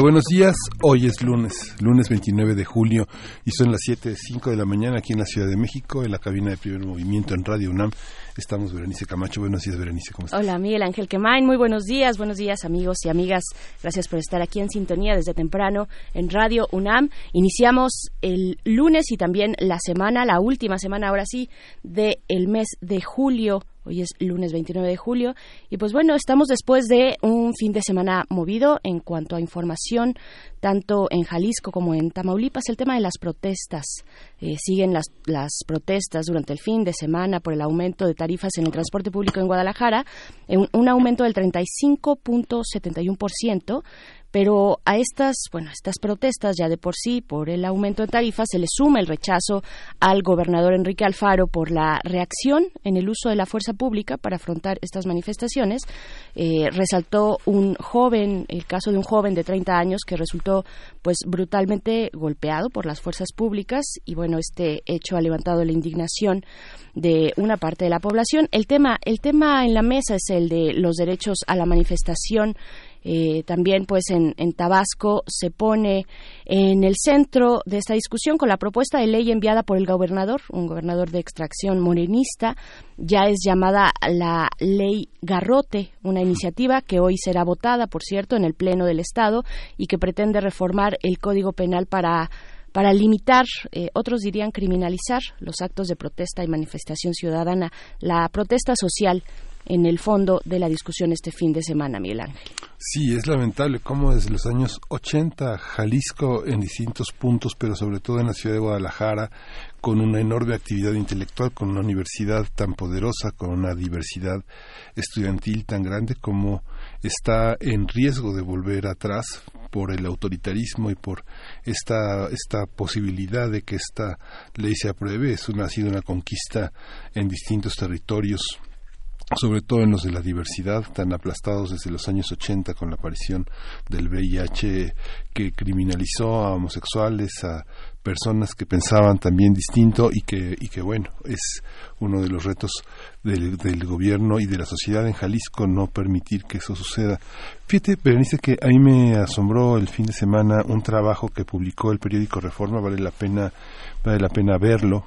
Buenos días. Hoy es lunes, lunes 29 de julio y son las 7.05 de la mañana aquí en la Ciudad de México, en la cabina de primer movimiento en Radio UNAM. Estamos Berenice Camacho. Buenos días, Berenice. ¿Cómo estás? Hola, Miguel Ángel Quemain. Muy buenos días. Buenos días, amigos y amigas. Gracias por estar aquí en sintonía desde temprano en Radio UNAM. Iniciamos el lunes y también la semana, la última semana, ahora sí, del el mes de julio Hoy es lunes 29 de julio y pues bueno, estamos después de un fin de semana movido en cuanto a información, tanto en Jalisco como en Tamaulipas. El tema de las protestas. Eh, siguen las, las protestas durante el fin de semana por el aumento de tarifas en el transporte público en Guadalajara, un, un aumento del 35.71%, pero a estas, bueno, estas protestas ya de por sí por el aumento de tarifas se le suma el rechazo al gobernador Enrique Alfaro por la reacción en el uso de la fuerza pública para afrontar estas manifestaciones. Eh, resaltó un joven, el caso de un joven de 30 años que resultó pues brutalmente golpeado por las fuerzas públicas y bueno, este hecho ha levantado la indignación de una parte de la población. El tema, el tema en la mesa es el de los derechos a la manifestación eh, también, pues, en, Tabasco se pone en el centro de esta discusión con la propuesta de ley enviada por el gobernador, un gobernador de extracción morenista. Ya es llamada la Ley Garrote, una iniciativa que hoy será votada, por cierto, en el Pleno del Estado y que pretende reformar el Código Penal para para limitar, eh, otros dirían criminalizar, los actos de protesta y manifestación ciudadana, la protesta social en el fondo de la discusión este fin de semana, Miguel Ángel. Sí, es lamentable cómo desde los años 80 Jalisco en distintos puntos, pero sobre todo en la ciudad de Guadalajara, con una enorme actividad intelectual, con una universidad tan poderosa, con una diversidad estudiantil tan grande como está en riesgo de volver atrás por el autoritarismo y por esta, esta posibilidad de que esta ley se apruebe. Es una, ha sido una conquista en distintos territorios sobre todo en los de la diversidad, tan aplastados desde los años 80 con la aparición del VIH que criminalizó a homosexuales, a personas que pensaban también distinto y que, y que bueno, es uno de los retos del, del, gobierno y de la sociedad en Jalisco no permitir que eso suceda. Fíjate, Berenice, que a mí me asombró el fin de semana un trabajo que publicó el periódico Reforma, vale la pena, vale la pena verlo,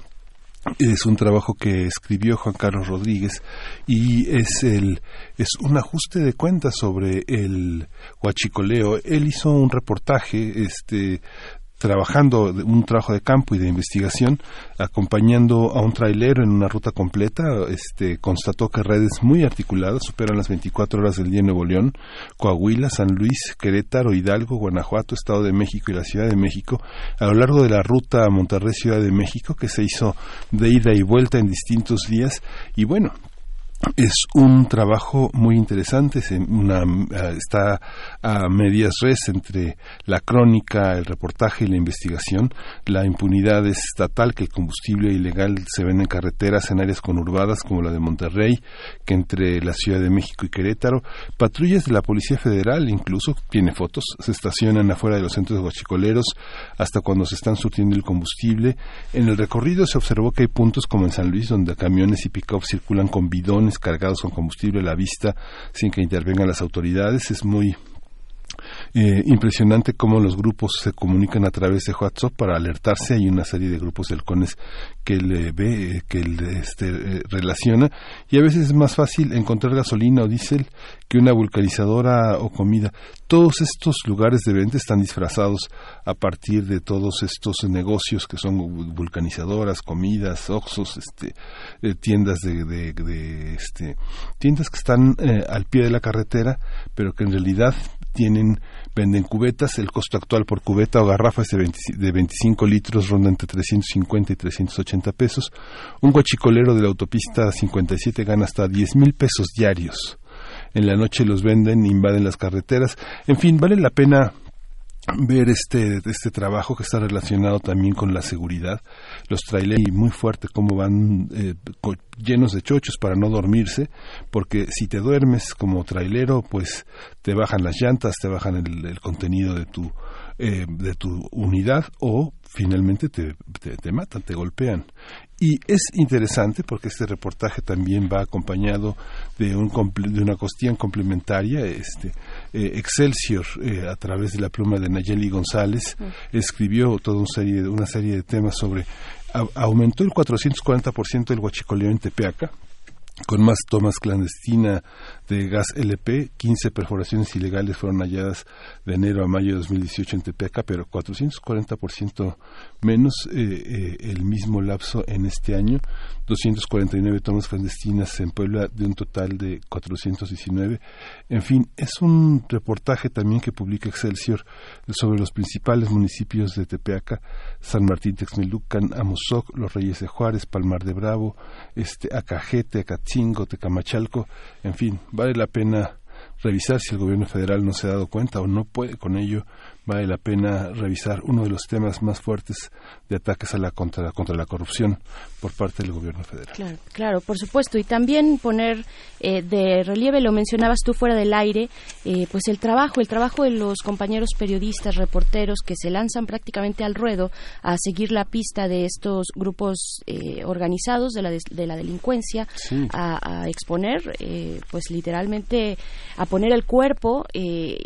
es un trabajo que escribió Juan Carlos Rodríguez y es el es un ajuste de cuentas sobre el huachicoleo. Él hizo un reportaje este trabajando un trabajo de campo y de investigación, acompañando a un trailero en una ruta completa, este, constató que redes muy articuladas superan las 24 horas del día en Nuevo León, Coahuila, San Luis, Querétaro, Hidalgo, Guanajuato, Estado de México y la Ciudad de México, a lo largo de la ruta Monterrey-Ciudad de México, que se hizo de ida y vuelta en distintos días, y bueno, es un trabajo muy interesante, eh, está a medias res entre la crónica, el reportaje y la investigación. La impunidad es estatal, que el combustible ilegal se vende en carreteras en áreas conurbadas como la de Monterrey, que entre la Ciudad de México y Querétaro. Patrullas de la Policía Federal, incluso, tiene fotos, se estacionan afuera de los centros de guachicoleros hasta cuando se están surtiendo el combustible. En el recorrido se observó que hay puntos como en San Luis donde camiones y pick-up circulan con bidones cargados con combustible a la vista sin que intervengan las autoridades. Es muy eh, impresionante cómo los grupos se comunican a través de WhatsApp para alertarse. Hay una serie de grupos de halcones que le ve, que le este, eh, relaciona. Y a veces es más fácil encontrar gasolina o diésel que una vulcanizadora o comida. Todos estos lugares de venta están disfrazados a partir de todos estos negocios que son vulcanizadoras, comidas, oxos, este, eh, tiendas de, de, este, tiendas que están al pie de la carretera, pero que en realidad tienen venden cubetas, el costo actual por cubeta o garrafa es de, 25 litros, ronda entre 350 y 380 pesos. Un guachicolero de la autopista 57 gana hasta 10 mil pesos diarios en la noche los venden, invaden las carreteras. En fin, vale la pena ver este, este trabajo que está relacionado también con la seguridad. Los trailers muy fuerte cómo van eh, llenos de chochos para no dormirse, porque si te duermes como trailero, pues te bajan las llantas, te bajan el, contenido de tu, eh, de tu unidad o finalmente te, te, matan, te golpean. Y es interesante porque este reportaje también va acompañado de, un, de una cuestión complementaria. Este, eh, Excelsior, eh, a través de la pluma de Nayeli González, escribió toda una serie, una serie de temas sobre. aumentó el 440% el huachicoleo en Tepeaca, con más tomas clandestinas de gas LP, 15 perforaciones ilegales fueron halladas de enero a mayo de 2018 en Tepeaca, pero 440% menos eh, eh, el mismo lapso en este año, 249 tomas clandestinas en Puebla de un total de 419. En fin, es un reportaje también que publica Excelsior sobre los principales municipios de Tepeaca, San Martín Texmelucan, Amozoc, Los Reyes de Juárez, Palmar de Bravo, este Acajete, Tecamachalco, en fin, vale la pena revisar si el gobierno federal no se ha dado cuenta o no puede con ello. Vale la pena revisar uno de los temas más fuertes de ataques a la contra, contra la corrupción por parte del gobierno federal. Claro, claro por supuesto. Y también poner eh, de relieve, lo mencionabas tú fuera del aire, eh, pues el trabajo, el trabajo de los compañeros periodistas, reporteros que se lanzan prácticamente al ruedo a seguir la pista de estos grupos eh, organizados de la, de, la delincuencia, a, a, exponer, pues literalmente a poner el cuerpo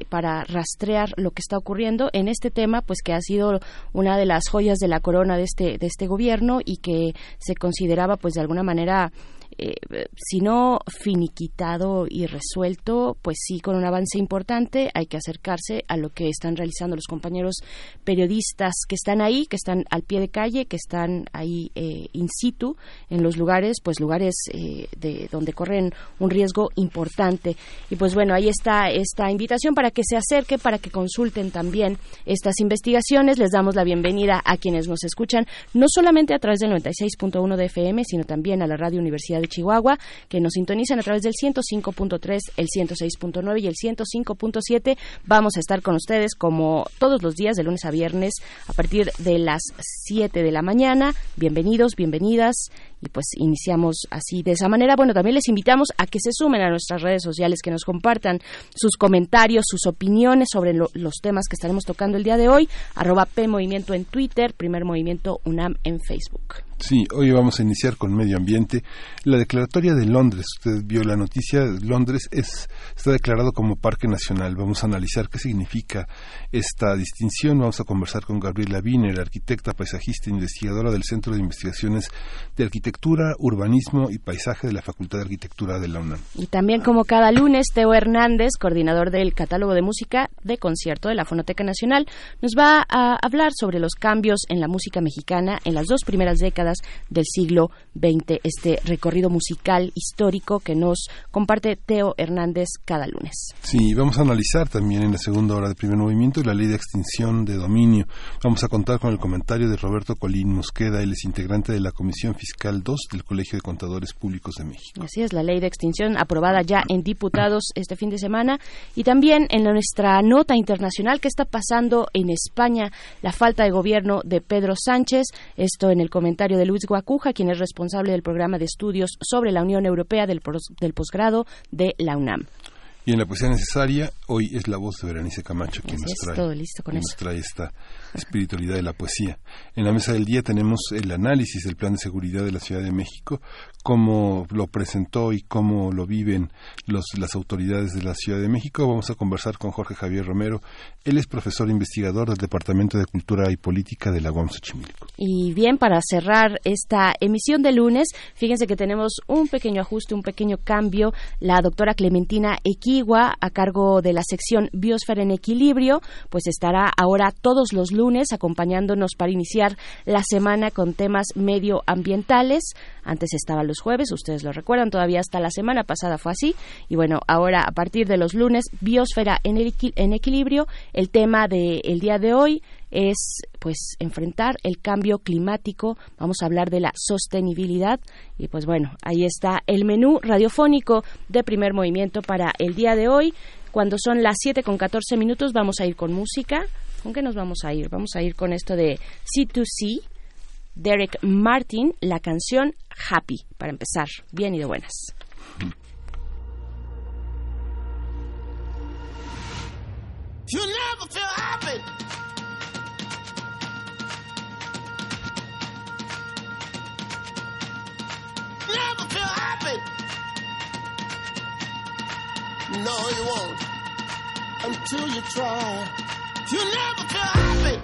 para rastrear lo que está ocurriendo en este tema, pues que ha sido una de las joyas de la de este, de este gobierno y que se consideraba, pues de alguna manera, eh, si no finiquitado y resuelto, pues sí con un avance importante. Hay que acercarse a lo que están realizando los compañeros periodistas que están ahí, que están al pie de calle, que están ahí eh, in situ en los lugares, pues lugares eh, de donde corren un riesgo importante. Y pues bueno, ahí está esta invitación para que se acerque, para que consulten también estas investigaciones. Les damos la bienvenida a quienes nos escuchan, no solamente a través del 96.1 de FM, sino también a la Radio Universidad Chihuahua, que nos sintonizan a través del 105.3, el 106.9 y el 105.7. Vamos a estar con ustedes como todos los días, de lunes a viernes, a partir de las 7 de la mañana. Bienvenidos, bienvenidas y pues iniciamos así de esa manera. Bueno, también les invitamos a que se sumen a nuestras redes sociales, que nos compartan sus comentarios, sus opiniones sobre los temas que estaremos tocando el día de hoy. Arroba P Movimiento en Twitter, Primer Movimiento UNAM en Facebook. Sí, hoy vamos a iniciar con medio ambiente. La declaratoria de Londres, usted vio la noticia, Londres es, está declarado como parque nacional. Vamos a analizar qué significa esta distinción. Vamos a conversar con Gabriela Wiener, arquitecta, paisajista e investigadora del Centro de Investigaciones de Arquitectura, Urbanismo y Paisaje de la Facultad de Arquitectura de la UNAM. Y también como cada lunes, Teo Hernández, coordinador del catálogo de música de concierto de la Fonoteca Nacional, nos va a hablar sobre los cambios en la música mexicana en las dos primeras décadas del siglo XX, este recorrido musical histórico que nos comparte Teo Hernández cada lunes. Sí, vamos a analizar también en la segunda hora de primer movimiento la ley de extinción de dominio. Vamos a contar con el comentario de Roberto Colín Mosqueda, él es integrante de la Comisión Fiscal 2 del Colegio de Contadores Públicos de México. Así es, la ley de extinción aprobada ya en diputados este fin de semana y también en nuestra nota internacional que está pasando en España, la falta de gobierno de Pedro Sánchez, esto en el comentario de Luis Guacuja, quien es responsable del programa de estudios sobre la Unión Europea del, del posgrado de la UNAM. Y en la poesía necesaria, hoy es la voz de Berenice Camacho quien, nos trae, todo listo con nos trae esta espiritualidad de la poesía. En la mesa del día tenemos el análisis del plan de seguridad de la Ciudad de México, cómo lo presentó y cómo lo viven los, las autoridades de la Ciudad de México. Vamos a conversar con Jorge Javier Romero. Él es profesor investigador del Departamento de Cultura y Política de la UAM Xochimilco. Y bien, para cerrar esta emisión de lunes, fíjense que tenemos un pequeño ajuste, un pequeño cambio. La doctora Clementina Equigua, a cargo de la sección Biosfera en Equilibrio, pues estará ahora todos los lunes lunes, acompañándonos para iniciar la semana con temas medioambientales. Antes estaban los jueves, ustedes lo recuerdan, todavía hasta la semana pasada fue así. Y bueno, ahora a partir de los lunes, biosfera en, equilibrio, el tema del día de hoy es pues enfrentar el cambio climático, vamos a hablar de la sostenibilidad y pues bueno, ahí está el menú radiofónico de primer movimiento para el día de hoy. Cuando son las 7 con 14 minutos vamos a ir con música. ¿Con qué nos vamos a ir? Vamos a ir con esto de C2C, Derek Martin, la canción Happy, para empezar, bien y de buenas. never feel happy. No, you won't until you try. You never feel happy.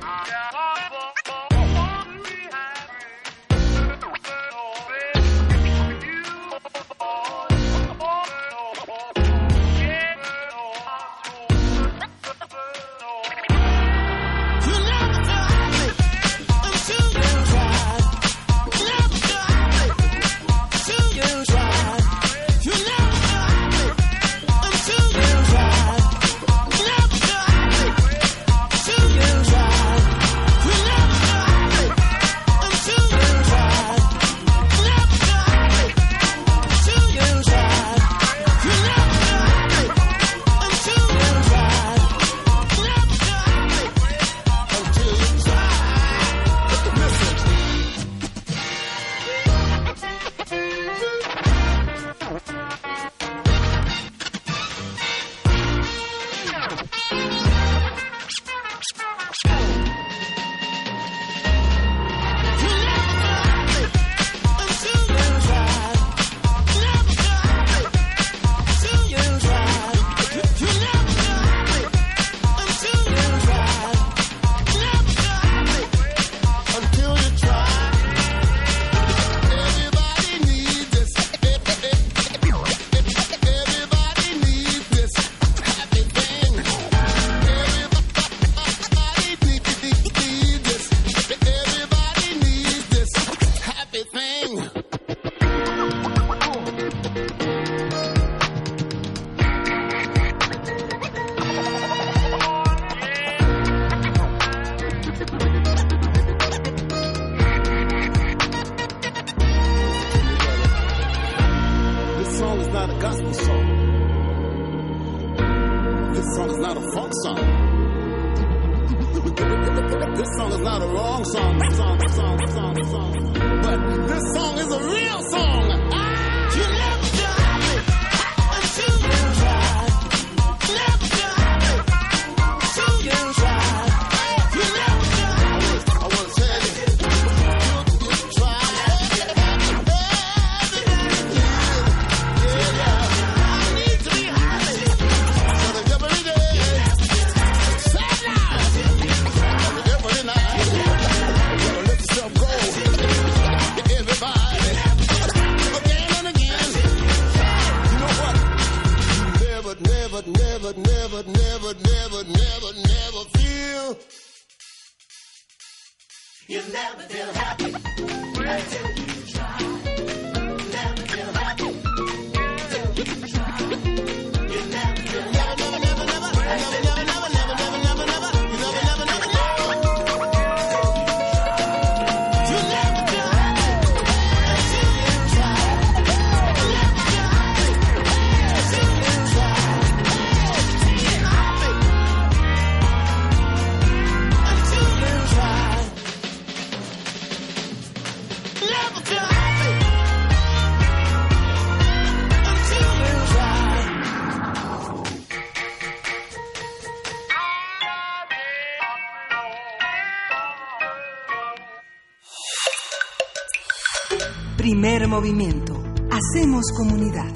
Hacemos comunidad.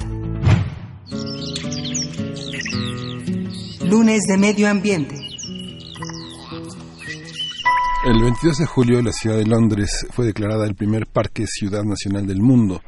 Lunes de Medio Ambiente. El 22 de julio la ciudad de Londres fue declarada el primer parque ciudad nacional del mundo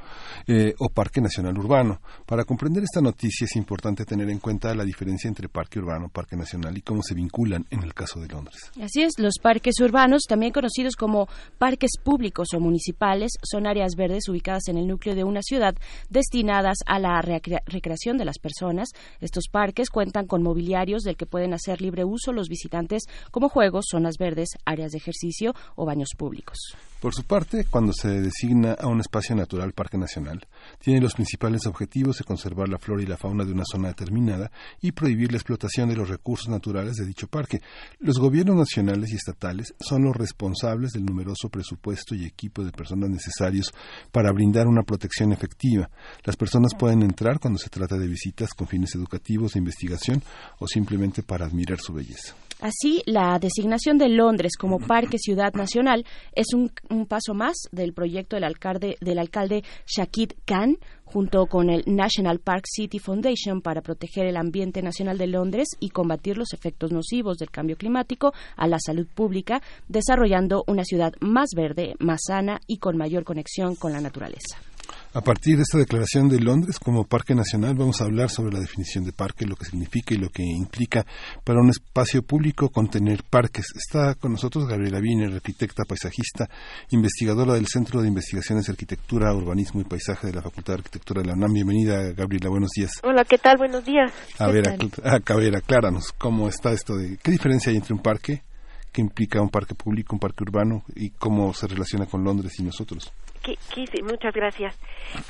eh, o Parque Nacional Urbano. Para comprender esta noticia es importante tener en cuenta la diferencia entre parque urbano, parque nacional y cómo se vinculan en caso de Londres. Así es, los parques urbanos, también conocidos como parques públicos o municipales, son áreas verdes ubicadas en el núcleo de una ciudad destinadas a la recreación de las personas. Estos parques cuentan con mobiliarios del que pueden hacer libre uso los visitantes como juegos, zonas verdes, áreas de ejercicio o baños públicos. Por su parte, cuando se designa a un espacio natural parque nacional, tiene los principales objetivos de conservar la flora y la fauna de una zona determinada y prohibir la explotación de los recursos naturales de dicho parque. Los gobiernos nacionales y estatales son los responsables del numeroso presupuesto y equipo de personas necesarios para brindar una protección efectiva. Las personas pueden entrar cuando se trata de visitas con fines educativos, de investigación o simplemente para admirar su belleza. Así, la designación de Londres como Parque Ciudad Nacional es un, paso más del proyecto del alcalde, del alcalde Shakid Khan, junto con el National Park City Foundation para proteger el ambiente nacional de Londres y combatir los efectos nocivos del cambio climático a la salud pública, desarrollando una ciudad más verde, más sana y con mayor conexión con la naturaleza. A partir de esta declaración de Londres como parque nacional vamos a hablar sobre la definición de parque, lo que significa y lo que implica para un espacio público contener parques. Está con nosotros Gabriela Wiener, arquitecta paisajista, investigadora del Centro de Investigaciones de Arquitectura, Urbanismo y Paisaje de la Facultad de Arquitectura de la UNAM. Bienvenida, Gabriela, buenos días. Hola, ¿qué tal? Buenos días. A ver, a, ver, acláranos, ¿cómo está esto de qué diferencia hay entre un parque, qué implica un parque público, un parque urbano y cómo se relaciona con Londres y nosotros? muchas gracias.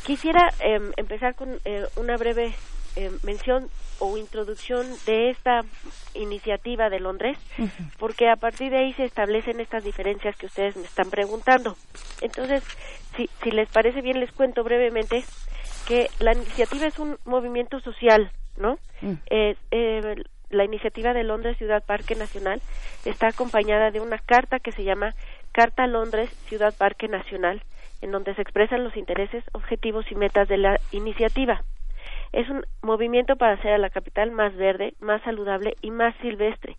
Quisiera em, empezar con eh, una breve em, mención o introducción de esta iniciativa de Londres, porque a partir de ahí se establecen estas diferencias que ustedes me están preguntando. Entonces, si, si les parece bien, les cuento brevemente que la iniciativa es un movimiento social, ¿no? Eh, la iniciativa de Londres Ciudad Parque Nacional está acompañada de una carta que se llama Carta Londres Ciudad Parque Nacional, en donde se expresan los intereses, objetivos y metas de la iniciativa. Es un movimiento para hacer a la capital más verde, más saludable y más silvestre,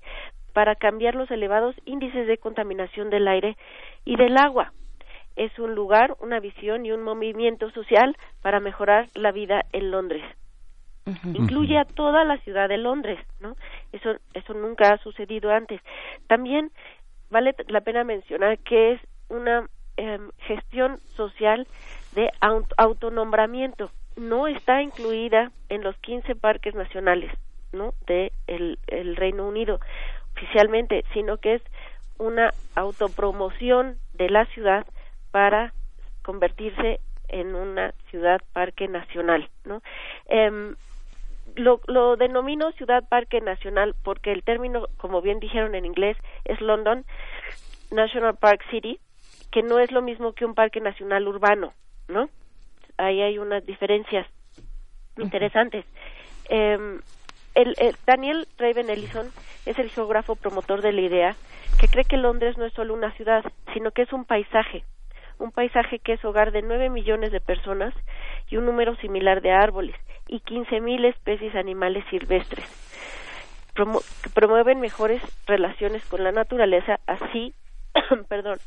para cambiar los elevados índices de contaminación del aire y del agua. Es un lugar, una visión y un movimiento social para mejorar la vida en Londres. Incluye a toda la ciudad de Londres, ¿no? Eso, eso nunca ha sucedido antes. También vale la pena mencionar que es una Em, gestión social de autonombramiento. No está incluida en los 15 parques nacionales ¿no? de el, Reino Unido oficialmente, sino que es una autopromoción de la ciudad para convertirse en una ciudad parque nacional, ¿no? Em, lo, lo denomino ciudad parque nacional porque el término, como bien dijeron en inglés, es London National Park City, que no es lo mismo que un parque nacional urbano, ¿no? Ahí hay unas diferencias interesantes. Em, el, Daniel Raven Ellison es el geógrafo promotor de la idea que cree que Londres no es solo una ciudad, sino que es un paisaje, un paisaje que es hogar de nueve millones de personas y un número similar de árboles y quince mil especies animales silvestres. Que promueven mejores relaciones con la naturaleza, así, perdón,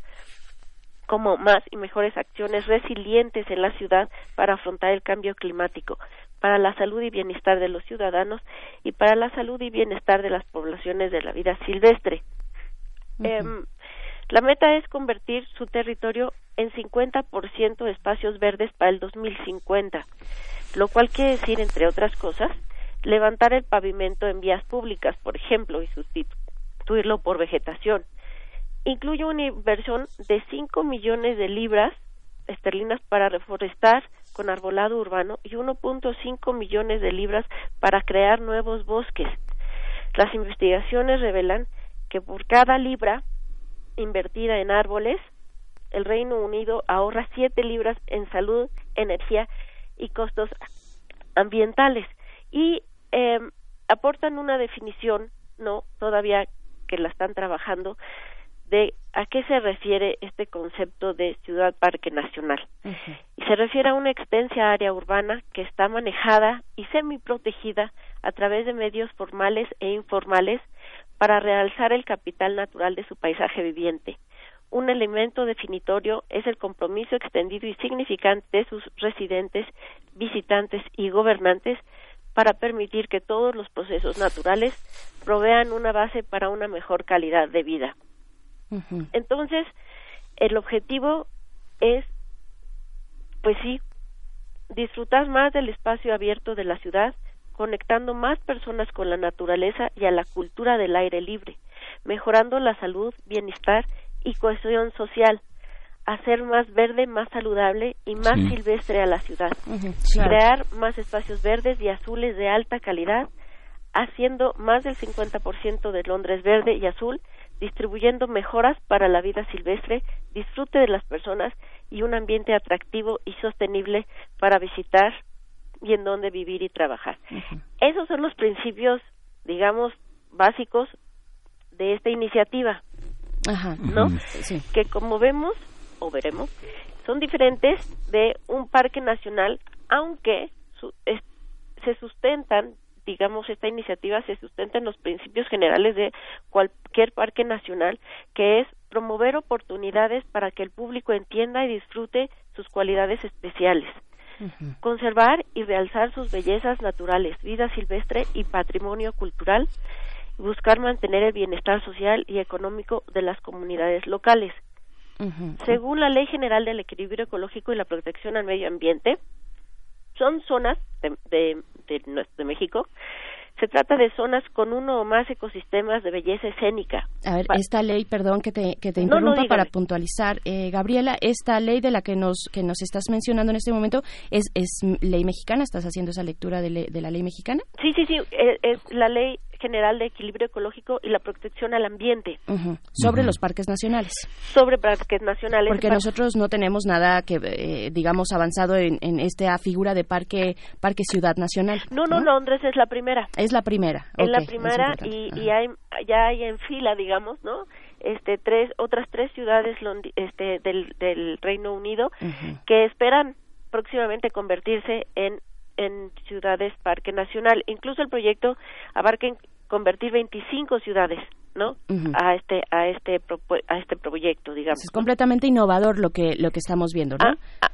como más y mejores acciones resilientes en la ciudad para afrontar el cambio climático, para la salud y bienestar de los ciudadanos y para la salud y bienestar de las poblaciones de la vida silvestre. Em, la meta es convertir su territorio en 50% de espacios verdes para el 2050, lo cual quiere decir, entre otras cosas, levantar el pavimento en vías públicas, por ejemplo, y sustituirlo por vegetación, incluye una inversión de 5 millones de libras esterlinas para reforestar con arbolado urbano y 1.5 millones de libras para crear nuevos bosques. Las investigaciones revelan que por cada libra invertida en árboles, el Reino Unido ahorra 7 libras en salud, energía y costos ambientales. Y eh, aportan una definición, no todavía que la están trabajando, de a qué se refiere este concepto de ciudad parque nacional. Y se refiere a una extensa área urbana que está manejada y semi-protegida a través de medios formales e informales para realzar el capital natural de su paisaje viviente, un elemento definitorio es el compromiso extendido y significante de sus residentes, visitantes y gobernantes para permitir que todos los procesos naturales provean una base para una mejor calidad de vida. Entonces, el objetivo es, pues sí, disfrutar más del espacio abierto de la ciudad, conectando más personas con la naturaleza y a la cultura del aire libre, mejorando la salud, bienestar y cohesión social, hacer más verde, más saludable y más silvestre a la ciudad, crear más espacios verdes y azules de alta calidad, haciendo más del 50% de Londres verde y azul, distribuyendo mejoras para la vida silvestre, disfrute de las personas y un ambiente atractivo y sostenible para visitar y en donde vivir y trabajar. Esos son los principios, digamos, básicos de esta iniciativa. ¿No? Que como vemos o veremos, son diferentes de un parque nacional, aunque se sustentan, digamos, esta iniciativa se sustenta en los principios generales de cualquier parque nacional, que es promover oportunidades para que el público entienda y disfrute sus cualidades especiales. Conservar y realzar sus bellezas naturales, vida silvestre y patrimonio cultural, buscar mantener el bienestar social y económico de las comunidades locales. Según la Ley General del Equilibrio Ecológico y la Protección al Medio Ambiente, son zonas de, de, de, México se trata de zonas con uno o más ecosistemas de belleza escénica. A ver, esta ley, perdón que te, que te interrumpa para puntualizar, eh, Gabriela, esta ley de la que nos que nos estás mencionando en este momento es, es ley mexicana. ¿Estás haciendo esa lectura de, de la ley mexicana? Sí, sí, sí. Eh, es la ley General de Equilibrio Ecológico y la Protección al Ambiente. Sobre los parques nacionales. Sobre parques nacionales. Porque nosotros no tenemos nada que, eh, digamos, avanzado en, esta figura de parque parque ciudad nacional. No, no, Londres es la primera. Es la primera. Es la primera y, hay, ya hay en fila, digamos, ¿no? Este, tres, otras tres ciudades este, del, del Reino Unido que esperan próximamente convertirse en en ciudades parque nacional. Incluso el proyecto abarca convertir 25 ciudades ¿no? a este a este a este proyecto digamos es completamente innovador lo que lo que estamos viendo ¿no?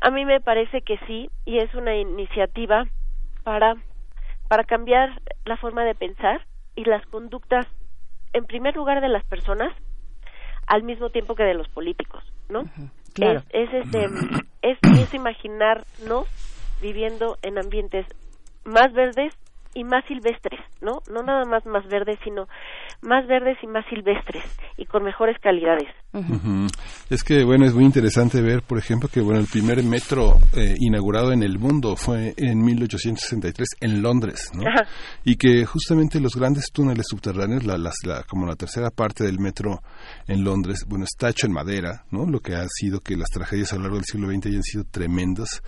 a, mí me parece que sí y es una iniciativa para para cambiar la forma de pensar y las conductas en primer lugar de las personas al mismo tiempo que de los políticos no claro es, es este es, es imaginarnos viviendo en ambientes más verdes y más silvestres, ¿no? No nada más más verdes, sino más verdes y más silvestres y con mejores calidades. Es que, bueno, es muy interesante ver, por ejemplo, que, bueno, el primer metro eh, inaugurado en el mundo fue en 1863 en Londres, ¿no? Y que justamente los grandes túneles subterráneos, la, la, como la tercera parte del metro en Londres, bueno, está hecho en madera, ¿no? Lo que ha sido que las tragedias a lo largo del siglo XX hayan sido tremendas.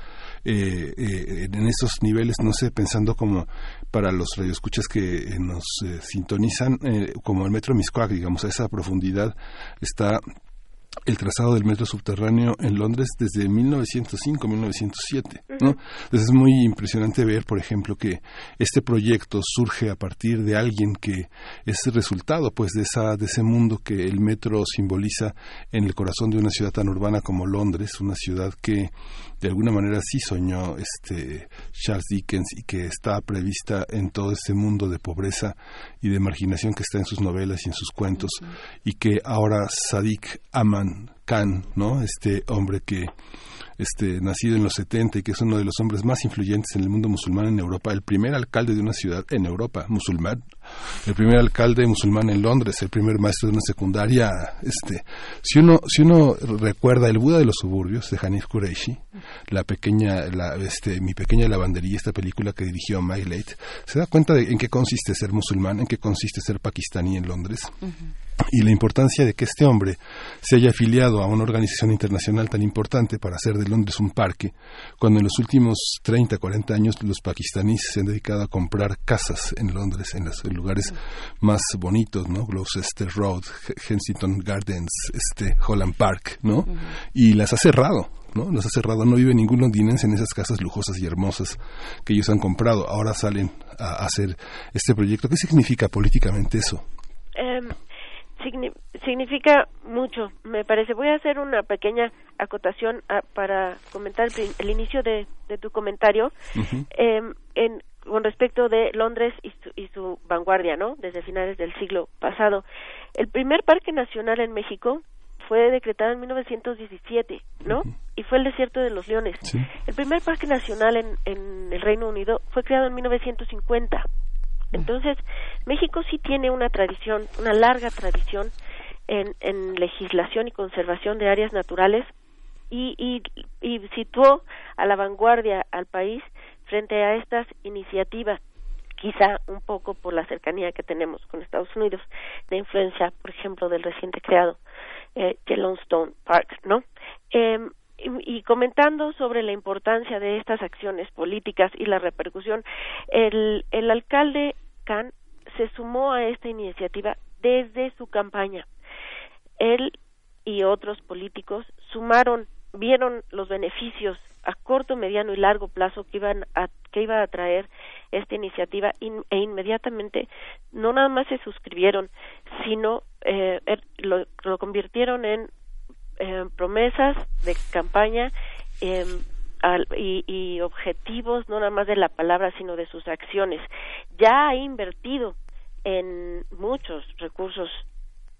Eh, eh, en esos niveles, no sé, pensando como para los radioescuchas que nos sintonizan, como el metro Miscuac, digamos, a esa profundidad está el trazado del metro subterráneo en Londres desde 1905-1907, ¿no? Entonces es muy impresionante ver, por ejemplo, que este proyecto surge a partir de alguien que es resultado, pues, de esa de ese mundo que el metro simboliza en el corazón de una ciudad tan urbana como Londres, una ciudad que de alguna manera sí soñó este Charles Dickens y que está prevista en todo ese mundo de pobreza y de marginación que está en sus novelas y en sus cuentos y que ahora Sadiq Aman Khan, ¿no? Este hombre que este, nacido en los 70 y que es uno de los hombres más influyentes en el mundo musulmán en Europa, el primer alcalde de una ciudad en Europa musulmán, el primer alcalde musulmán en Londres, el primer maestro de una secundaria, este, si uno, si uno recuerda el Buda de los suburbios de Hanif Kureishi, la pequeña, la, este, mi pequeña lavandería, esta película que dirigió Mike Late, se da cuenta de en qué consiste ser musulmán, en qué consiste ser pakistaní en Londres y la importancia de que este hombre se haya afiliado a una organización internacional tan importante para hacer de Londres un parque, cuando en los últimos 30, 40 años los pakistaníes se han dedicado a comprar casas en Londres, en los lugares más bonitos, ¿no? Gloucester Road, Kensington Gardens, este, Holland Park, ¿no? Y las ha cerrado. ¿no? Las ha cerrado, no vive ningún londinense en esas casas lujosas y hermosas que ellos han comprado. Ahora salen a hacer este proyecto. ¿Qué significa políticamente eso? Em, significa mucho, me parece. Voy a hacer una pequeña acotación ah, para comentar el, inicio de, tu comentario em, en, con respecto de Londres y su, y su vanguardia, ¿no? Desde finales del siglo pasado. El primer parque nacional en México fue decretado en 1917, ¿no? Y fue el desierto de los leones. El primer parque nacional en, en el Reino Unido fue creado en 1950. Entonces, México sí tiene una tradición, una larga tradición en, en legislación y conservación de áreas naturales y, y, y situó a la vanguardia al país frente a estas iniciativas quizá un poco por la cercanía que tenemos con Estados Unidos, de influencia, por ejemplo, del reciente creado eh, Yellowstone Park, ¿no? Eh, y, comentando sobre la importancia de estas acciones políticas y la repercusión, el, el alcalde Khan se sumó a esta iniciativa desde su campaña. Él y otros políticos sumaron, vieron los beneficios a corto, mediano y largo plazo que iban a, que iba a traer esta iniciativa e inmediatamente no nada más se suscribieron, sino eh, er, lo, lo, convirtieron en eh, promesas de campaña eh, al, y, y, objetivos no nada más de la palabra sino de sus acciones. Ya ha invertido en muchos recursos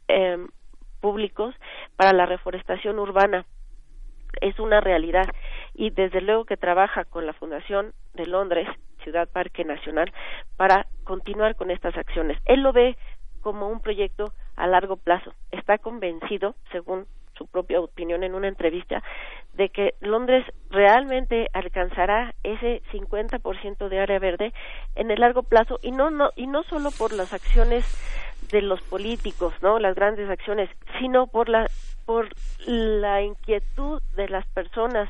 em, públicos para la reforestación urbana es una realidad y desde luego que trabaja con la Fundación de Londres, Ciudad Parque Nacional, para continuar con estas acciones. Él lo ve como un proyecto a largo plazo. Está convencido, según su propia opinión en una entrevista, de que Londres realmente alcanzará ese 50% de área verde en el largo plazo y no, no y no solo por las acciones de los políticos, ¿no? Las grandes acciones, sino por la por la inquietud de las personas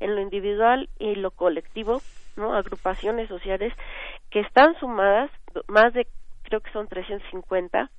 en lo individual y lo colectivo, ¿no? Agrupaciones sociales que están sumadas, más de, creo que son 350,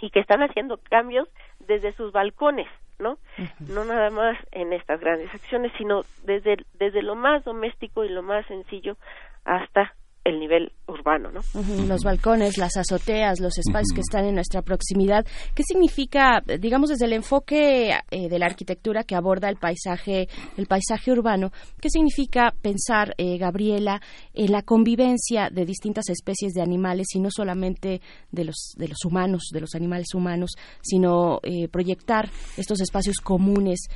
y que están haciendo cambios desde sus balcones, ¿no? No nada más en estas grandes acciones, sino desde, desde lo más doméstico y lo más sencillo hasta el nivel urbano, ¿no? Los balcones, las azoteas, los espacios que están en nuestra proximidad. ¿Qué significa, digamos, desde el enfoque eh, de la arquitectura que aborda el paisaje, el paisaje urbano? ¿Qué significa pensar, eh, Gabriela, en la convivencia de distintas especies de animales y no solamente de los de los humanos, de los animales humanos, sino eh, proyectar estos espacios comunes?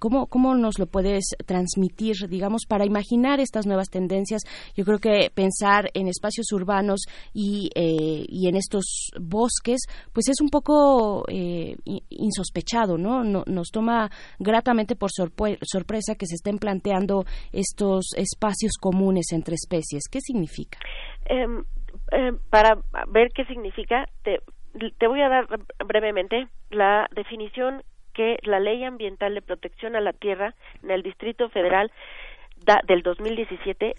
¿cómo, ¿Cómo nos lo puedes transmitir, digamos, para imaginar estas nuevas tendencias? Yo creo que pensar en espacios urbanos y, eh, y en estos bosques, pues es un poco eh, insospechado, ¿no? Nos toma gratamente por sorpresa que se estén planteando estos espacios comunes entre especies. ¿Qué significa? Em, em, para ver qué significa, te, te voy a dar brevemente la definición que la Ley Ambiental de Protección a la Tierra en el Distrito Federal da, del 2017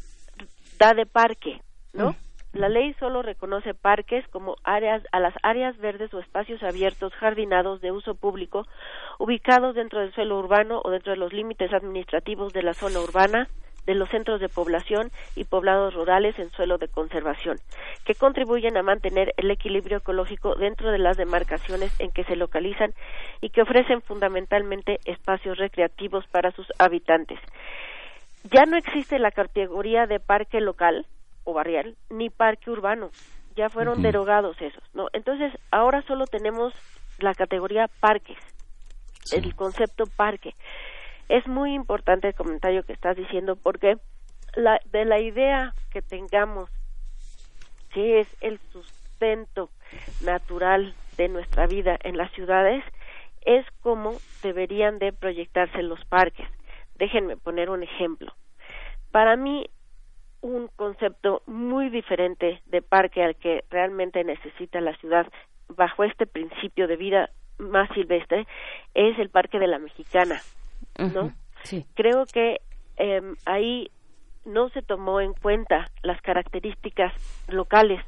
da de parque, ¿no? La ley solo reconoce parques como áreas a las áreas verdes o espacios abiertos jardinados de uso público ubicados dentro del suelo urbano o dentro de los límites administrativos de la zona urbana, de los centros de población y poblados rurales en suelo de conservación, que contribuyen a mantener el equilibrio ecológico dentro de las demarcaciones en que se localizan y que ofrecen fundamentalmente espacios recreativos para sus habitantes. Ya no existe la categoría de parque local o barrial ni parque urbano. Ya fueron derogados esos, ¿no? Entonces, ahora solo tenemos la categoría parques, el concepto parque. Es muy importante el comentario que estás diciendo porque la, de la idea que tengamos que es el sustento natural de nuestra vida en las ciudades es como deberían de proyectarse los parques. Déjenme poner un ejemplo. Para mí, un concepto muy diferente de parque al que realmente necesita la ciudad bajo este principio de vida más silvestre es el Parque de la Mexicana, ¿no? Creo que em, ahí no se tomó en cuenta las características locales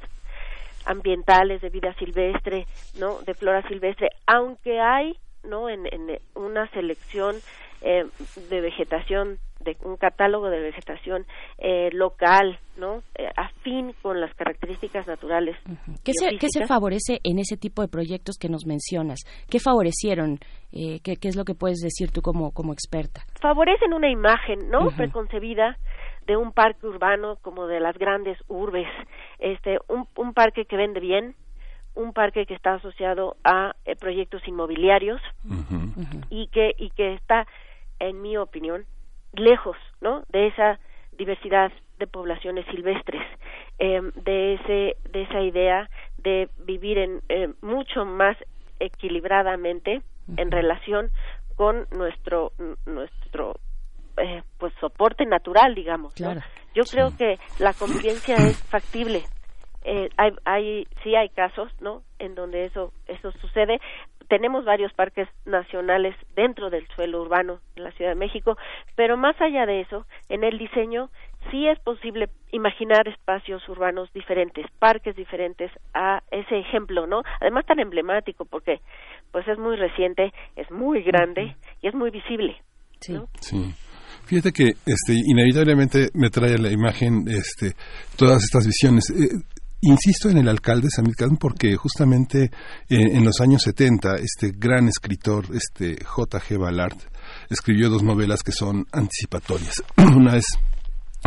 ambientales de vida silvestre, ¿no? De flora silvestre, aunque hay, ¿no? En, en una selección eh, de vegetación de un catálogo de vegetación eh, local, ¿no? Eh, afín con las características naturales. ¿Qué se, ¿Qué se favorece en ese tipo de proyectos que nos mencionas? ¿Qué favorecieron? Eh, ¿qué, ¿qué, es lo que puedes decir tú como, como experta? Favorecen una imagen, ¿no? Preconcebida de un parque urbano como de las grandes urbes, este, un, un parque que vende bien, un parque que está asociado a eh, proyectos inmobiliarios y que y que está en mi opinión lejos no de esa diversidad de poblaciones silvestres eh, de ese de esa idea de vivir en eh, mucho más equilibradamente en relación con nuestro nuestro eh, pues soporte natural digamos claro. yo creo que la convivencia es factible eh, hay, hay sí hay casos no en donde eso eso sucede. Tenemos varios parques nacionales dentro del suelo urbano en la Ciudad de México pero más allá de eso en el diseño sí es posible imaginar espacios urbanos diferentes parques diferentes a ese ejemplo no además tan emblemático porque pues es muy reciente es muy grande y es muy visible sí. ¿no? sí. Fíjate que este, inevitablemente me trae a la imagen este, todas estas visiones. Eh, Insisto en el alcalde Samir Khan porque justamente eh, en los años 70 este gran escritor, este J.G. Ballard, escribió dos novelas que son anticipatorias. Una es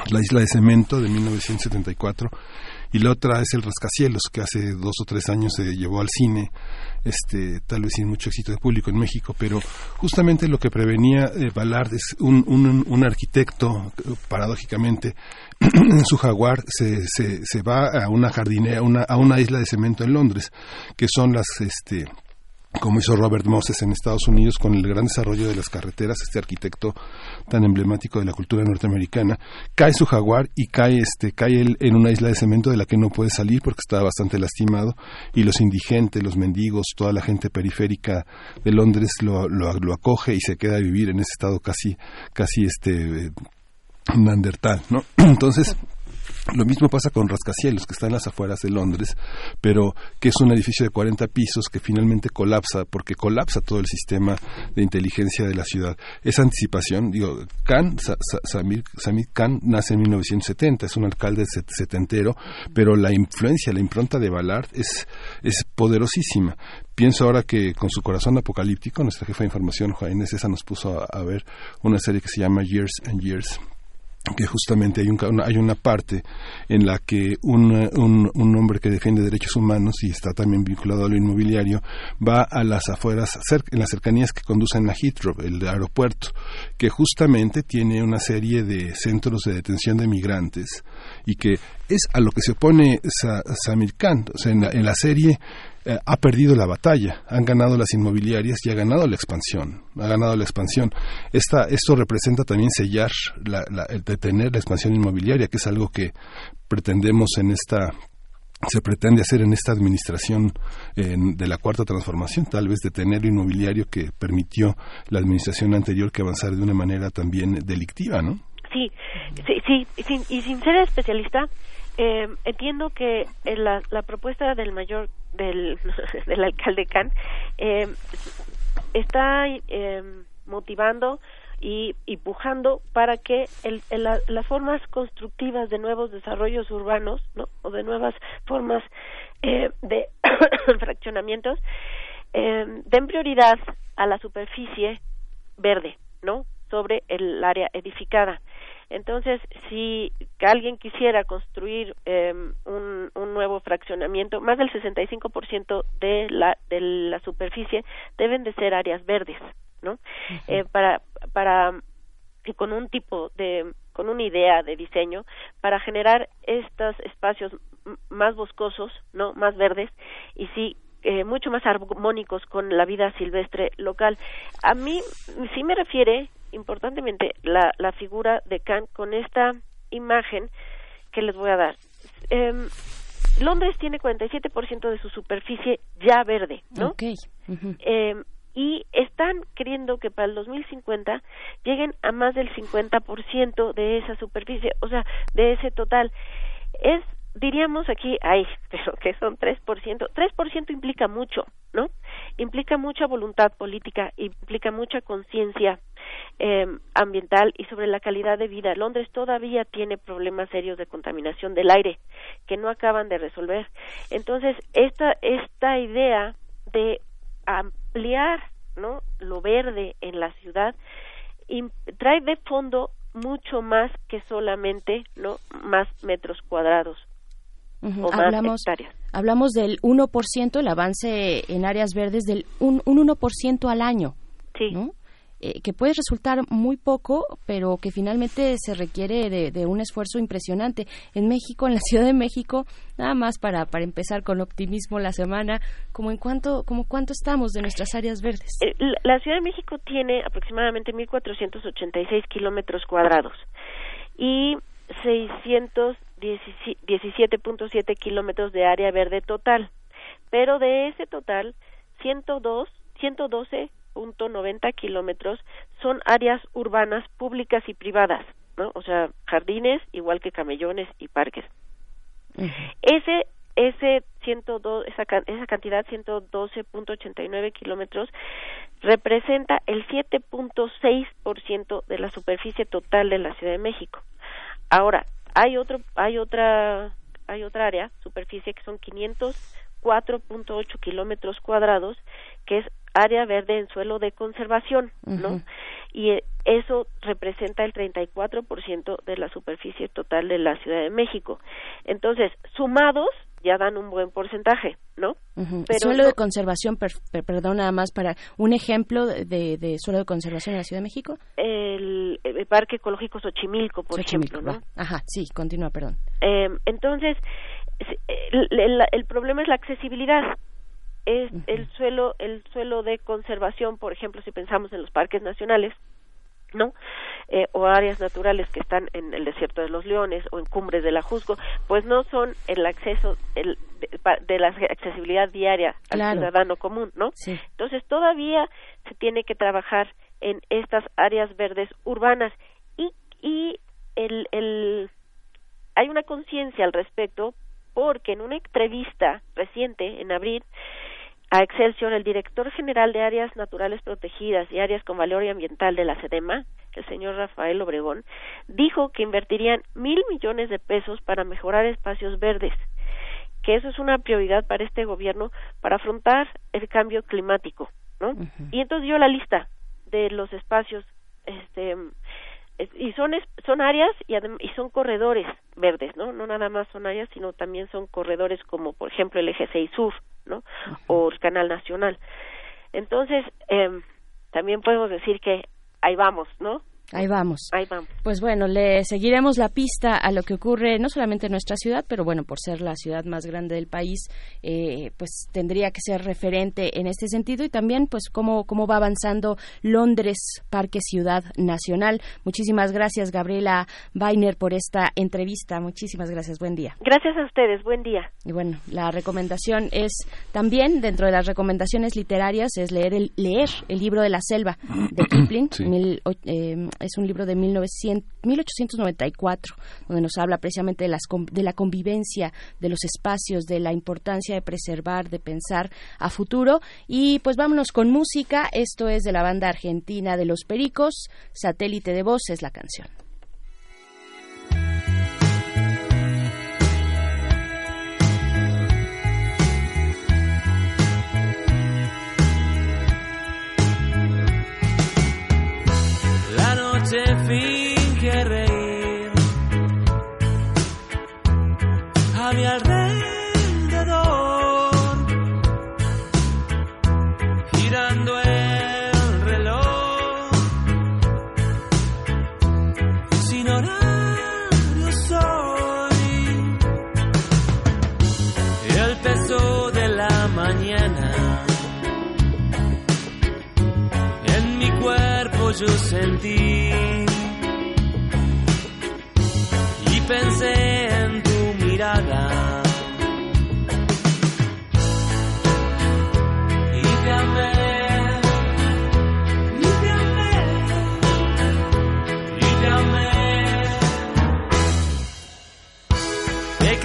La isla de cemento de 1974 y la otra es El rascacielos que hace dos o tres años se llevó al cine, este tal vez sin mucho éxito de público en México, pero justamente lo que prevenía eh, Ballard es un, un, un arquitecto, paradójicamente, en su jaguar se, se, se va a una jardinera, una, a una isla de cemento en Londres, que son las este como hizo Robert Moses en Estados Unidos con el gran desarrollo de las carreteras, este arquitecto tan emblemático de la cultura norteamericana, cae su jaguar y cae este cae él en una isla de cemento de la que no puede salir porque está bastante lastimado y los indigentes, los mendigos, toda la gente periférica de Londres lo, lo, acoge y se queda a vivir en ese estado casi casi este Neandertal, ¿no? Entonces, lo mismo pasa con Rascacielos, que está en las afueras de Londres, pero que es un edificio de 40 pisos que finalmente colapsa, porque colapsa todo el sistema de inteligencia de la ciudad. Esa anticipación, digo, Khan, Sa, Sa, Samir, Samir, Khan nace en 1970, es un alcalde setentero, pero la influencia, la impronta de Ballard es, es poderosísima. Pienso ahora que con su corazón apocalíptico, nuestra jefa de información, Juan César, nos puso a ver una serie que se llama Years and Years, que justamente hay, un, hay una parte en la que un, un, un, hombre que defiende derechos humanos y está también vinculado a lo inmobiliario va a las afueras, en las cercanías que conducen a Heathrow, el aeropuerto, que justamente tiene una serie de centros de detención de migrantes y que es a lo que se opone Sa, Samir Khan. O sea, en la, en la serie eh, ha perdido la batalla, han ganado las inmobiliarias y ha ganado la expansión, ha ganado la expansión. Esta, esto representa también sellar, la, la, el detener la expansión inmobiliaria, que es algo que pretendemos en esta se pretende hacer en esta administración eh, de la cuarta transformación, tal vez detener lo inmobiliario que permitió la administración anterior que avanzara de una manera también delictiva, ¿no? Sí, sí, sí, sin, y sin ser especialista, eh, entiendo que la, la, propuesta del mayor del, del alcalde Khan eh, está eh, motivando y, y pujando para que el, la, las formas constructivas de nuevos desarrollos urbanos ¿no? o de nuevas formas eh, de fraccionamientos eh, den prioridad a la superficie verde no sobre el área edificada entonces, si alguien quisiera construir eh, un, un, nuevo fraccionamiento, más del 65% de la, de la superficie deben de ser áreas verdes, ¿no? Uh -huh. eh, para, para con un tipo de, con una idea de diseño, para generar estos espacios más boscosos, ¿no? Más verdes, y sí eh, mucho más armónicos con la vida silvestre local. A mí sí me refiere importantemente la, la figura de Kant con esta imagen que les voy a dar. Eh, Londres tiene 47% de su superficie ya verde, ¿no? Okay. Uh -huh. eh, y están queriendo que para el 2050 lleguen a más del 50% de esa superficie, o sea, de ese total. Es diríamos aquí, ay, pero que son 3%, 3% implica mucho, ¿no? Implica mucha voluntad política, implica mucha conciencia em, ambiental y sobre la calidad de vida. Londres todavía tiene problemas serios de contaminación del aire que no acaban de resolver. Entonces, esta, esta idea de ampliar ¿no? lo verde en la ciudad trae de fondo mucho más que solamente no más metros cuadrados o hablamos, Hablamos del 1%, el avance en áreas verdes del un, un 1% al año. Sí. Eh, que puede resultar muy poco, pero que finalmente se requiere de, un esfuerzo impresionante. En México, en la Ciudad de México, nada más para, para empezar con optimismo la semana, como en cuánto, como cuánto estamos de nuestras áreas verdes. Eh, la Ciudad de México tiene aproximadamente 1.486 kilómetros cuadrados y 617.7 kilómetros de área verde total, pero de ese total, 102, 112 noventa kilómetros son áreas urbanas públicas y privadas, ¿no? O sea, jardines igual que camellones y parques. Ese ese 102, esa, esa cantidad 112.89 kilómetros representa el 7.6% de la superficie total de la Ciudad de México. Ahora, hay otro hay otra hay otra área, superficie que son 504.8 kilómetros cuadrados, que es área verde en suelo de conservación, ¿no? Y eh, eso representa el 34% de la superficie total de la Ciudad de México. Entonces, sumados ya dan un buen porcentaje, ¿no? Pero suelo de conservación, perdón, nada más para un ejemplo de, suelo de conservación en la Ciudad de México. El, Parque Ecológico Xochimilco, por ejemplo, ¿no? Ajá, sí, continúa, perdón. Eh, entonces, el problema es la accesibilidad es el suelo el suelo de conservación por ejemplo si pensamos en los parques nacionales no eh, o áreas naturales que están en el desierto de los leones o en cumbres de la Jusco pues no son el acceso el, de, la accesibilidad diaria al ciudadano común no entonces todavía se tiene que trabajar en estas áreas verdes urbanas y y el, el hay una conciencia al respecto porque en una entrevista reciente en abril a Excelsior, el director general de Áreas Naturales Protegidas y Áreas con Valor Ambiental de la SEDEMA, el señor Rafael Obregón, dijo que invertirían mil millones de pesos para mejorar espacios verdes, que eso es una prioridad para este gobierno para afrontar el cambio climático, ¿no? Y entonces dio la lista de los espacios, este, y son son áreas y, y son corredores verdes, ¿no? No nada más son áreas, sino también son corredores como, por ejemplo, el eje 6 sur, ¿no? O el canal nacional. Entonces, eh, también podemos decir que ahí vamos, ¿no? Ahí vamos. Ahí vamos. Pues bueno, le seguiremos la pista a lo que ocurre no solamente en nuestra ciudad, pero bueno, por ser la ciudad más grande del país, eh, pues tendría que ser referente en este sentido y también pues cómo, cómo va avanzando Londres, Parque Ciudad Nacional. Muchísimas gracias, Gabriela Weiner, por esta entrevista. Muchísimas gracias. Buen día. Gracias a ustedes. Buen día. Y bueno, la recomendación es también, dentro de las recomendaciones literarias, es leer el, leer el libro de la selva de Kipling, eh, es un libro de 1900, 1894, donde nos habla precisamente de, las, de la convivencia, de los espacios, de la importancia de preservar, de pensar a futuro. Y pues vámonos con música. Esto es de la banda argentina de Los Pericos. Satélite de voz es la canción. Mi alrededor, girando el reloj, sin horario soy. El peso de la mañana. En mi cuerpo yo sentí pensé en tu mirada.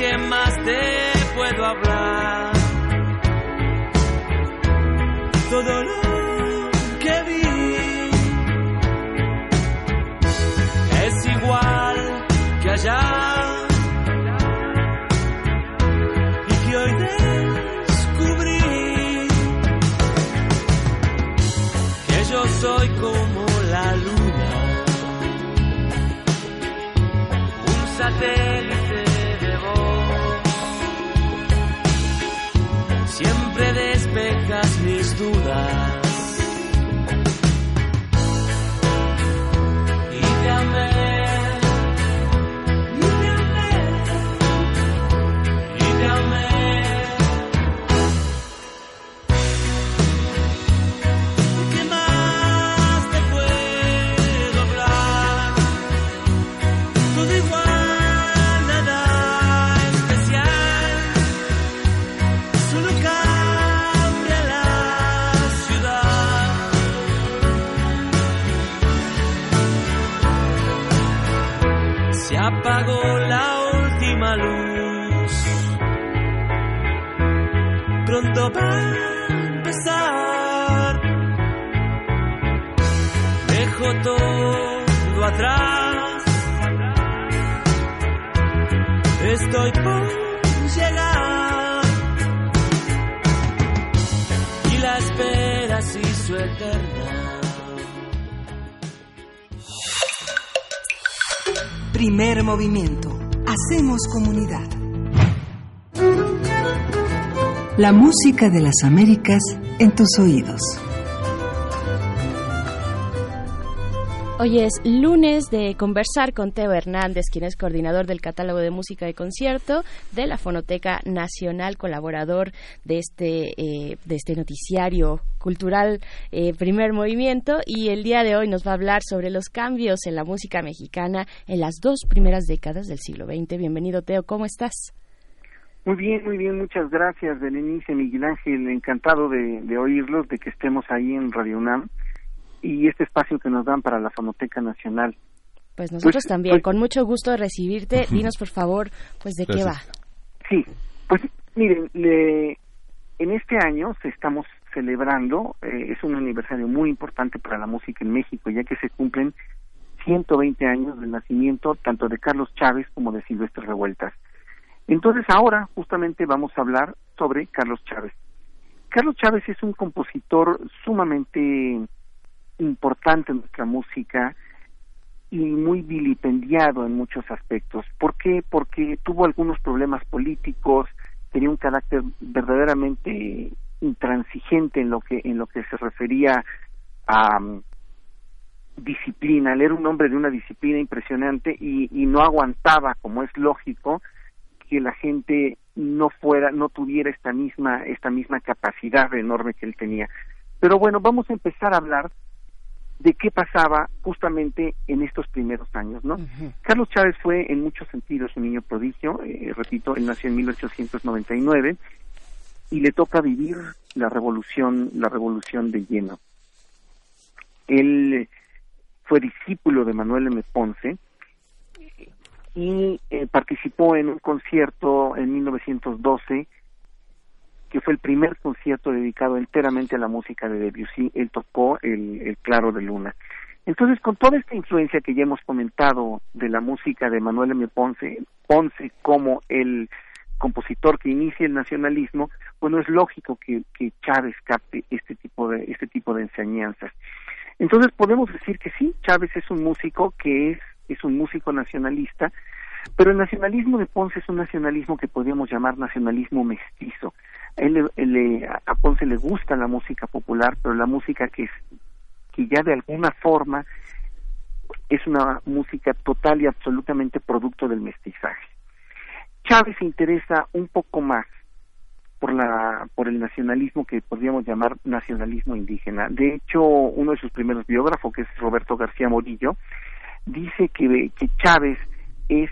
¿Qué más te puedo hablar? Todo lo que vi es igual que allá. Un Y la espera. Primer movimiento. Hacemos comunidad. La música de las Américas en tus oídos. Hoy es lunes de conversar con Teo Hernández, quien es coordinador del catálogo de música de concierto de la Fonoteca Nacional, colaborador de este eh, de este noticiario cultural eh, Primer Movimiento y el día de hoy nos va a hablar sobre los cambios en la música mexicana en las dos primeras décadas del siglo XX. Bienvenido Teo, ¿cómo estás? Muy bien, muy bien, muchas gracias, Berenice, Miguel Ángel, encantado de, de oírlos, de que estemos ahí en Radio UNAM y este espacio que nos dan para la Fonoteca Nacional. Pues nosotros Pues- también, pues- con mucho gusto de recibirte. Dinos por favor, pues de qué va. Sí, pues miren, le- en este año se estamos celebrando, eh, es un aniversario muy importante para la música en México, ya que se cumplen 120 años del nacimiento tanto de Carlos Chávez como de Silvestre Revueltas. Entonces ahora justamente vamos a hablar sobre Carlos Chávez. Carlos Chávez es un compositor sumamente importante en nuestra música y muy vilipendiado en muchos aspectos. ¿Por qué? Porque tuvo algunos problemas políticos, tenía un carácter verdaderamente intransigente en lo que en lo que se refería a mm, disciplina. Él era un hombre de una disciplina impresionante y, y no aguantaba, como es lógico, que la gente no fuera, no tuviera esta misma, esta misma capacidad enorme que él tenía. Pero bueno, vamos a empezar a hablar de qué pasaba justamente en estos primeros años, ¿no? Carlos Chávez fue en muchos sentidos un niño prodigio, eh, repito, él nació en 1899 y le toca vivir la revolución, la revolución de lleno. Él eh, fue discípulo de Manuel M. Ponce y eh, participó en un concierto en 1912 que fue el primer concierto dedicado enteramente a la música de Debussy. Él tocó el, el Claro de Luna. Entonces, con toda esta influencia que ya hemos comentado de la música de Manuel M. Ponce, Ponce como el compositor que inicia el nacionalismo, bueno, es lógico que, que Chávez capte este tipo de este tipo de enseñanzas. Entonces podemos decir que sí, Chávez es un músico que es es un músico nacionalista, pero el nacionalismo de Ponce es un nacionalismo que podríamos llamar nacionalismo mestizo. Él, le- a Ponce le gusta la música popular, pero la música que es que ya de alguna forma es una música total y absolutamente producto del mestizaje. Chávez se interesa un poco más por la por el nacionalismo que podríamos llamar nacionalismo indígena. De hecho, uno de sus primeros biógrafos, que es Roberto García Morillo, dice que, que Chávez es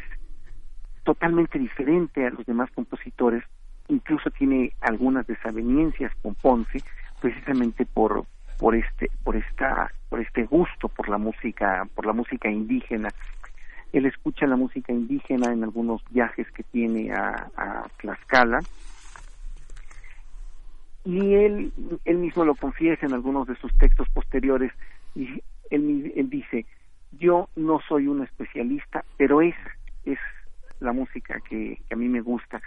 totalmente diferente a los demás compositores, incluso tiene algunas desavenencias con Ponce, precisamente por por este por esta por este gusto por la música por la música indígena. Él escucha la música indígena en algunos viajes que tiene a, a Tlaxcala y él él mismo lo confiesa en algunos de sus textos posteriores y él, él dice yo no soy un especialista pero es es la música que, que a mí me gusta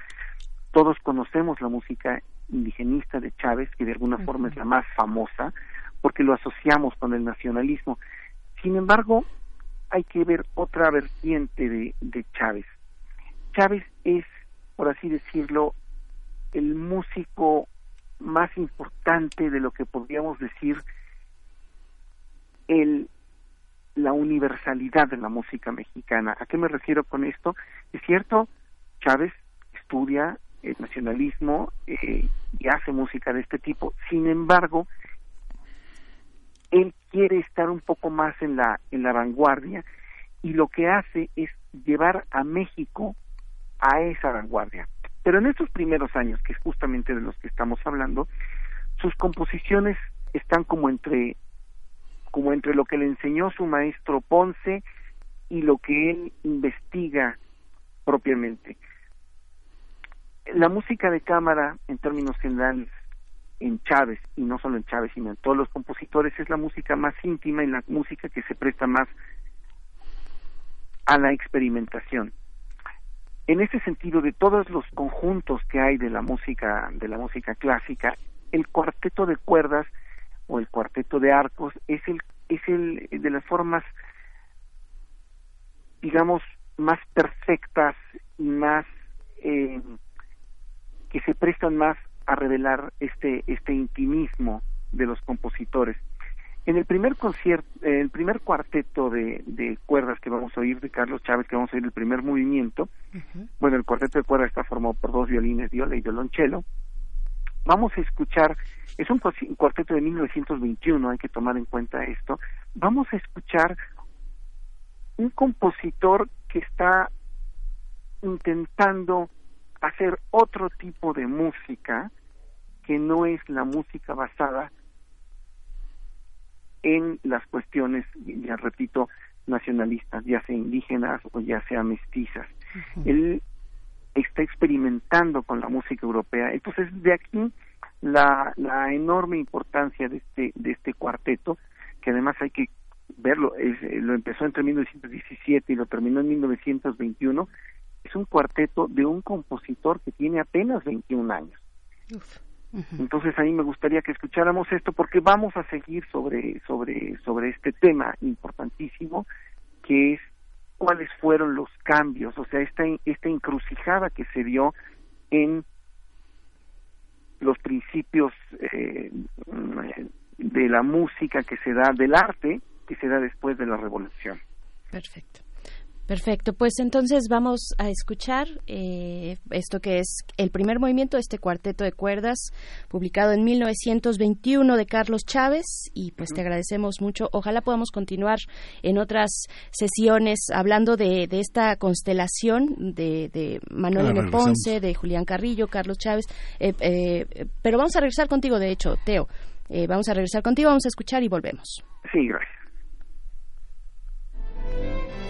todos conocemos la música indigenista de Chávez, que de alguna forma es la más famosa, porque lo asociamos con el nacionalismo. Sin embargo, hay que ver otra vertiente de, de Chávez. Chávez es, por así decirlo, el músico más importante de lo que podríamos decir el la universalidad de la música mexicana. ¿A qué me refiero con esto? Es cierto, Chávez estudia el nacionalismo eh, y hace música de este tipo. Sin embargo, él quiere estar un poco más en la en la vanguardia y lo que hace es llevar a México a esa vanguardia. Pero en estos primeros años, que es justamente de los que estamos hablando, sus composiciones están como entre como entre lo que le enseñó su maestro Ponce y lo que él investiga propiamente. La música de cámara, en términos generales, en Chávez, y no solo en Chávez, sino en todos los compositores, es la música más íntima y la música que se presta más a la experimentación. En ese sentido, de todos los conjuntos que hay de la música, de la música clásica, el cuarteto de cuerdas o el cuarteto de arcos es el es el de las formas digamos más perfectas y más eh, que se prestan más a revelar este este intimismo de los compositores. En el primer concierto el primer cuarteto de, de, cuerdas que vamos a oír de Carlos Chávez que vamos a oír el primer movimiento bueno el cuarteto de cuerdas está formado por dos violines viola y violonchelo vamos a escuchar, es un cuarteto de 1921, hay que tomar en cuenta esto, vamos a escuchar un compositor que está intentando hacer otro tipo de música que no es la música basada en las cuestiones, ya repito, nacionalistas, ya sea indígenas o ya sea mestizas está experimentando con la música europea. Entonces, de aquí la, la enorme importancia de este, de este cuarteto, que además hay que verlo, es, eh, lo empezó entre 1917 y lo terminó en 1921, es un cuarteto de un compositor que tiene apenas 21 años. Entonces a mí me gustaría que escucháramos esto porque vamos a seguir sobre sobre sobre este tema importantísimo que es cuáles fueron los cambios, o sea, esta, esta encrucijada que se dio en los principios eh, de la música que se da, del arte que se da después de la revolución. Perfecto. Perfecto, pues entonces vamos a escuchar eh, esto que es el primer movimiento de este cuarteto de cuerdas publicado en 1921 de Carlos Chávez y pues te agradecemos mucho. Ojalá podamos continuar en otras sesiones hablando de, esta constelación de, Manuel M. Ponce, de Julián Carrillo, Carlos Chávez, eh, eh, pero vamos a regresar contigo, de hecho, Teo. vamos a regresar contigo, vamos a escuchar y volvemos. Sí, gracias. え?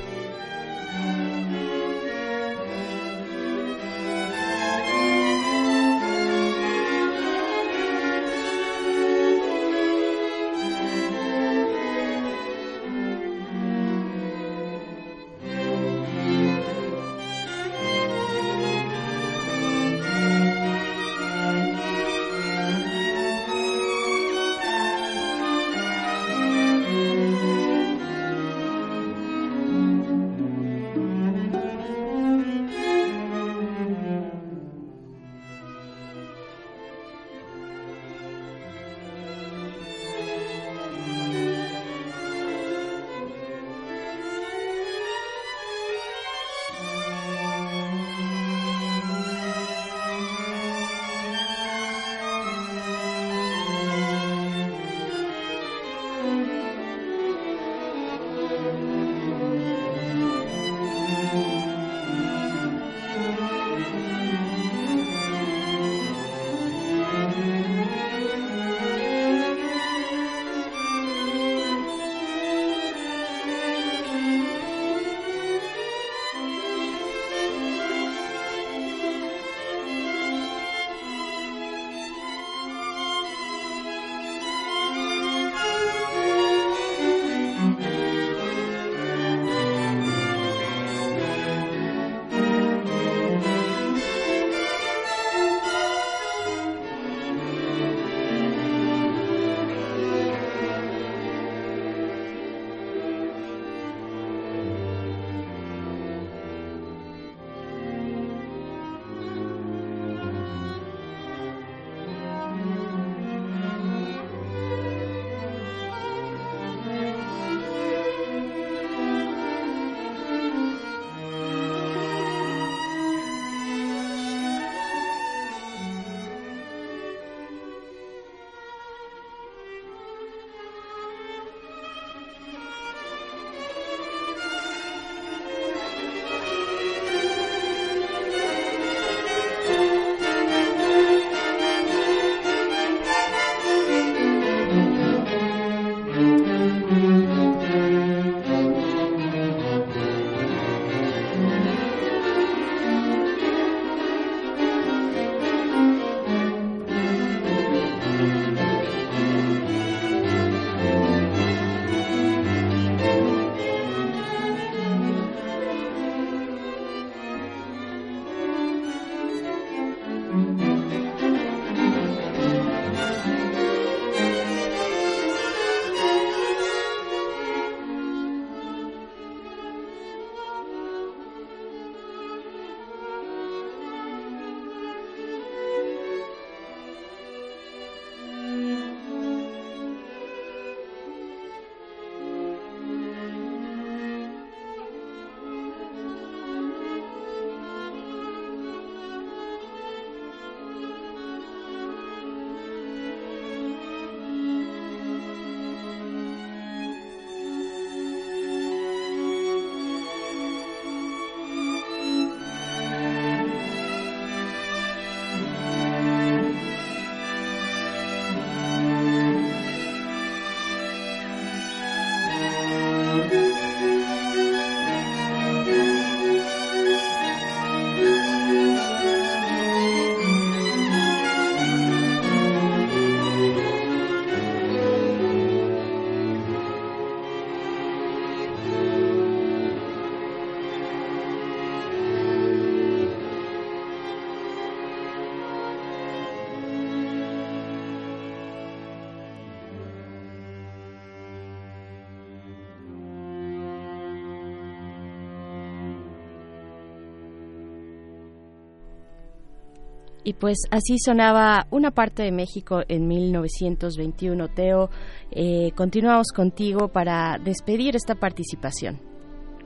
Y pues así sonaba una parte de México en 1921. Teo, eh, continuamos contigo para despedir esta participación.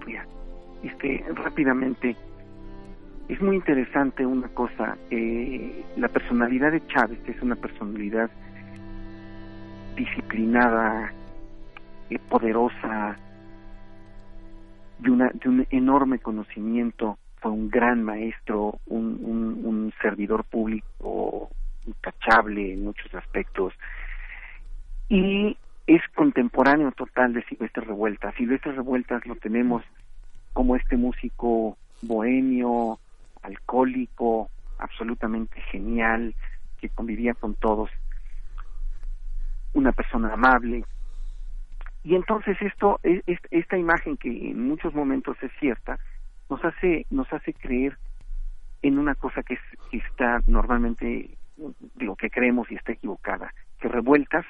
Ya, este, rápidamente, es muy interesante una cosa, eh, la personalidad de Chávez es una personalidad disciplinada, eh, poderosa, de, una, de un enorme conocimiento, fue un gran maestro, un, servidor público intachable en muchos aspectos y es contemporáneo total de Silvestre Revueltas. Silvestre Revueltas lo tenemos como este músico bohemio, alcohólico, absolutamente genial, que convivía con todos, una persona amable. Y entonces esto, esta imagen que en muchos momentos es cierta, nos hace, nos hace creer en una cosa que, está normalmente, digo, que creemos y está equivocada, que Revueltas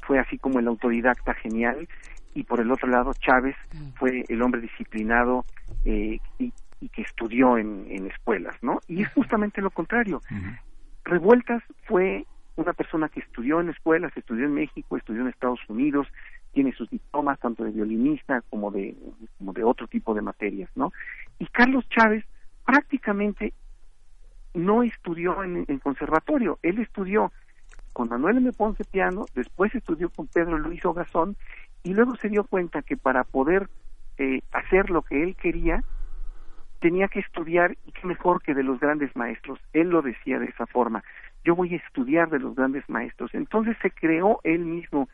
fue así como el autodidacta genial y por el otro lado Chávez mm. fue el hombre disciplinado eh, y, que estudió en, escuelas, ¿no? Y es justamente lo contrario. Revueltas fue una persona que estudió en escuelas, estudió en México, estudió en Estados Unidos, tiene sus diplomas tanto de violinista como de, como de otro tipo de materias, ¿no? Y Carlos Chávez prácticamente no estudió en, conservatorio, él estudió con Manuel M. Ponce Piano, después estudió con Pedro Luis Ogazón y luego se dio cuenta que para poder eh, hacer lo que él quería tenía que estudiar y qué mejor que de los grandes maestros. Él lo decía de esa forma. Yo voy a estudiar de los grandes maestros. Entonces se creó él mismo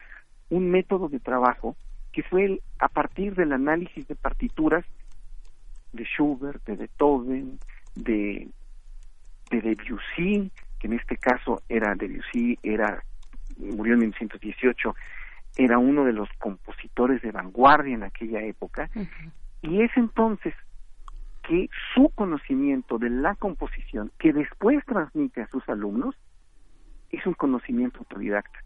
un método de trabajo que fue el, a partir del análisis de partituras de Schubert, de Beethoven, de, de Debussy, que en este caso era Debussy, era murió en 1918, era uno de los compositores de vanguardia en aquella época, y es entonces que su conocimiento de la composición, que después transmite a sus alumnos, es un conocimiento autodidacta.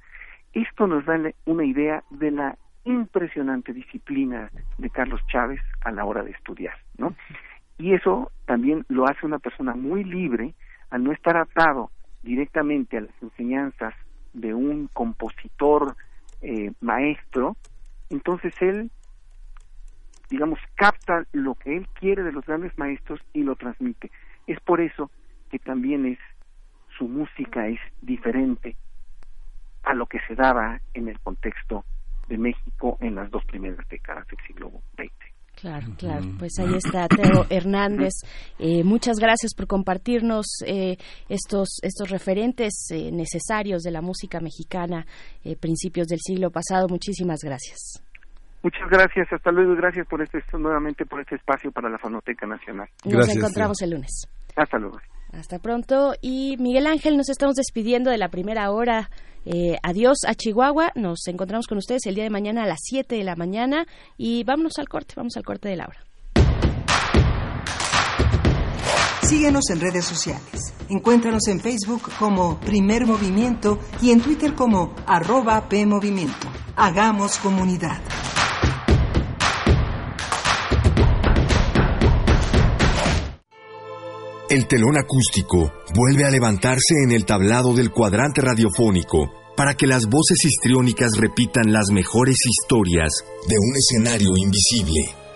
Esto nos da una idea de la impresionante disciplina de Carlos Chávez a la hora de estudiar, ¿no? Y eso también lo hace una persona muy libre al no estar atado directamente a las enseñanzas de un compositor eh, maestro, entonces él, digamos, capta lo que él quiere de los grandes maestros y lo transmite. Es por eso que también es su música es diferente a lo que se daba en el contexto de México en las dos primeras décadas del siglo XX. Claro, claro. Pues ahí está Teo Hernández. Eh, muchas gracias por compartirnos eh, estos estos referentes eh, necesarios de la música mexicana principios del siglo pasado. Muchísimas gracias. Muchas gracias. Hasta luego. Gracias por este nuevamente por este espacio para la Fonoteca Nacional. Nos encontramos el lunes. Hasta luego. Hasta pronto. Y Miguel Ángel, nos estamos despidiendo de la primera hora. Eh, adiós a Chihuahua. Nos encontramos con ustedes el día de mañana a las 7 de la mañana. Y vámonos al corte, vamos al corte de la hora. Síguenos en redes sociales. Encuéntranos en Facebook como Primer Movimiento y en Twitter como arroba PMovimiento. Hagamos comunidad. El telón acústico vuelve a levantarse en el tablado del cuadrante radiofónico para que las voces histriónicas repitan las mejores historias de un escenario invisible.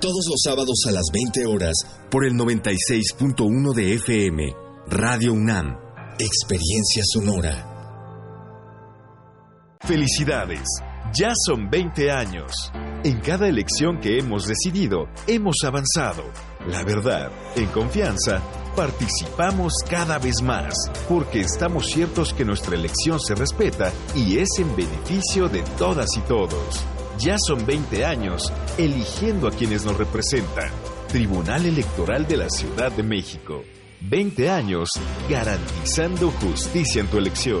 Todos los sábados a las 20 horas por el 96.1 de FM, Radio UNAM, Experiencia Sonora. Felicidades, ya son 20 años. En cada elección que hemos decidido, hemos avanzado. La verdad, en confianza, participamos cada vez más, porque estamos ciertos que nuestra elección se respeta y es en beneficio de todas y todos. Ya son 20 años eligiendo a quienes nos representan. Tribunal Electoral de la Ciudad de México. 20 años garantizando justicia en tu elección.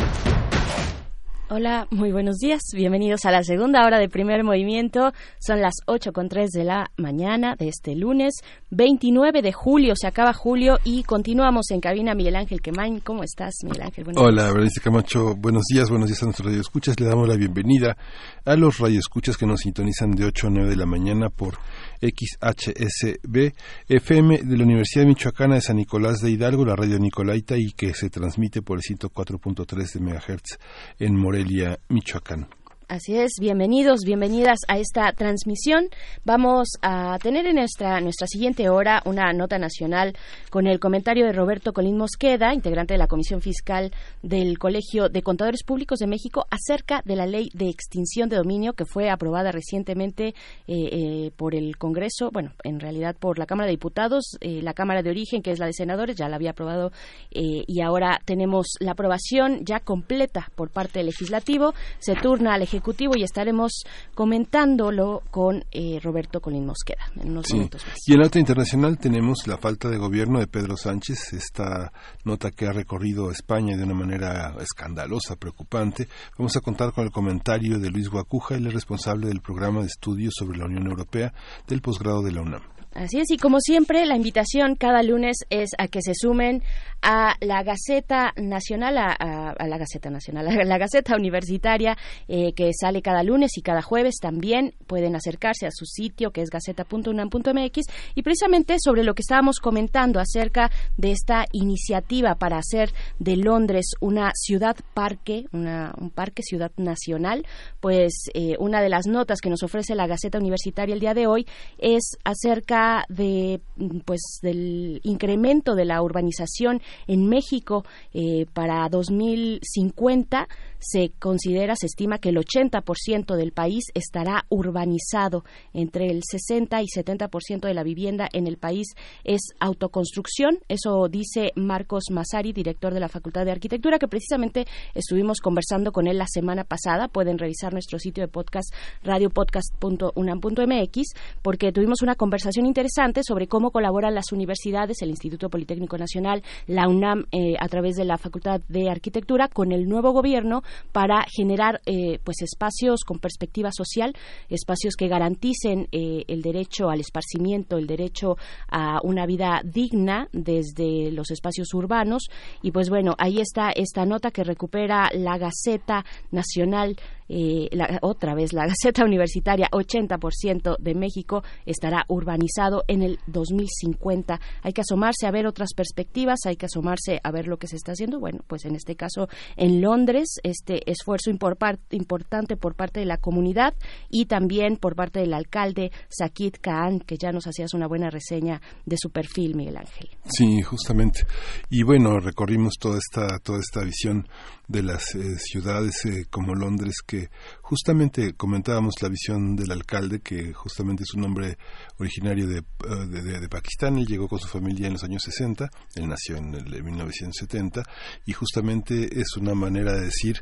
Hola, muy buenos días. Bienvenidos a la segunda hora de primer movimiento. Son las 8 con 3 de la mañana de este lunes 29 de julio. Se acaba julio y continuamos en cabina. Miguel Ángel Quemain, ¿cómo estás, Miguel Ángel? Buenos Hola, Berenice Camacho. Buenos días, buenos días a nuestros radioescuchas. Le damos la bienvenida a los radioescuchas que nos sintonizan de 8 a 9 de la mañana por XHSB FM de la Universidad Michoacana de San Nicolás de Hidalgo, la radio Nicolaita, y que se transmite por el 104.3 de MHz en Morelia, Michoacán. Así es, bienvenidos, bienvenidas a esta transmisión. Vamos a tener en nuestra, nuestra siguiente hora una nota nacional con el comentario de Roberto Colín Mosqueda, integrante de la Comisión Fiscal del Colegio de Contadores Públicos de México, acerca de la ley de extinción de dominio que fue aprobada recientemente eh, eh, por el Congreso, bueno, en realidad por la Cámara de Diputados, eh, la Cámara de Origen, que es la de Senadores, ya la había aprobado y ahora tenemos la aprobación ya completa por parte del Legislativo. Se turna al Ejecutivo y estaremos comentándolo con eh, Roberto Colín Mosqueda en unos sí. minutos más. Y en la nota internacional tenemos la falta de gobierno de Pedro Sánchez, esta nota que ha recorrido España de una manera escandalosa, preocupante. Vamos a contar con el comentario de Luis Guacuja, el responsable del programa de estudios sobre la Unión Europea del posgrado de la UNAM. Así es, y como siempre, la invitación cada lunes es a que se sumen a la Gaceta Nacional, a, a, la Gaceta Nacional, a la Gaceta Universitaria, eh, que sale cada lunes y cada jueves. También pueden acercarse a su sitio, que es gaceta.unam.mx, y precisamente sobre lo que estábamos comentando acerca de esta iniciativa para hacer de Londres una ciudad parque, una, un parque ciudad nacional, pues eh, una de las notas que nos ofrece la Gaceta Universitaria el día de hoy es acerca de pues del incremento de la urbanización en México eh, para 2050 se considera, se estima que el 80% del país estará urbanizado. Entre el 60 y 70% de la vivienda en el país es autoconstrucción. Eso dice Marcos Masari, director de la Facultad de Arquitectura, que precisamente estuvimos conversando con él la semana pasada. Pueden revisar nuestro sitio de podcast, radiopodcast.unam.mx, porque tuvimos una conversación interesante sobre cómo colaboran las universidades, el Instituto Politécnico Nacional, la UNAM, eh, a través de la Facultad de Arquitectura, con el nuevo gobierno para generar eh, pues espacios con perspectiva social, espacios que garanticen eh, el derecho al esparcimiento, el derecho a una vida digna desde los espacios urbanos. Y pues bueno, ahí está esta nota que recupera la Gaceta Nacional eh, la, otra vez la Gaceta Universitaria, 80% de México estará urbanizado en el 2050. Hay que asomarse a ver otras perspectivas, hay que asomarse a ver lo que se está haciendo. Bueno, pues en este caso en Londres, este esfuerzo importante por parte de la comunidad y también por parte del alcalde Sakit Khan, que ya nos hacías una buena reseña de su perfil, Miguel Ángel. Sí, justamente. Y bueno, recorrimos toda esta, toda esta visión de las eh, ciudades eh, como Londres que justamente comentábamos la visión del alcalde que justamente es un hombre originario de, eh, de, Pakistán. Él llegó con su familia en los años 60 él nació en el 1970 y justamente es una manera de decir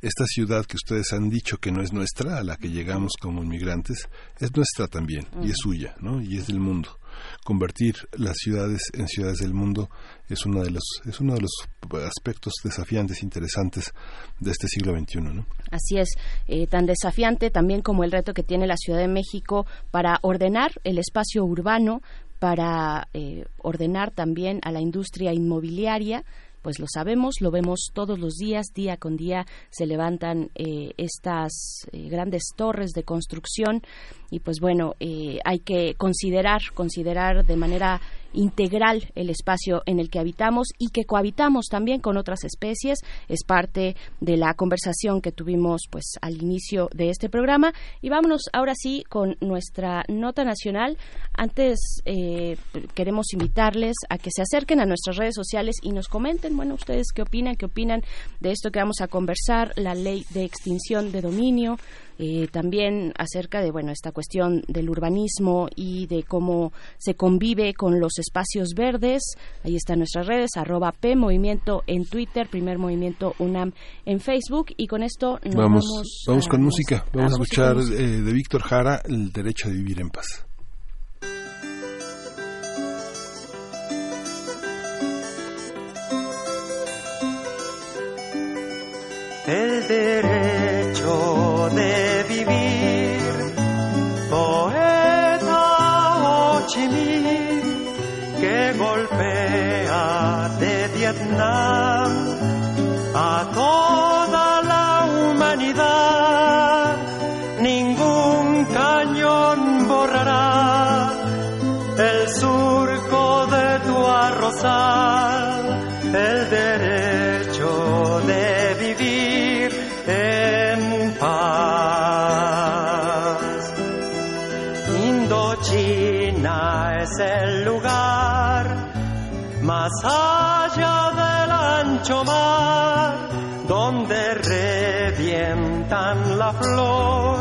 esta ciudad que ustedes han dicho que no es nuestra a la que llegamos como inmigrantes es nuestra también y es suya ¿no? y es del mundo convertir las ciudades en ciudades del mundo es uno de los es uno de los aspectos desafiantes interesantes de este siglo XXI ¿no? así es eh, tan desafiante también como el reto que tiene la Ciudad de México para ordenar el espacio urbano para eh, ordenar también a la industria inmobiliaria pues lo sabemos, lo vemos todos los días, día con día se levantan eh, estas eh, grandes torres de construcción y pues bueno, eh, hay que considerar, considerar de manera integral el espacio en el que habitamos y que cohabitamos también con otras especies. Es parte de la conversación que tuvimos pues al inicio de este programa. Y vámonos ahora sí con nuestra nota nacional. Antes eh, queremos invitarles a que se acerquen a nuestras redes sociales y nos comenten, bueno, ustedes qué opinan, qué opinan de esto que vamos a conversar, la ley de extinción de dominio, eh, también acerca de bueno esta cuestión del urbanismo y de cómo se convive con los espacios verdes. Ahí están nuestras redes, arroba P Movimiento en Twitter, Primer Movimiento UNAM en Facebook. Y con esto nos vamos, vamos, con música. Vamos a, escuchar eh, de Víctor Jara El derecho de vivir en paz. El derecho Vietnam a toda la humanidad. Ningún cañón borrará el surco de tu arrozal, el derecho de vivir en paz. Indochina es el lugar más allá del ancho mar donde revientan la flor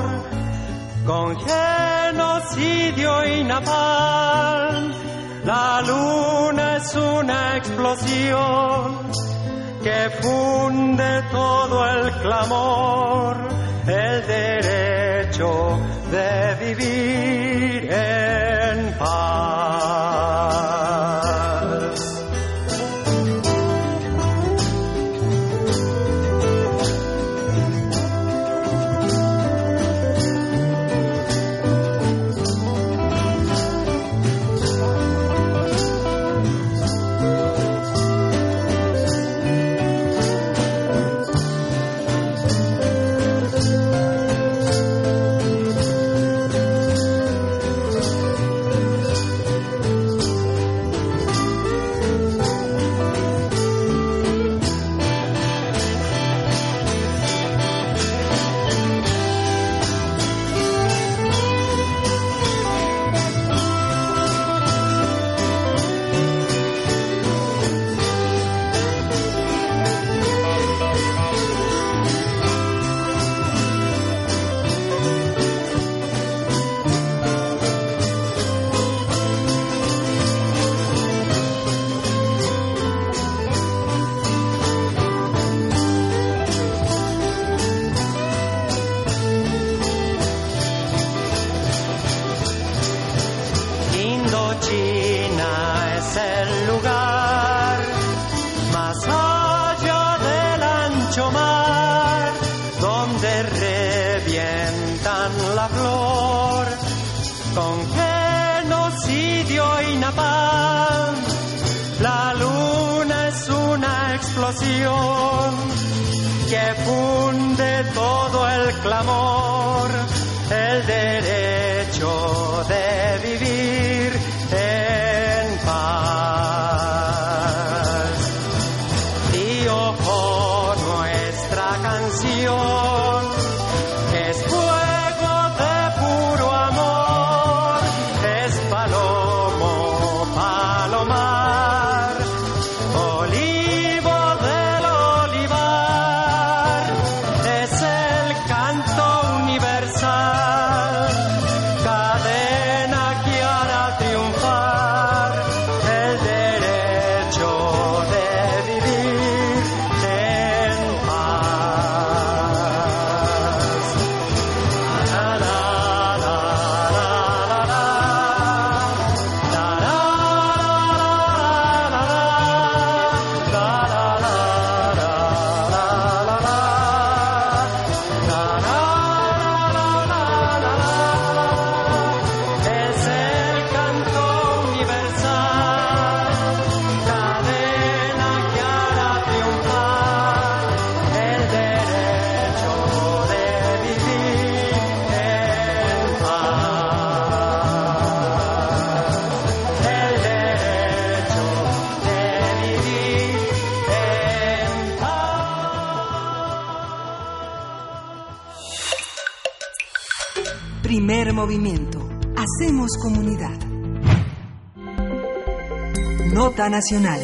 con genocidio y napalm. La luna es una explosión que funde todo el clamor, el derecho de vivir en paz. Nacional.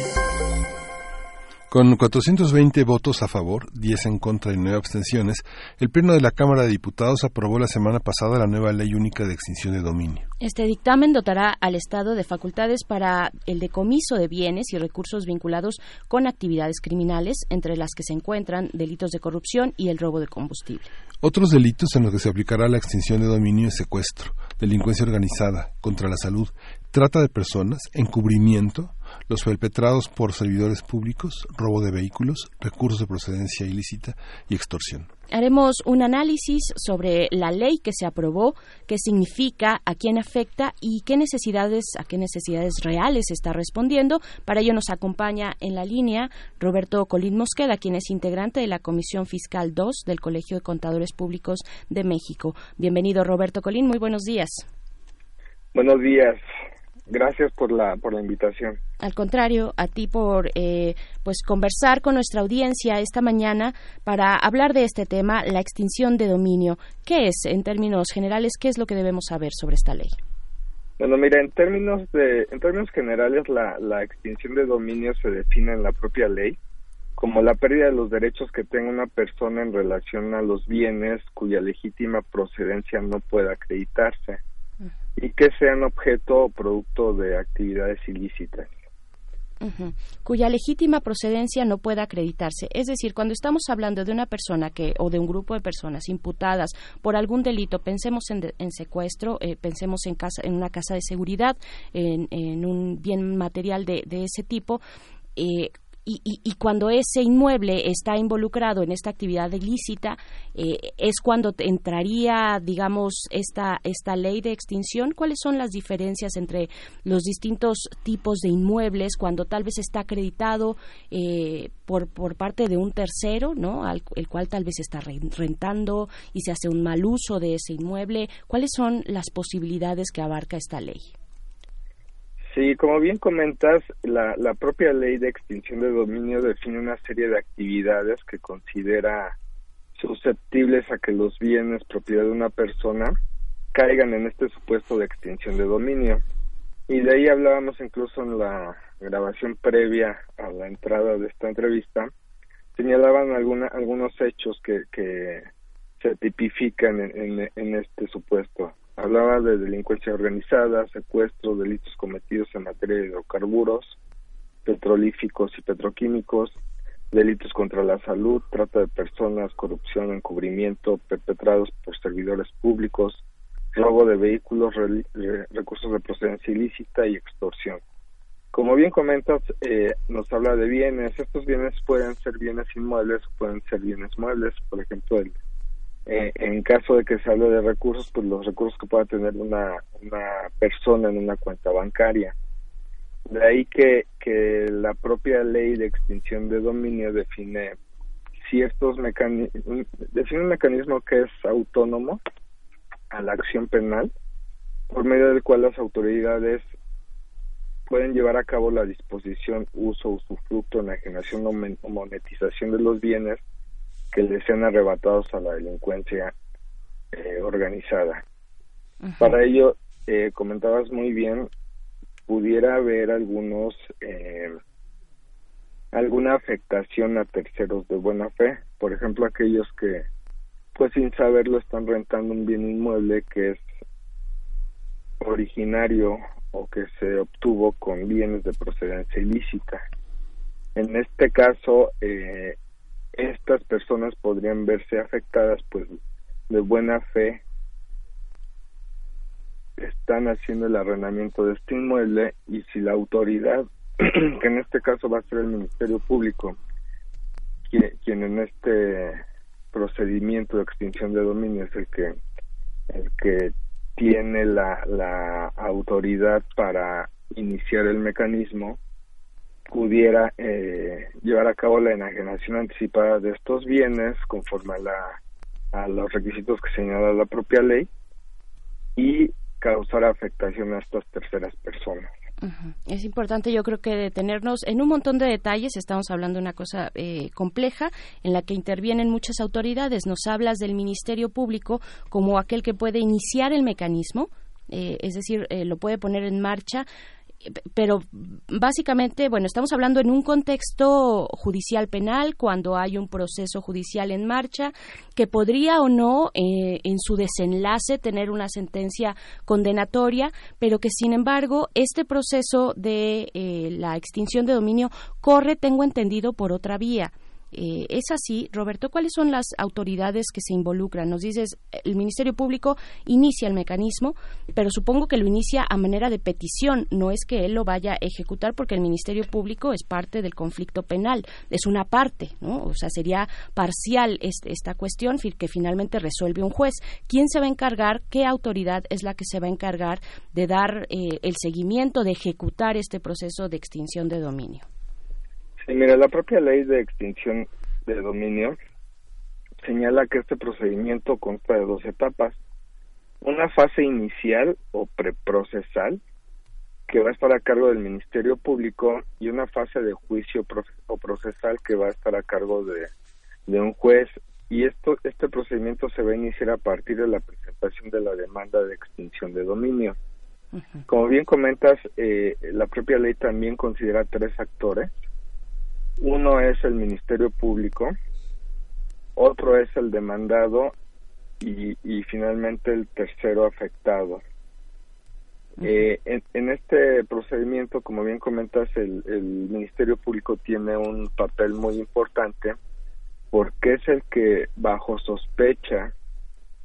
Con 420 votos a favor, 10 en contra y 9 abstenciones, el Pleno de la Cámara de Diputados aprobó la semana pasada la nueva Ley Única de Extinción de Dominio. Este dictamen dotará al Estado de facultades para el decomiso de bienes y recursos vinculados con actividades criminales, entre las que se encuentran delitos de corrupción y el robo de combustible. Otros delitos en los que se aplicará la extinción de dominio es secuestro, delincuencia organizada, contra la salud, trata de personas, encubrimiento, los perpetrados por servidores públicos, robo de vehículos, recursos de procedencia ilícita y extorsión. Haremos un análisis sobre la ley que se aprobó, qué significa, a quién afecta y qué necesidades, a qué necesidades reales está respondiendo. Para ello nos acompaña en la línea Roberto Colín Mosqueda, quien es integrante de la Comisión Fiscal 2 del Colegio de Contadores Públicos de México. Bienvenido, Roberto Colín. Muy buenos días. Buenos días. Gracias por la por la invitación. Al contrario, a ti por eh, pues conversar con nuestra audiencia esta mañana para hablar de este tema, la extinción de dominio. ¿Qué es, en términos generales, qué es lo que debemos saber sobre esta ley? Bueno, mira, en términos de en términos generales la la extinción de dominio se define en la propia ley como la pérdida de los derechos que tenga una persona en relación a los bienes cuya legítima procedencia no pueda acreditarse y que sean objeto o producto de actividades ilícitas. Cuya legítima procedencia no pueda acreditarse. Es decir, cuando estamos hablando de una persona que o de un grupo de personas imputadas por algún delito, pensemos en, de- en secuestro, eh, pensemos en casa, en una casa de seguridad, en, en un bien material de, de ese tipo. eh, y, y- y cuando ese inmueble está involucrado en esta actividad ilícita, eh, es cuando entraría, digamos, esta, esta ley de extinción. ¿Cuáles son las diferencias entre los distintos tipos de inmuebles cuando tal vez está acreditado eh, por, por parte de un tercero, ¿no? Al, el cual tal vez está re- rentando y se hace un mal uso de ese inmueble? ¿Cuáles son las posibilidades que abarca esta ley? Sí, como bien comentas, la, la propia ley de extinción de dominio define una serie de actividades que considera susceptibles a que los bienes propiedad de una persona caigan en este supuesto de extinción de dominio. Y de ahí hablábamos incluso en la grabación previa a la entrada de esta entrevista, señalaban alguna, algunos hechos que, que se tipifican en, en, en este supuesto. Hablaba de delincuencia organizada, secuestro, delitos cometidos en materia de hidrocarburos, petrolíficos y petroquímicos, delitos contra la salud, trata de personas, corrupción, encubrimiento perpetrados por servidores públicos, robo de vehículos, re- re- recursos de procedencia ilícita y extorsión. Como bien comentas, eh, nos habla de bienes. Estos bienes pueden ser bienes inmuebles, pueden ser bienes muebles. Por ejemplo, el, eh, en caso de que se hable de recursos, pues los recursos que pueda tener una, una persona en una cuenta bancaria. De ahí que, que la propia ley de extinción de dominio define ciertos mecanismos, define un mecanismo que es autónomo a la acción penal, por medio del cual las autoridades pueden llevar a cabo la disposición, uso, usufructo, enajenación o monetización de los bienes que les sean arrebatados a la delincuencia eh, organizada. Para ello, eh, comentabas muy bien, pudiera haber algunos eh, alguna afectación a terceros de buena fe, por ejemplo aquellos que pues sin saberlo están rentando un bien inmueble que es originario o que se obtuvo con bienes de procedencia ilícita. En este caso, eh, estas personas podrían verse afectadas, pues de buena fe están haciendo el arrendamiento de este inmueble y si la autoridad, que en este caso va a ser el Ministerio Público, quien, en este procedimiento de extinción de dominio es el que el que tiene la, la autoridad para iniciar el mecanismo pudiera eh, llevar a cabo la enajenación anticipada de estos bienes conforme a, la, a los requisitos que señala la propia ley y causar afectación a estas terceras personas. Es importante, yo creo que detenernos en un montón de detalles. Estamos hablando de una cosa eh, compleja en la que intervienen muchas autoridades. Nos hablas del Ministerio Público como aquel que puede iniciar el mecanismo, eh, es decir, eh, lo puede poner en marcha pero básicamente, bueno, estamos hablando en un contexto judicial penal, cuando hay un proceso judicial en marcha, que podría o no eh, en su desenlace tener una sentencia condenatoria, pero que sin embargo este proceso de eh, la extinción de dominio corre, tengo entendido, por otra vía. Eh, ¿Es así, Roberto? ¿Cuáles son las autoridades que se involucran? Nos dices, el Ministerio Público inicia el mecanismo, pero supongo que lo inicia a manera de petición, no es que él lo vaya a ejecutar porque el Ministerio Público es parte del conflicto penal, es una parte, ¿no? O sea, sería parcial esta cuestión que finalmente resuelve un juez. ¿Quién se va a encargar? ¿Qué autoridad es la que se va a encargar de dar eh, el seguimiento, de ejecutar este proceso de extinción de dominio? Sí, mira, la propia ley de extinción de dominio señala que este procedimiento consta de dos etapas. Una fase inicial o preprocesal, que va a estar a cargo del Ministerio Público, y una fase de juicio o procesal que va a estar a cargo de, de un juez. Y esto, este procedimiento se va a iniciar a partir de la presentación de la demanda de extinción de dominio. Como bien comentas, eh, la propia ley también considera tres actores uno es el Ministerio Público, otro es el demandado y, y finalmente el tercero afectado. Eh, en, este procedimiento, como bien comentas, el, el, Ministerio Público tiene un papel muy importante porque es el que, bajo sospecha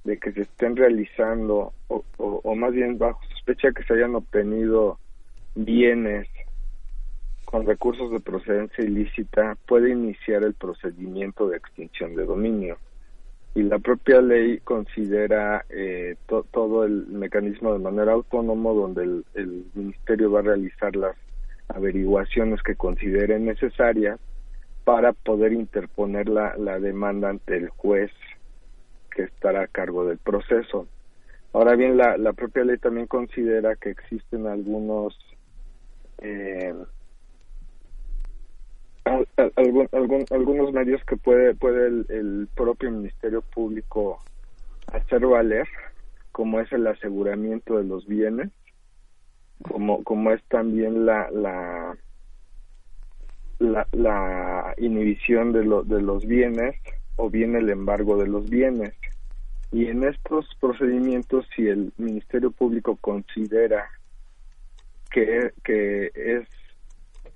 de que se estén realizando, o, o, o más bien bajo sospecha que se hayan obtenido bienes con recursos de procedencia ilícita puede iniciar el procedimiento de extinción de dominio y la propia ley considera eh, todo el mecanismo de manera autónomo donde el, ministerio va a realizar las averiguaciones que considere necesarias para poder interponer la, la demanda ante el juez que estará a cargo del proceso. Ahora bien, la, la propia ley también considera que existen algunos eh, algún, algunos medios que puede puede el, propio ministerio público hacer valer como es el aseguramiento de los bienes como como es también la la la, inhibición de, lo, de los bienes o bien el embargo de los bienes. Y en estos procedimientos si el ministerio público considera que, que es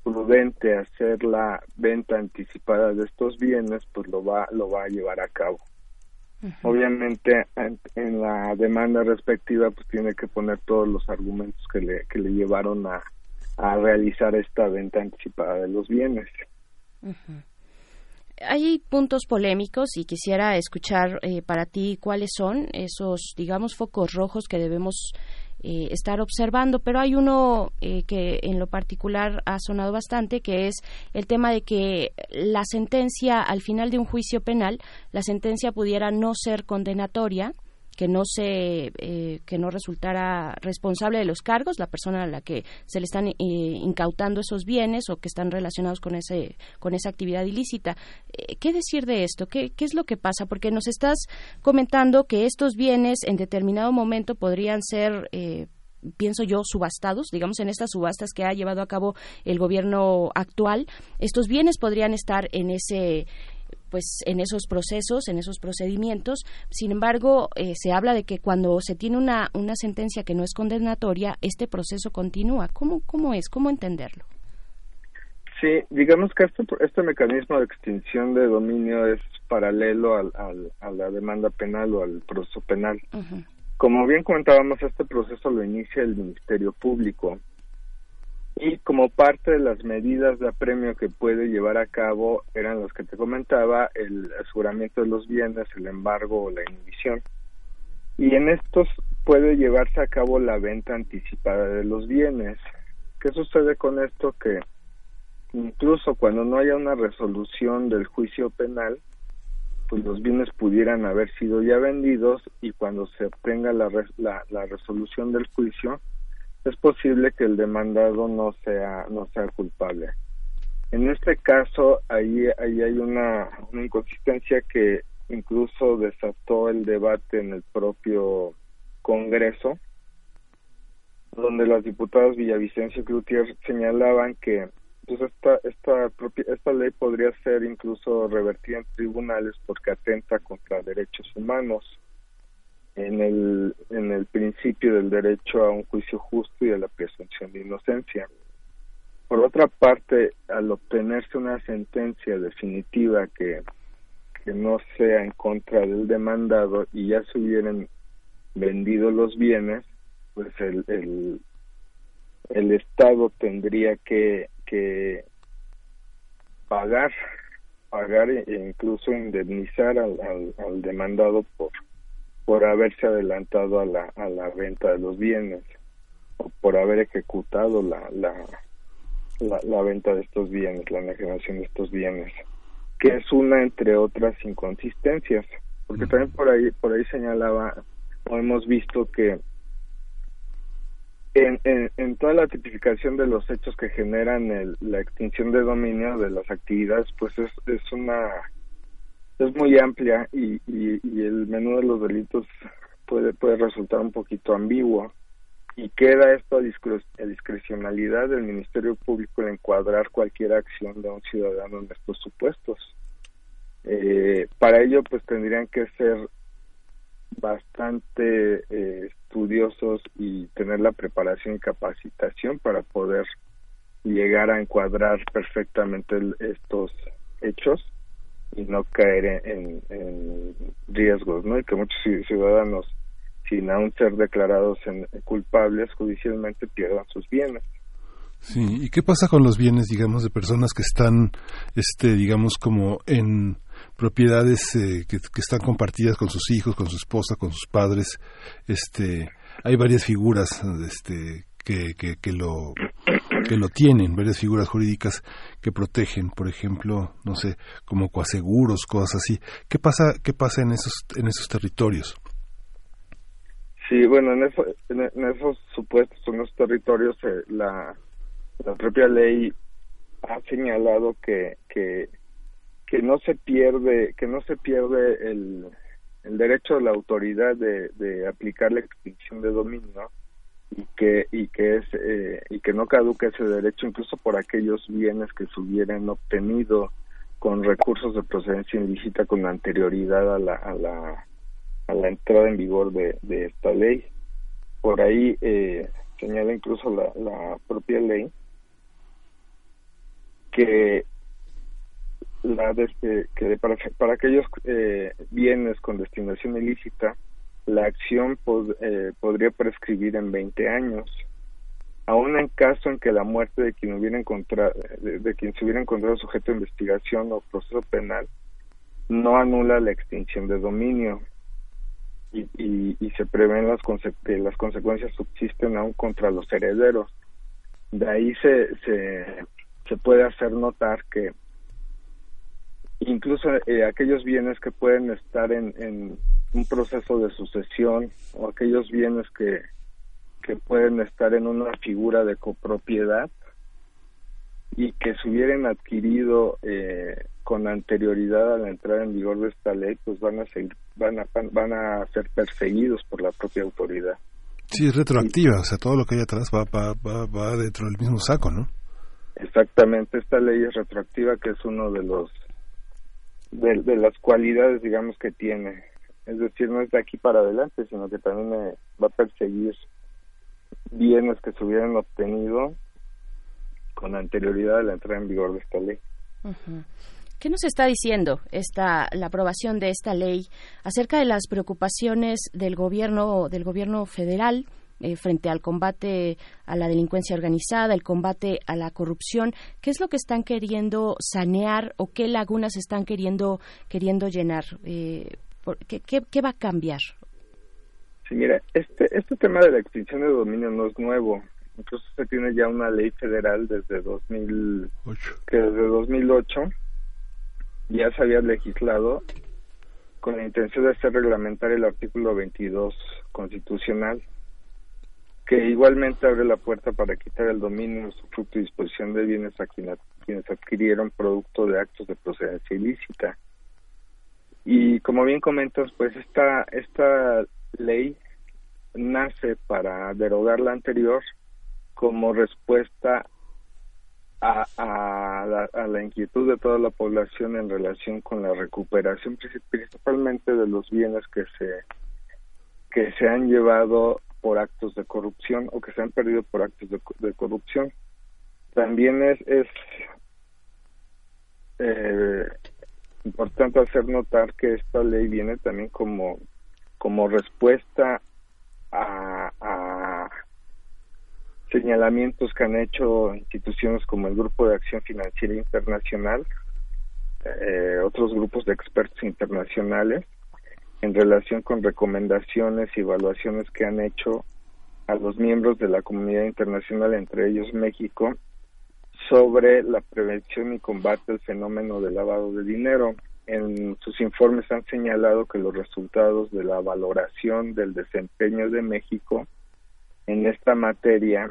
prudente hacer la venta anticipada de estos bienes, pues lo va, lo va a llevar a cabo. Obviamente en, la demanda respectiva pues tiene que poner todos los argumentos que le, que le llevaron a, a realizar esta venta anticipada de los bienes. Hay puntos polémicos y quisiera escuchar eh, para ti cuáles son esos, digamos, focos rojos que debemos eh, estar observando, pero hay uno eh, que en lo particular ha sonado bastante, que es el tema de que la sentencia, al final de un juicio penal, la sentencia pudiera no ser condenatoria, que no se eh, que no resultara responsable de los cargos la persona a la que se le están incautando esos bienes o que están relacionados con ese con esa actividad ilícita. Qué decir de esto qué, qué es lo que pasa porque nos estás comentando que estos bienes en determinado momento podrían ser pienso yo, subastados, digamos, en estas subastas que ha llevado a cabo el gobierno actual, estos bienes podrían estar en ese pues en esos procesos, en esos procedimientos. Sin embargo, eh, se habla de que cuando se tiene una, una sentencia que no es condenatoria, este proceso continúa. ¿Cómo, cómo es? ¿Cómo entenderlo? Sí, digamos que este, este mecanismo de extinción de dominio es paralelo al, al, a la demanda penal o al proceso penal. Como bien comentábamos, este proceso lo inicia el Ministerio Público y como parte de las medidas de apremio que puede llevar a cabo eran las que te comentaba, el aseguramiento de los bienes, el embargo o la inhibición. Y en estos puede llevarse a cabo la venta anticipada de los bienes. ¿Qué sucede con esto? Que incluso cuando no haya una resolución del juicio penal, pues los bienes pudieran haber sido ya vendidos y cuando se obtenga la, la, resolución del juicio es posible que el demandado no sea no sea culpable. En este caso ahí ahí hay una, inconsistencia que incluso desató el debate en el propio Congreso donde las diputadas Villavicencio y Cloutier señalaban que pues esta esta propia esta ley podría ser incluso revertida en tribunales porque atenta contra derechos humanos en el en el principio del derecho a un juicio justo y a la presunción de inocencia. Por otra parte al obtenerse una sentencia definitiva que que no sea en contra del demandado y ya se hubieran vendido los bienes pues el, el el Estado tendría que que pagar pagar e incluso indemnizar al, al, demandado por por haberse adelantado a la a la venta de los bienes o por haber ejecutado la la, la, venta de estos bienes la enajenación de estos bienes que es una entre otras inconsistencias porque también por ahí por ahí señalaba o hemos visto que en, en, toda la tipificación de los hechos que generan la extinción de dominio de las actividades, pues es, es una es muy amplia y, y, el menú de los delitos puede puede resultar un poquito ambiguo y queda esto a, discrecionalidad del Ministerio Público en encuadrar cualquier acción de un ciudadano en estos supuestos. Eh, para ello, pues tendrían que ser bastante eh, estudiosos y tener la preparación y capacitación para poder llegar a encuadrar perfectamente estos hechos y no caer en, riesgos, ¿no? Y que muchos ciudadanos, sin aún ser declarados en, culpables judicialmente, pierdan sus bienes. Sí, ¿y qué pasa con los bienes, digamos, de personas que están, este, digamos, como en propiedades eh, que, están compartidas con sus hijos, con su esposa, con sus padres. Este, hay varias figuras este, que, que, lo que lo tienen, varias figuras jurídicas que protegen, por ejemplo, no sé, como coaseguros, cosas así. ¿Qué pasa, qué pasa en esos, en esos territorios? Sí, bueno, en, eso, en, esos supuestos, en esos territorios, eh, la, la propia ley ha señalado que, que que no se pierde que no se pierde el, el derecho de la autoridad de, de aplicar la extinción de dominio y que y que es eh, y que no caduque ese derecho incluso por aquellos bienes que se hubieran obtenido con recursos de procedencia ilícita con anterioridad a la a la a la entrada en vigor de, de esta ley. Por ahí eh, señala incluso la, la propia ley que la que para, para aquellos eh, bienes con destinación ilícita, la acción eh, podría prescribir en 20 años. Aún en caso en que la muerte de quien hubiera encontrado, de, quien se hubiera encontrado sujeto de investigación o proceso penal no anula la extinción de dominio. y, y, y se prevén las que las consecuencias subsisten aún contra los herederos. De ahí se, se, puede hacer notar que incluso eh, aquellos bienes que pueden estar en un proceso de sucesión o aquellos bienes que, que pueden estar en una figura de copropiedad y que se hubieran adquirido eh, con anterioridad a la entrada en vigor de esta ley, pues van a seguir, van a van a ser perseguidos por la propia autoridad. Sí, es retroactiva, o sea, todo lo que hay atrás va, va, va, va dentro del mismo saco, ¿no? Exactamente, esta ley es retroactiva, que es uno de los de, de las cualidades, digamos, que tiene. Es decir, no es de aquí para adelante, sino que también eh, va a perseguir bienes que se hubieran obtenido con anterioridad a la entrada en vigor de esta ley. ¿Qué nos está diciendo esta la aprobación de esta ley acerca de las preocupaciones del gobierno del gobierno federal eh, frente al combate a la delincuencia organizada, el combate a la corrupción? ¿Qué es lo que están queriendo sanear o qué lagunas están queriendo queriendo llenar? Eh, ¿qué, qué, qué va a cambiar? Sí, mira, este, este tema de la extinción de dominio no es nuevo. Incluso se tiene ya una ley federal desde 2000, que desde 2008 ya se había legislado con la intención de hacer reglamentario el artículo 22 constitucional, que igualmente abre la puerta para quitar el dominio, usufructo y disposición de bienes a quienes adquirieron producto de actos de procedencia ilícita. Y como bien comentas, pues esta, esta ley nace para derogar la anterior como respuesta a, a, la, a la inquietud de toda la población en relación con la recuperación princip- principalmente de los bienes que se que se han llevado por actos de corrupción o que se han perdido por actos de, de corrupción. También es, es eh, importante hacer notar que esta ley viene también como como respuesta a, a señalamientos que han hecho instituciones como el Grupo de Acción Financiera Internacional, eh, otros grupos de expertos internacionales, en relación con recomendaciones y evaluaciones que han hecho a los miembros de la comunidad internacional, entre ellos México, sobre la prevención y combate al fenómeno del lavado de dinero. En sus informes han señalado que los resultados de la valoración del desempeño de México en esta materia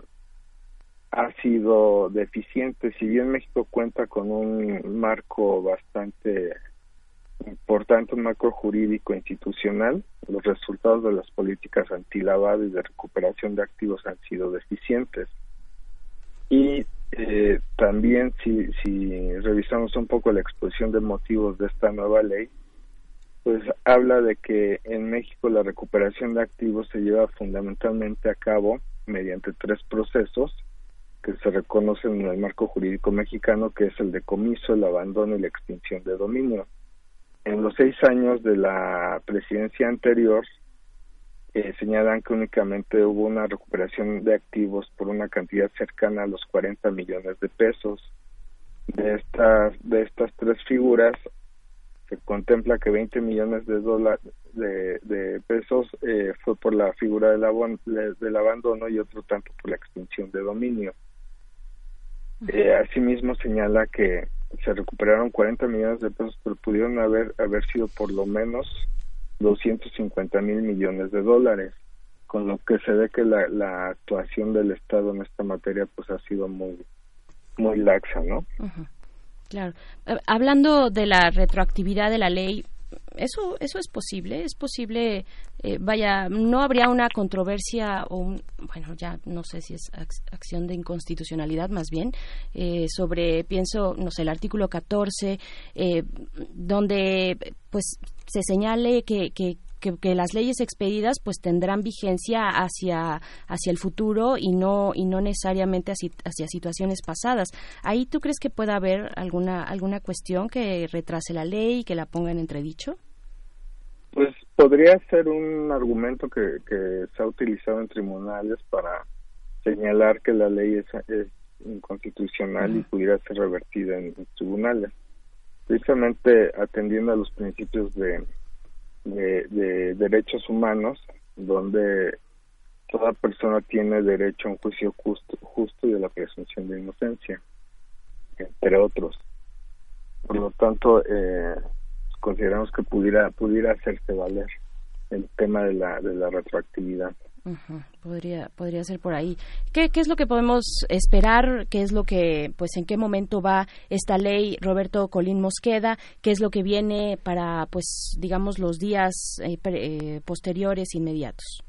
ha sido deficiente. Si bien México cuenta con un marco bastante importante, un marco jurídico institucional, los resultados de las políticas antilavado y de recuperación de activos han sido deficientes. Y eh, también si, si revisamos un poco la exposición de motivos de esta nueva ley, pues habla de que en México la recuperación de activos se lleva fundamentalmente a cabo mediante tres procesos que se reconocen en el marco jurídico mexicano, que es el decomiso, el abandono y la extinción de dominio. En los seis años de la presidencia anterior, eh, señalan que únicamente hubo una recuperación de activos por una cantidad cercana a los 40 millones de pesos. De estas, de estas tres figuras, se contempla que 20 millones de dólares de, de pesos eh, fue por la figura del, del abandono y otro tanto por la extinción de dominio. Eh, asimismo señala que se recuperaron 40 millones de pesos, pero pudieron haber haber sido por lo menos 250 mil millones de dólares, con lo que se ve que la, la actuación del Estado en esta materia pues ha sido muy muy laxa, ¿no? Claro. Eh, Hablando de la retroactividad de la ley, eso eso es posible, es posible. eh, vaya, no habría una controversia o un, bueno, ya no sé si es ac- acción de inconstitucionalidad más bien eh, sobre, pienso, no sé, el artículo 14, eh, donde pues se señale que, que que, que las leyes expedidas pues tendrán vigencia hacia hacia el futuro y no y no necesariamente hacia, hacia situaciones pasadas. Ahí tú crees que pueda haber alguna alguna cuestión que retrase la ley y que la ponga en entredicho? Pues podría ser un argumento que, que se ha utilizado en tribunales para señalar que la ley es, es inconstitucional y pudiera ser revertida en, en tribunales. Precisamente atendiendo a los principios de, de, de derechos humanos donde toda persona tiene derecho a un juicio justo, justo y a la presunción de inocencia, entre otros. Por lo tanto, eh, consideramos que pudiera pudiera hacerse valer el tema de la de la retroactividad. Podría, podría ser por ahí. ¿Qué, ¿Qué es lo que podemos esperar? ¿Qué es lo que, pues, en qué momento va esta ley, Roberto Colín Mosqueda? ¿Qué es lo que viene para, pues, digamos, los días eh, eh, posteriores, inmediatos?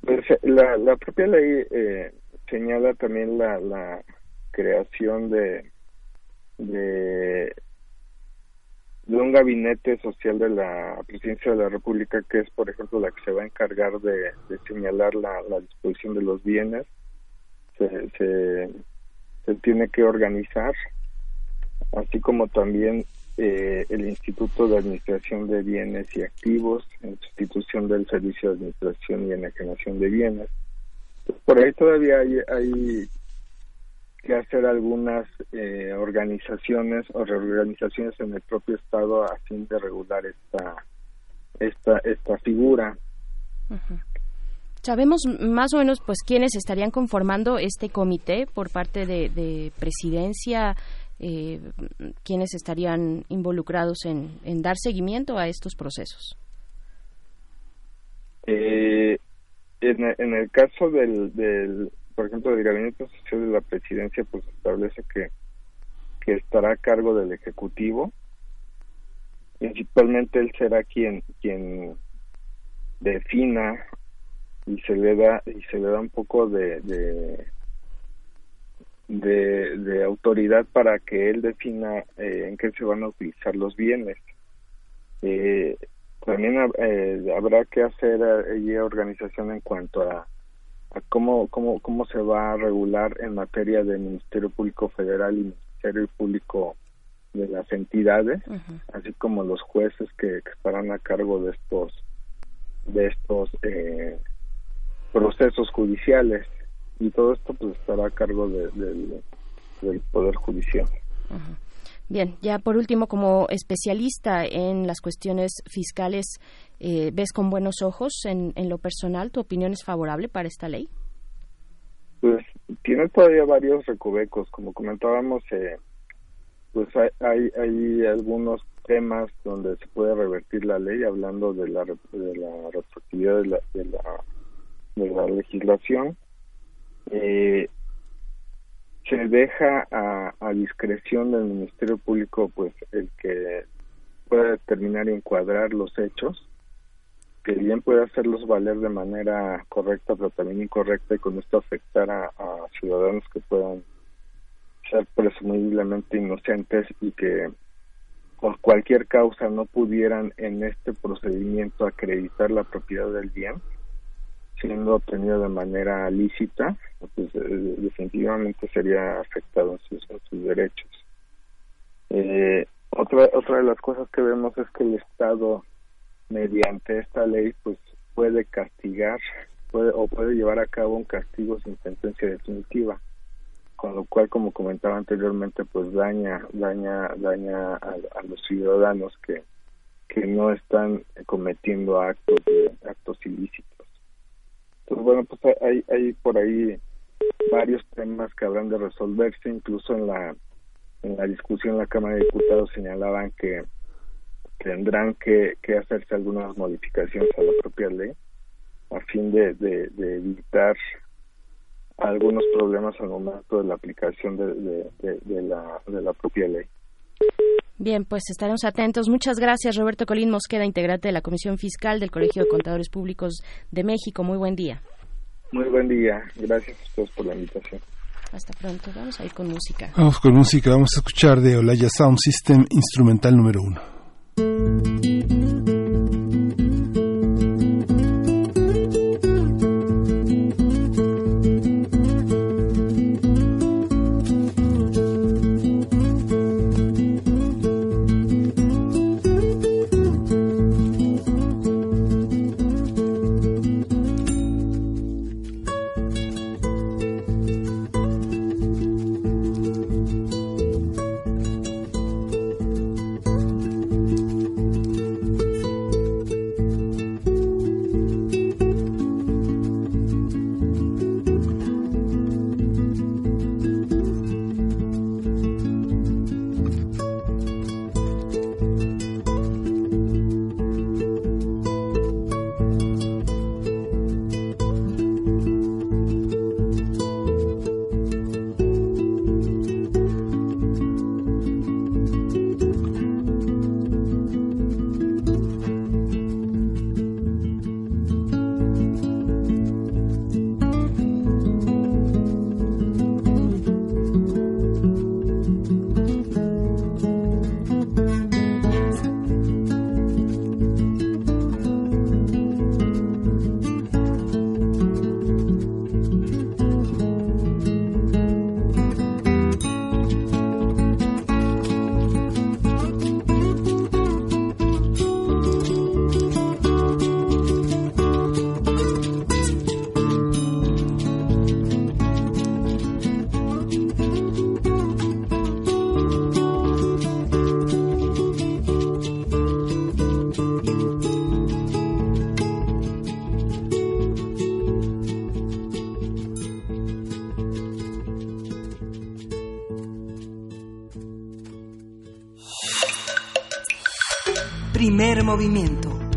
Pues, eh, la, la propia ley eh, señala también la, la creación de de un gabinete social de la presidencia de la República que es por ejemplo la que se va a encargar de, señalar la, disposición de los bienes se, se, se tiene que organizar así como también eh, el Instituto de Administración de Bienes y Activos en sustitución del Servicio de Administración y Enajenación de Bienes. Por ahí todavía hay, hay que hacer algunas eh, organizaciones o reorganizaciones en el propio Estado a fin de regular esta, esta, esta figura. Sabemos más o menos, pues, quiénes estarían conformando este comité por parte de, de presidencia, eh, quiénes estarían involucrados en, en dar seguimiento a estos procesos. Eh, en, en el caso del, del, por ejemplo, del Gabinete Social de la Presidencia, pues establece que, que estará a cargo del Ejecutivo. Principalmente él será quien, quien defina y se le da y se le da un poco de, de autoridad para que él defina eh, en qué se van a utilizar los bienes. Eh, también eh, habrá que hacer eh, organización en cuanto a cómo, cómo, cómo se va a regular en materia de Ministerio Público Federal y Ministerio Público de las entidades, así como los jueces que, que estarán a cargo de estos de estos eh, procesos judiciales. Y todo esto pues estará a cargo de- del- del poder judicial. Bien, ya por último, como especialista en las cuestiones fiscales, eh, ¿ves con buenos ojos en, en lo personal? ¿Tu opinión es favorable para esta ley? Pues tiene todavía varios recovecos, como comentábamos, eh, pues hay, hay, hay algunos temas donde se puede revertir la ley, hablando de la, de la retroactividad de la, de la, de la legislación. Eh, se deja a, discreción del Ministerio Público pues el que pueda determinar y encuadrar los hechos que bien puede hacerlos valer de manera correcta pero también incorrecta y con esto afectar a, a ciudadanos que puedan ser presumiblemente inocentes y que por cualquier causa no pudieran en este procedimiento acreditar la propiedad del bien siendo obtenido de manera lícita, pues eh, definitivamente sería afectado en sus, derechos. Eh, otra otra de las cosas que vemos es que el Estado, mediante esta ley, pues puede castigar puede o puede llevar a cabo un castigo sin sentencia definitiva, con lo cual, como comentaba anteriormente, pues daña daña daña a, a los ciudadanos que que no están cometiendo actos actos ilícitos. Entonces, bueno, pues hay, hay por ahí varios temas que habrán de resolverse, incluso en la, en la discusión en la Cámara de Diputados señalaban que tendrán que, que hacerse algunas modificaciones a la propia ley a fin de, de, evitar algunos problemas al momento de la aplicación de- de la, de la propia ley. Bien, pues estaremos atentos. Muchas gracias, Roberto Colín Mosqueda, integrante de la Comisión Fiscal del Colegio de Contadores Públicos de México. Muy buen día. Muy buen día, gracias a ustedes por la invitación. Hasta pronto. Vamos a ir con música. Vamos con música, vamos a escuchar de Olaya Sound System, instrumental número uno.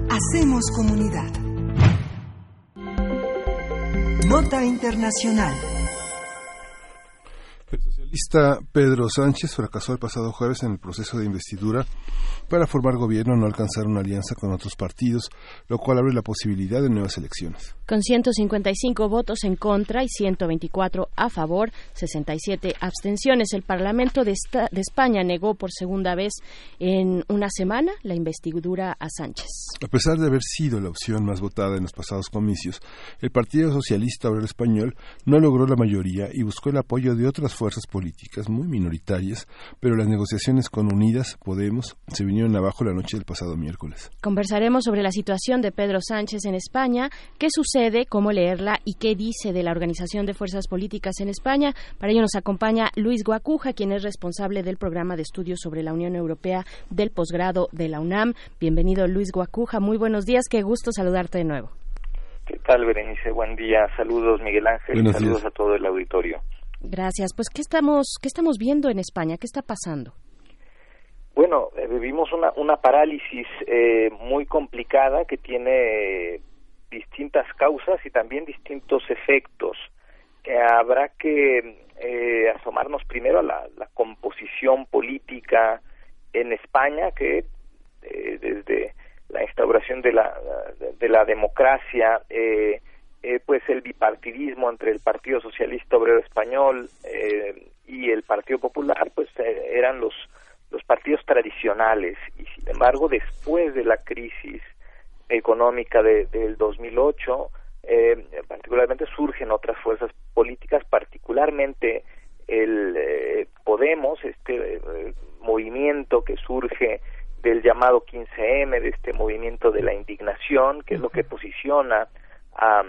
Hacemos comunidad. Nota Internacional. El socialista Pedro Sánchez fracasó el pasado jueves en el proceso de investidura para formar gobierno no alcanzar una alianza con otros partidos, lo cual abre la posibilidad de nuevas elecciones. Con 155 votos en contra y 124 a favor, 67 abstenciones, el Parlamento de, de España negó por segunda vez en una semana la investidura a Sánchez. A pesar de haber sido la opción más votada en los pasados comicios, el Partido Socialista Obrero Español no logró la mayoría y buscó el apoyo de otras fuerzas políticas muy minoritarias, pero las negociaciones con Unidas Podemos se vinieron abajo la noche del pasado miércoles. Conversaremos sobre la situación de Pedro Sánchez en España, qué sucede, cómo leerla y qué dice de la Organización de Fuerzas Políticas en España. Para ello nos acompaña Luis Guacuja, quien es responsable del programa de estudios sobre la Unión Europea del posgrado de la UNAM. Bienvenido, Luis Guacuja. Muy buenos días, qué gusto saludarte de nuevo. ¿Qué tal, Berenice? Buen día. Saludos, Miguel Ángel. Buenos Saludos días. a todo el auditorio. Gracias. Pues, ¿qué estamos, qué estamos viendo en España? ¿Qué está pasando? Bueno, eh, vivimos una, una parálisis eh, muy complicada que tiene distintas causas y también distintos efectos. Habrá que eh, asomarnos primero a la, la composición política en España, que eh, desde la instauración de la, de la democracia, pues el bipartidismo entre el Partido Socialista Obrero Español y el Partido Popular, pues eran los los partidos tradicionales y sin embargo después de la crisis económica de, del 2008 eh, particularmente surgen otras fuerzas políticas particularmente el eh, Podemos este eh, movimiento que surge del llamado 15M de este movimiento de la indignación que es lo que posiciona a,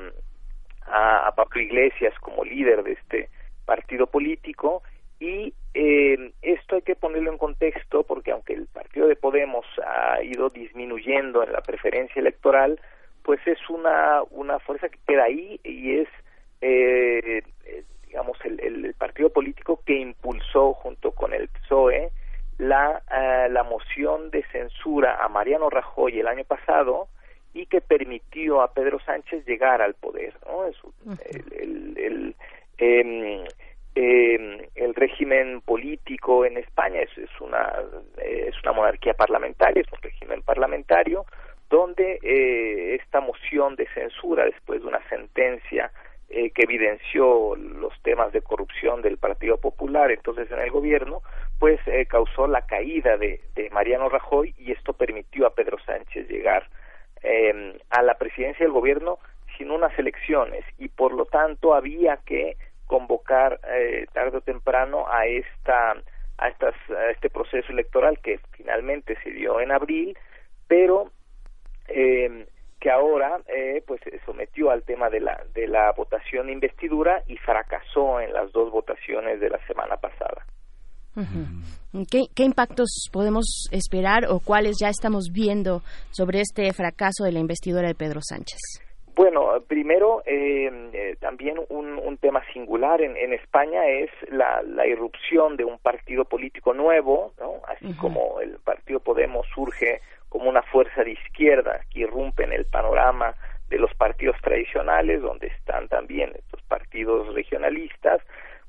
a, a Pablo Iglesias como líder de este partido político y eh, esto hay que ponerlo en contexto porque aunque el partido de Podemos ha ido disminuyendo en la preferencia electoral, pues es una, una fuerza que queda ahí y es, eh, eh, digamos, el, el, partido político que impulsó junto con el PSOE la, uh, la moción de censura a Mariano Rajoy el año pasado y que permitió a Pedro Sánchez llegar al poder. ¿no? Es el, el, el eh, el régimen político en España es, es una es una monarquía parlamentaria, es un régimen parlamentario donde eh, esta moción de censura después de una sentencia eh, que evidenció los temas de corrupción del Partido Popular entonces en el gobierno, pues eh, causó la caída de, de, Mariano Rajoy y esto permitió a Pedro Sánchez llegar eh, a la presidencia del gobierno sin unas elecciones y por lo tanto había que convocar eh, tarde o temprano a esta a estas a este proceso electoral que finalmente se dio en abril pero eh, que ahora eh, pues se sometió al tema de la de la votación de investidura y fracasó en las dos votaciones de la semana pasada uh -huh. ¿Qué, ¿Qué impactos podemos esperar o cuáles ya estamos viendo sobre este fracaso de la investidura de Pedro Sánchez? Bueno, primero, eh, eh, también un, un, tema singular en, en España es la, la, irrupción de un partido político nuevo, ¿no? así uh -huh. como el partido Podemos surge como una fuerza de izquierda que irrumpe en el panorama de los partidos tradicionales, donde están también estos partidos regionalistas.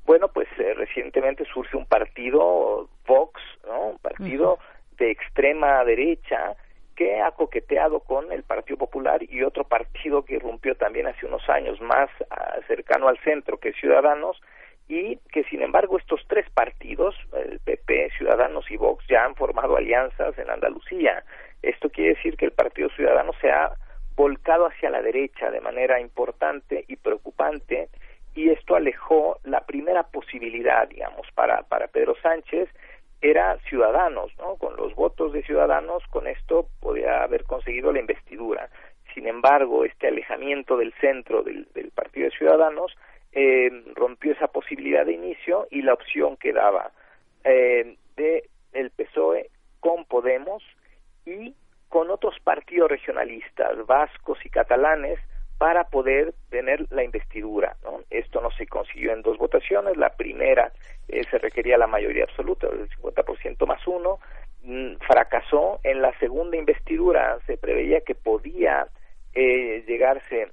Bueno, pues eh, recientemente surge un partido Vox, ¿no? un partido uh -huh. de extrema derecha que ha coqueteado con el Partido Popular y otro partido que irrumpió también hace unos años más uh, cercano al centro que Ciudadanos y que sin embargo estos tres partidos, el PP, Ciudadanos y Vox, ya han formado alianzas en Andalucía. Esto quiere decir que el Partido Ciudadano se ha volcado hacia la derecha de manera importante y preocupante y esto alejó la primera posibilidad, digamos, para, para Pedro Sánchez era Ciudadanos, ¿no? Con los votos de Ciudadanos, con esto podía haber conseguido la investidura. Sin embargo, este alejamiento del centro del, Partido de Ciudadanos eh, rompió esa posibilidad de inicio y la opción que daba eh, de el PSOE con Podemos y con otros partidos regionalistas, vascos y catalanes, para poder tener la investidura. ¿no? Esto no se consiguió en dos votaciones. La primera eh, se requería la mayoría absoluta, del 50% más uno, mm, fracasó en la segunda investidura. Se preveía que podía eh, llegarse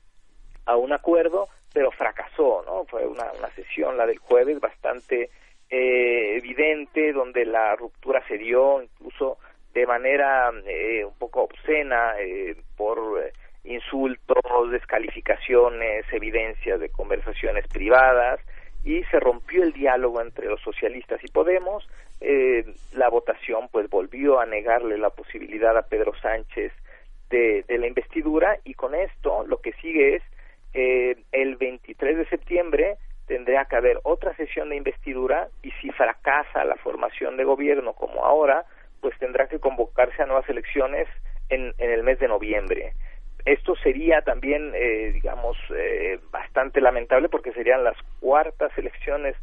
a un acuerdo, pero fracasó, ¿no? Fue una, sesión, la del jueves, bastante eh, evidente, donde la ruptura se dio incluso de manera eh, un poco obscena por insultos, descalificaciones, evidencias de conversaciones privadas y se rompió el diálogo entre los socialistas y Podemos. Eh, la votación pues volvió a negarle la posibilidad a Pedro Sánchez de, la investidura y con esto lo que sigue es eh, el 23 de septiembre tendría que haber otra sesión de investidura y si fracasa la formación de gobierno como ahora, pues tendrá que convocarse a nuevas elecciones en el mes de noviembre. Esto sería también, eh, digamos, eh, bastante lamentable porque serían las cuartas elecciones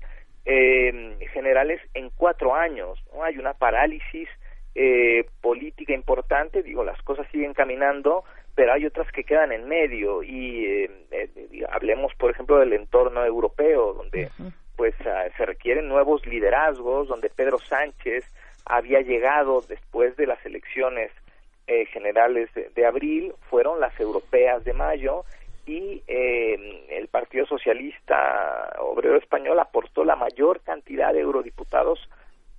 eh, generales en cuatro años. ¿no? Hay una parálisis eh, política importante, digo, las cosas siguen caminando, pero hay otras que quedan en medio y eh, eh, hablemos, por ejemplo, del entorno europeo, donde pues ah, se requieren nuevos liderazgos, donde Pedro Sánchez había llegado después de las elecciones eh, generales de, de, abril, fueron las europeas de mayo y eh, el Partido Socialista Obrero Español aportó la mayor cantidad de eurodiputados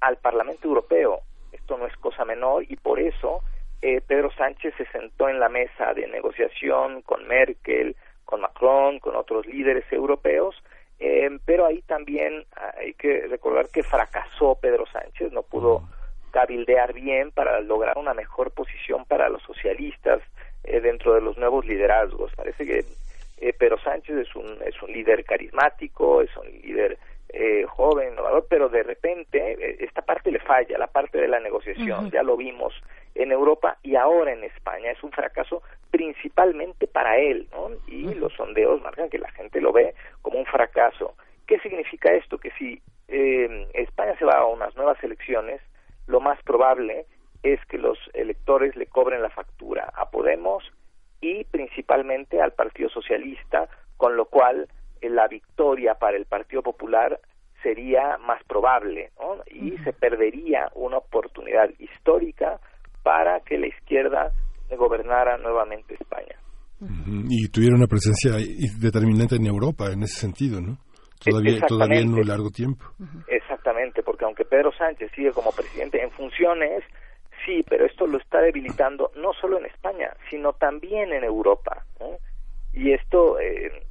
al Parlamento Europeo. Esto no es cosa menor y por eso eh, Pedro Sánchez se sentó en la mesa de negociación con Merkel, con Macron, con otros líderes europeos, eh, pero ahí también hay que recordar que fracasó Pedro Sánchez, no pudo cabildear bien para lograr una mejor posición para los socialistas eh, dentro de los nuevos liderazgos. Parece que eh, Pedro Sánchez es un, es un líder carismático, es un líder eh, joven, innovador, pero de repente eh, esta parte le falla, la parte de la negociación, ya lo vimos en Europa y ahora en España. Es un fracaso principalmente para él, ¿no? Y los sondeos marcan que la gente lo ve como un fracaso. ¿Qué significa esto? Que si eh, España se va a unas nuevas elecciones, lo más probable es que los electores le cobren la factura a Podemos y principalmente al Partido Socialista, con lo cual eh, la victoria para el Partido Popular sería más probable ¿no? y se perdería una oportunidad histórica para que la izquierda gobernara nuevamente España. Y tuvieron una presencia determinante en Europa en ese sentido, ¿no? Todavía, todavía en un largo tiempo. Exactamente, porque aunque Pedro Sánchez sigue como presidente en funciones, sí, pero esto lo está debilitando no solo en España, sino también en Europa. Y esto, eh,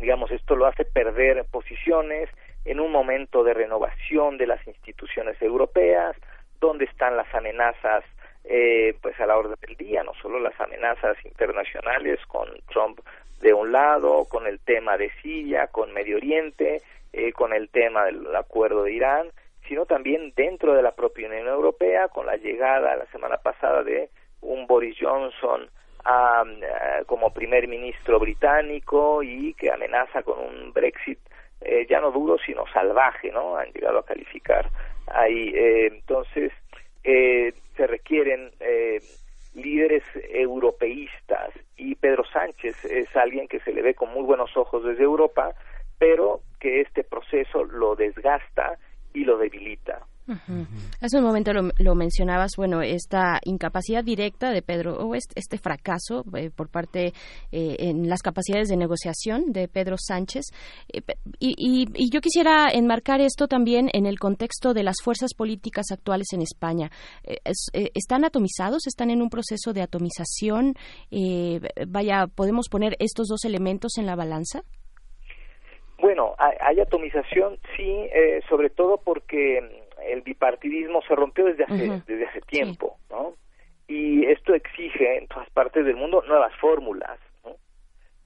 digamos, esto lo hace perder posiciones en un momento de renovación de las instituciones europeas, donde están las amenazas eh, pues a la orden del día, no solo las amenazas internacionales con Trump de un lado, con el tema de Siria, con Medio Oriente, eh, con el tema del acuerdo de Irán, sino también dentro de la propia Unión Europea, con la llegada la semana pasada de un Boris Johnson a, a- como primer ministro británico y que amenaza con un Brexit eh, ya no duro sino salvaje, ¿no? Han llegado a calificar ahí. eh, entonces, eh, se requieren eh, líderes europeístas y Pedro Sánchez es alguien que se le ve con muy buenos ojos desde Europa, pero que este proceso lo desgasta y lo debilita. Hace un momento lo, lo mencionabas, bueno, esta incapacidad directa de Pedro, o este, este fracaso eh, por parte eh, en las capacidades de negociación de Pedro Sánchez. Eh, y, y- y yo quisiera enmarcar esto también en el contexto de las fuerzas políticas actuales en España. Eh, es- eh, ¿Están atomizados? ¿Están en un proceso de atomización? Eh, vaya, ¿podemos poner estos dos elementos en la balanza? Bueno, hay, atomización, sí, eh, sobre todo porque el bipartidismo se rompió desde hace, desde hace tiempo, ¿no? Y esto exige en todas partes del mundo nuevas fórmulas, ¿no?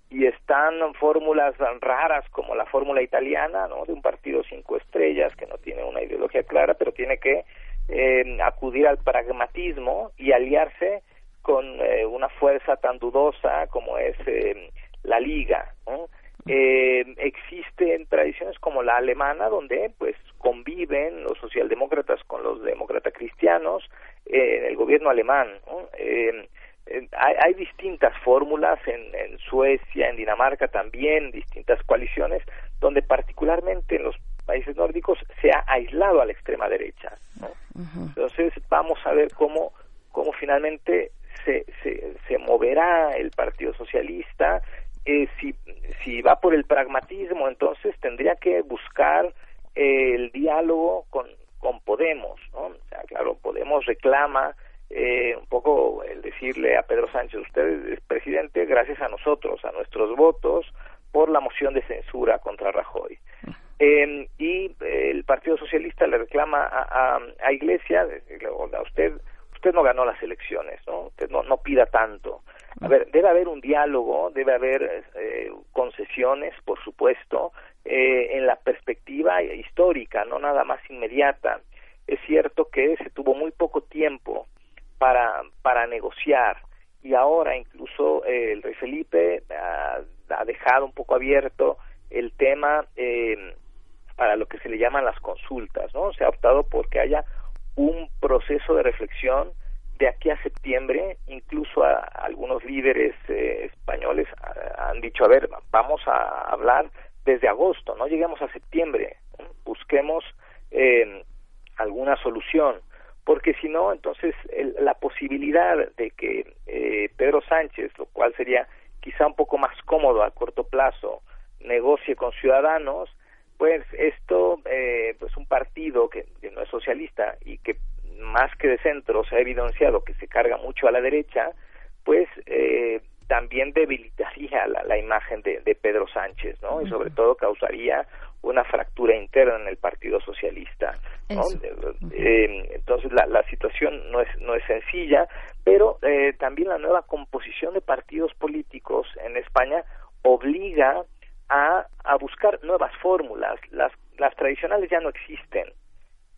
Y están fórmulas raras como la fórmula italiana, ¿no? De un partido cinco estrellas que no tiene una ideología clara, pero tiene que eh, acudir al pragmatismo y aliarse con eh, una fuerza tan dudosa como es eh, la Liga, ¿no? Eh, existen tradiciones como la alemana donde pues conviven los socialdemócratas con los demócratas cristianos eh, en el gobierno alemán ¿no? Eh, eh, hay, hay distintas fórmulas en, en Suecia, en Dinamarca también, distintas coaliciones, donde particularmente en los países nórdicos se ha aislado a la extrema derecha. ¿no? Entonces va vamos a ver cómo, cómo finalmente se, se, se moverá el Partido Socialista. Eh, si, va por el pragmatismo, entonces tendría que buscar eh, el diálogo con, con Podemos. ¿no? Claro, Podemos reclama eh, un poco el decirle a Pedro Sánchez, usted es presidente gracias a nosotros, a nuestros votos, por la moción de censura contra Rajoy. Eh, y el Partido Socialista le reclama a, a, a Iglesias, a usted, usted no ganó las elecciones, ¿no? Usted no, no pida tanto. A ver, debe haber un diálogo, debe haber eh, concesiones, por supuesto, eh, en la perspectiva histórica, no nada más inmediata. Es cierto que se tuvo muy poco tiempo para, para negociar y ahora incluso eh, el rey Felipe ha, dejado un poco abierto el tema eh, para lo que se le llaman las consultas, ¿no? Se ha optado por que haya un proceso de reflexión de aquí a septiembre, incluso a, algunos líderes eh, españoles han dicho, a ver, vamos a hablar desde agosto, no lleguemos a septiembre, busquemos eh, alguna solución, porque si no, entonces el, la posibilidad de que eh, Pedro Sánchez, lo cual sería quizá un poco más cómodo a corto plazo, negocie con ciudadanos, pues esto, eh, pues un partido que, que, no es socialista y que más que de centro se ha evidenciado que se carga mucho a la derecha, pues eh, también debilitaría la, la imagen de, de, Pedro Sánchez, ¿no? Y sobre todo causaría una fractura interna en el Partido Socialista, ¿no? Eh, entonces la, la situación no es no es sencilla, pero eh, también la nueva composición de partidos políticos en España obliga a, a buscar nuevas fórmulas. Las, las tradicionales ya no existen.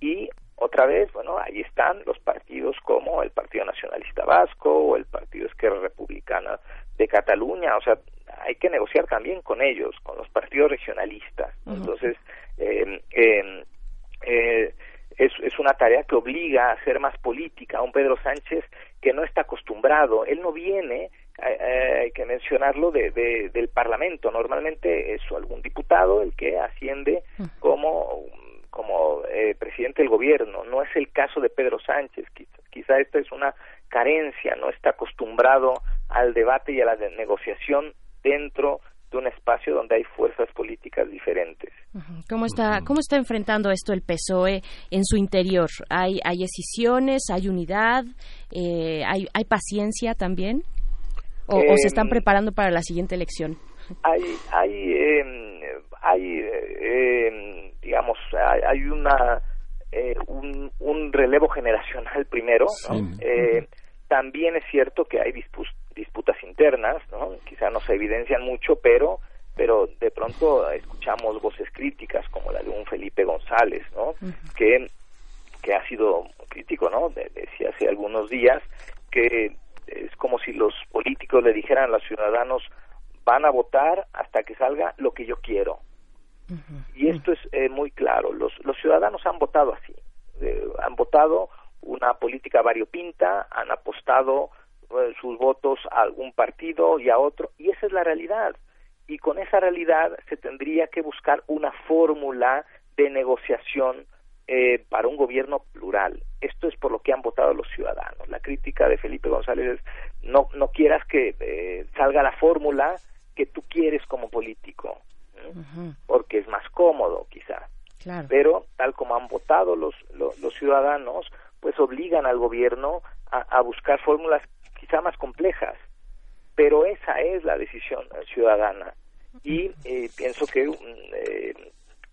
Y otra vez, bueno, ahí están los partidos como el Partido Nacionalista Vasco o el Partido Esquerra Republicana de Cataluña. O sea, hay que negociar también con ellos, con los partidos regionalistas. Uh -huh. Entonces, eh, eh, eh, es, es una tarea que obliga a hacer más política a un Pedro Sánchez que no está acostumbrado. Él no viene hay que mencionarlo de, de, del Parlamento. Normalmente es algún diputado el que asciende como como eh, presidente del gobierno. No es el caso de Pedro Sánchez. Quizá, quizá esta es una carencia. No está acostumbrado al debate y a la de negociación dentro de un espacio donde hay fuerzas políticas diferentes. ¿Cómo está, cómo está enfrentando esto el PSOE en su interior? ¿Hay, hay decisiones, hay unidad, eh, hay, hay paciencia también? ¿O, eh, o, se están preparando para la siguiente elección? Hay, hay, eh, hay eh, digamos, hay, una un, un, relevo generacional primero. ¿no? Sí. también es cierto que hay disputas internas, ¿no? Quizá no se evidencian mucho, pero pero de pronto escuchamos voces críticas como la de un Felipe González, ¿no? Uh -huh. Que que ha sido crítico, ¿no? De, decía hace algunos días que es como si los políticos le dijeran a los ciudadanos van a votar hasta que salga lo que yo quiero. Y esto es eh, muy claro. Los, los ciudadanos han votado así. Eh, han votado una política variopinta, han apostado eh, sus votos a algún partido y a otro. Y esa es la realidad. Y con esa realidad se tendría que buscar una fórmula de negociación eh, para un gobierno plural. Esto es por lo que han votado los ciudadanos. La crítica de Felipe González es no, no quieras que eh, salga la fórmula que tú quieres como político, ¿eh? uh -huh. porque es más cómodo quizá. Claro. Pero tal como han votado los, los, los ciudadanos, pues obligan al gobierno a, a buscar fórmulas quizá más complejas. Pero esa es la decisión ciudadana. Y eh, pienso que eh,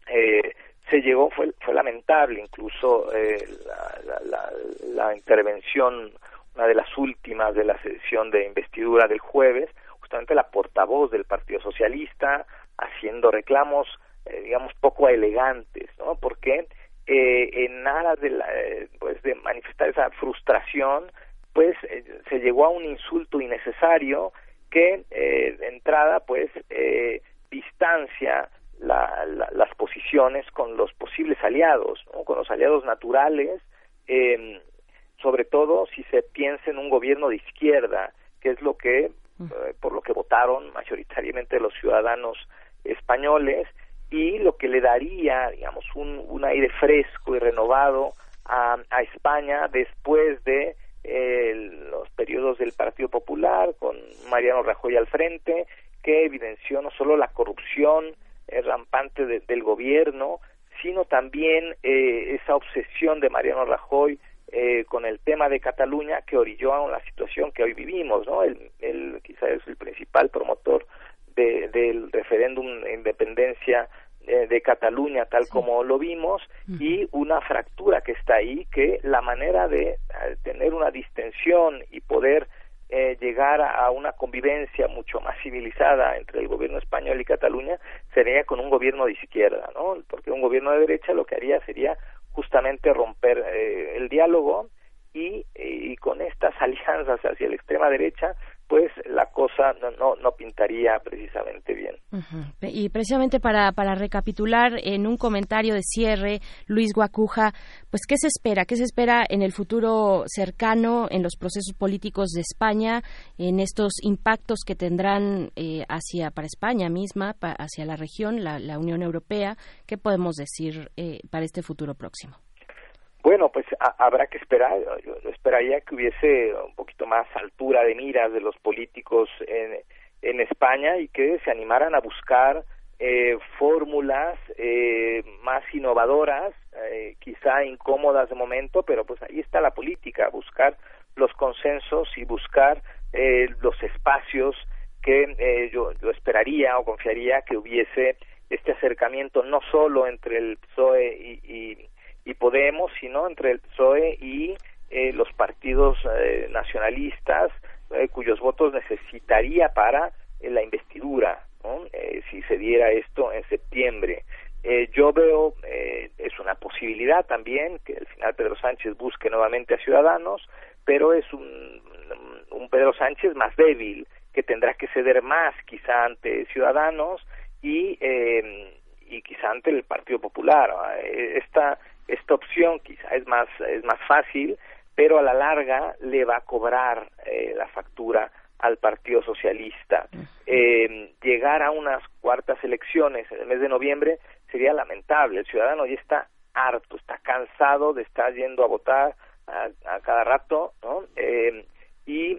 eh, se llegó, fue, fue lamentable incluso eh, la, la, la, intervención, una de las últimas de la sesión de investidura del jueves, justamente la portavoz del Partido Socialista haciendo reclamos, eh, digamos, poco elegantes, ¿no? Porque eh, en aras de, la, eh, pues de manifestar esa frustración, pues se llegó a un insulto innecesario que de entrada, pues, distancia la, la, las posiciones con los posibles aliados, ¿no? con los aliados naturales, eh, sobre todo si se piensa en un gobierno de izquierda, que es lo que, por lo que votaron mayoritariamente los ciudadanos españoles, y lo que le daría, digamos, un, aire fresco y renovado a, a España después de eh, los periodos del Partido Popular con Mariano Rajoy al frente, que evidenció no solo la corrupción eh, rampante de- del gobierno, sino también eh, esa obsesión de Mariano Rajoy eh, con el tema de Cataluña que orilló a la situación que hoy vivimos, ¿no? Él, él quizá es el principal promotor de- del referéndum de independencia eh, de Cataluña tal como lo vimos y una fractura que está ahí que la manera de eh, tener una distensión y poder eh, llegar a una convivencia mucho más civilizada entre el gobierno español y Cataluña sería con un gobierno de izquierda, ¿no? Porque un gobierno de derecha lo que haría sería justamente romper eh, el diálogo y, y con estas alianzas hacia la extrema derecha, pues la cosa no, no, no pintaría precisamente bien. Y precisamente para, para recapitular en un comentario de cierre, Luis Guacuja, pues ¿qué se espera? ¿Qué se espera en el futuro cercano, en los procesos políticos de España, en estos impactos que tendrán eh, hacia para España misma, pa- hacia la región, la, la Unión Europea? ¿Qué podemos decir eh, para este futuro próximo? Bueno, pues ha- habrá que esperar. Yo, esperaría que hubiese un poquito más altura de miras de los políticos en, en España y que se animaran a buscar eh, fórmulas eh, más innovadoras, eh, quizá incómodas de momento, pero pues ahí está la política, buscar los consensos y buscar eh, los espacios que eh, yo, yo esperaría o confiaría que hubiese este acercamiento no solo entre el PSOE y, y, y Podemos, sino entre el PSOE y eh, los partidos eh, nacionalistas eh, cuyos votos necesitaría para eh, la investidura, ¿no? Eh, si se diera esto en septiembre. Yo veo, es una posibilidad también, que al final Pedro Sánchez busque nuevamente a Ciudadanos, pero es un, un Pedro Sánchez más débil, que tendrá que ceder más quizá ante Ciudadanos y, y quizá ante el Partido Popular. Eh, Esta, esta opción quizá es más, es más fácil, pero a la larga le va a cobrar eh, la factura al Partido Socialista. Eh, llegar a unas cuartas elecciones en el mes de noviembre sería lamentable. El ciudadano ya está harto, está cansado de estar yendo a votar a, a cada rato, ¿no? Eh, y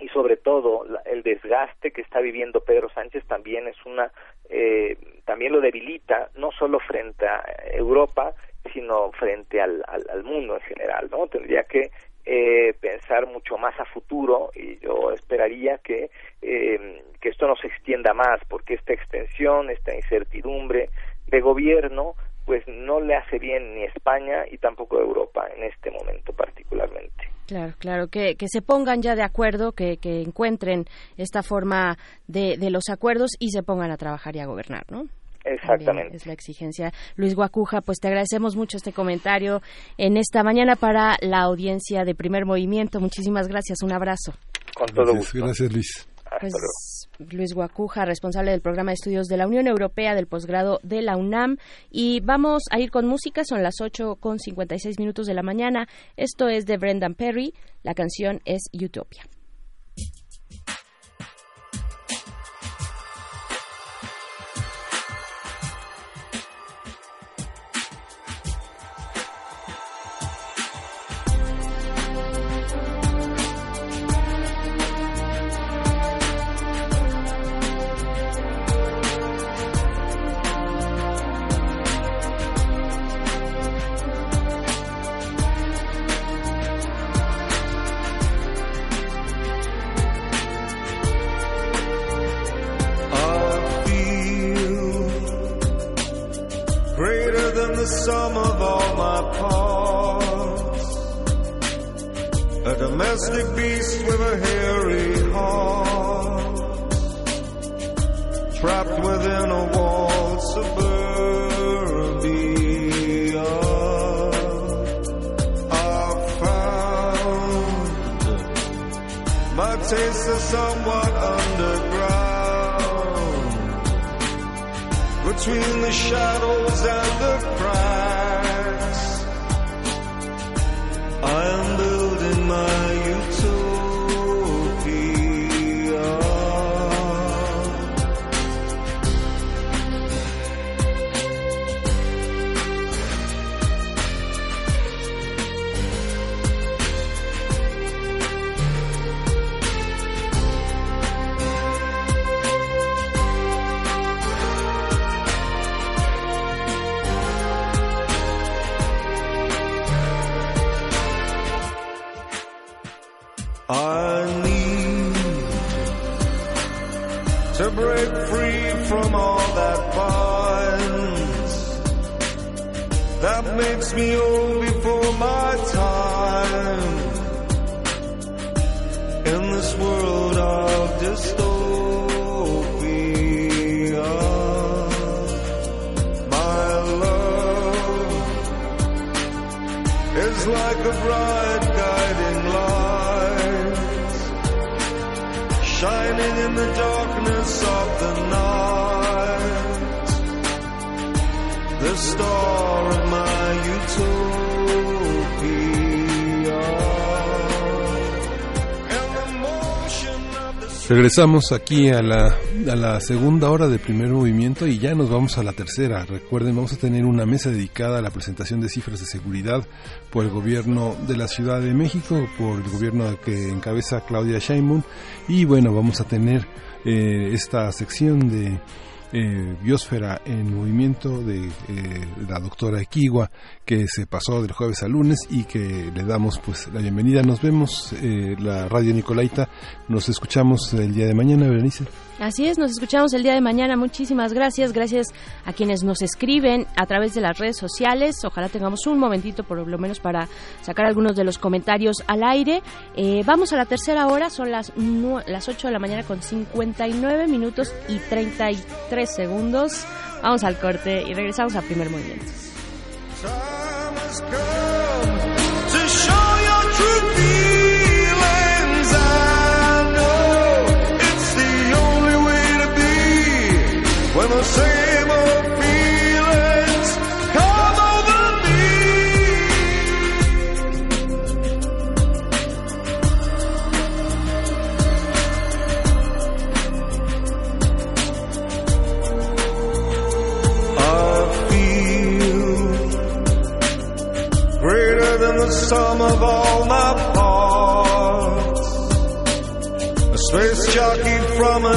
y sobre todo la- el desgaste que está viviendo Pedro Sánchez también es una eh, también lo debilita no solo frente a Europa sino frente al, al, mundo en general no tendría que eh, pensar mucho más a futuro y yo esperaría que eh, que esto no se extienda más porque esta extensión esta incertidumbre de gobierno pues no le hace bien ni España y tampoco Europa en este momento particularmente Claro, claro, que, que se pongan ya de acuerdo, que, que encuentren esta forma de, de los acuerdos y se pongan a trabajar y a gobernar, ¿no? Exactamente. Es la exigencia. Luis Guacuja, pues te agradecemos mucho este comentario en esta mañana para la audiencia de Primer Movimiento. Muchísimas gracias, un abrazo. Con todo Gracias, gracias Luis. Pues, Luis Guacuja, responsable del programa de estudios de la Unión Europea del posgrado de la UNAM. Y vamos a ir con música, son las 8 con 56 minutos de la mañana. Esto es de Brendan Perry, la canción es Utopia. Regresamos aquí a la, a la segunda hora del primer movimiento y ya nos vamos a la tercera. Recuerden, vamos a tener una mesa dedicada a la presentación de cifras de seguridad por el gobierno de la Ciudad de México, por el gobierno que encabeza Claudia Sheinbaum y bueno, vamos a tener eh, esta sección de eh, Biosfera en Movimiento de eh, la doctora Equigua que se pasó del jueves al lunes y que le damos pues la bienvenida. Nos vemos eh, la radio Nicolaita, nos escuchamos el día de mañana, Berenice. Así es, nos escuchamos el día de mañana. Muchísimas gracias. Gracias a quienes nos escriben a través de las redes sociales. Ojalá tengamos un momentito por lo menos para sacar algunos de los comentarios al aire. Eh, vamos a la tercera hora, son las, las 8 de la mañana con 59 minutos y 33 segundos. Vamos al corte y regresamos a primer movimiento. When the same old feelings come over me. I feel greater than the sum of all my parts. A space jockey from a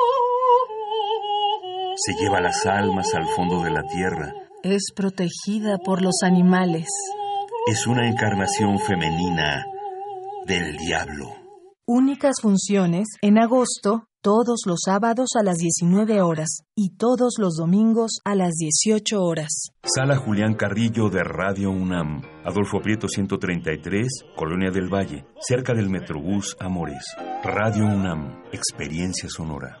Se lleva las almas al fondo de la tierra. Es protegida por los animales. Es una encarnación femenina del diablo. Únicas funciones en agosto, todos los sábados a las 19 horas y todos los domingos a las 18 horas. Sala Julián Carrillo de Radio UNAM. Adolfo Prieto 133, Colonia del Valle, cerca del Metrobús Amores. Radio UNAM, experiencia sonora.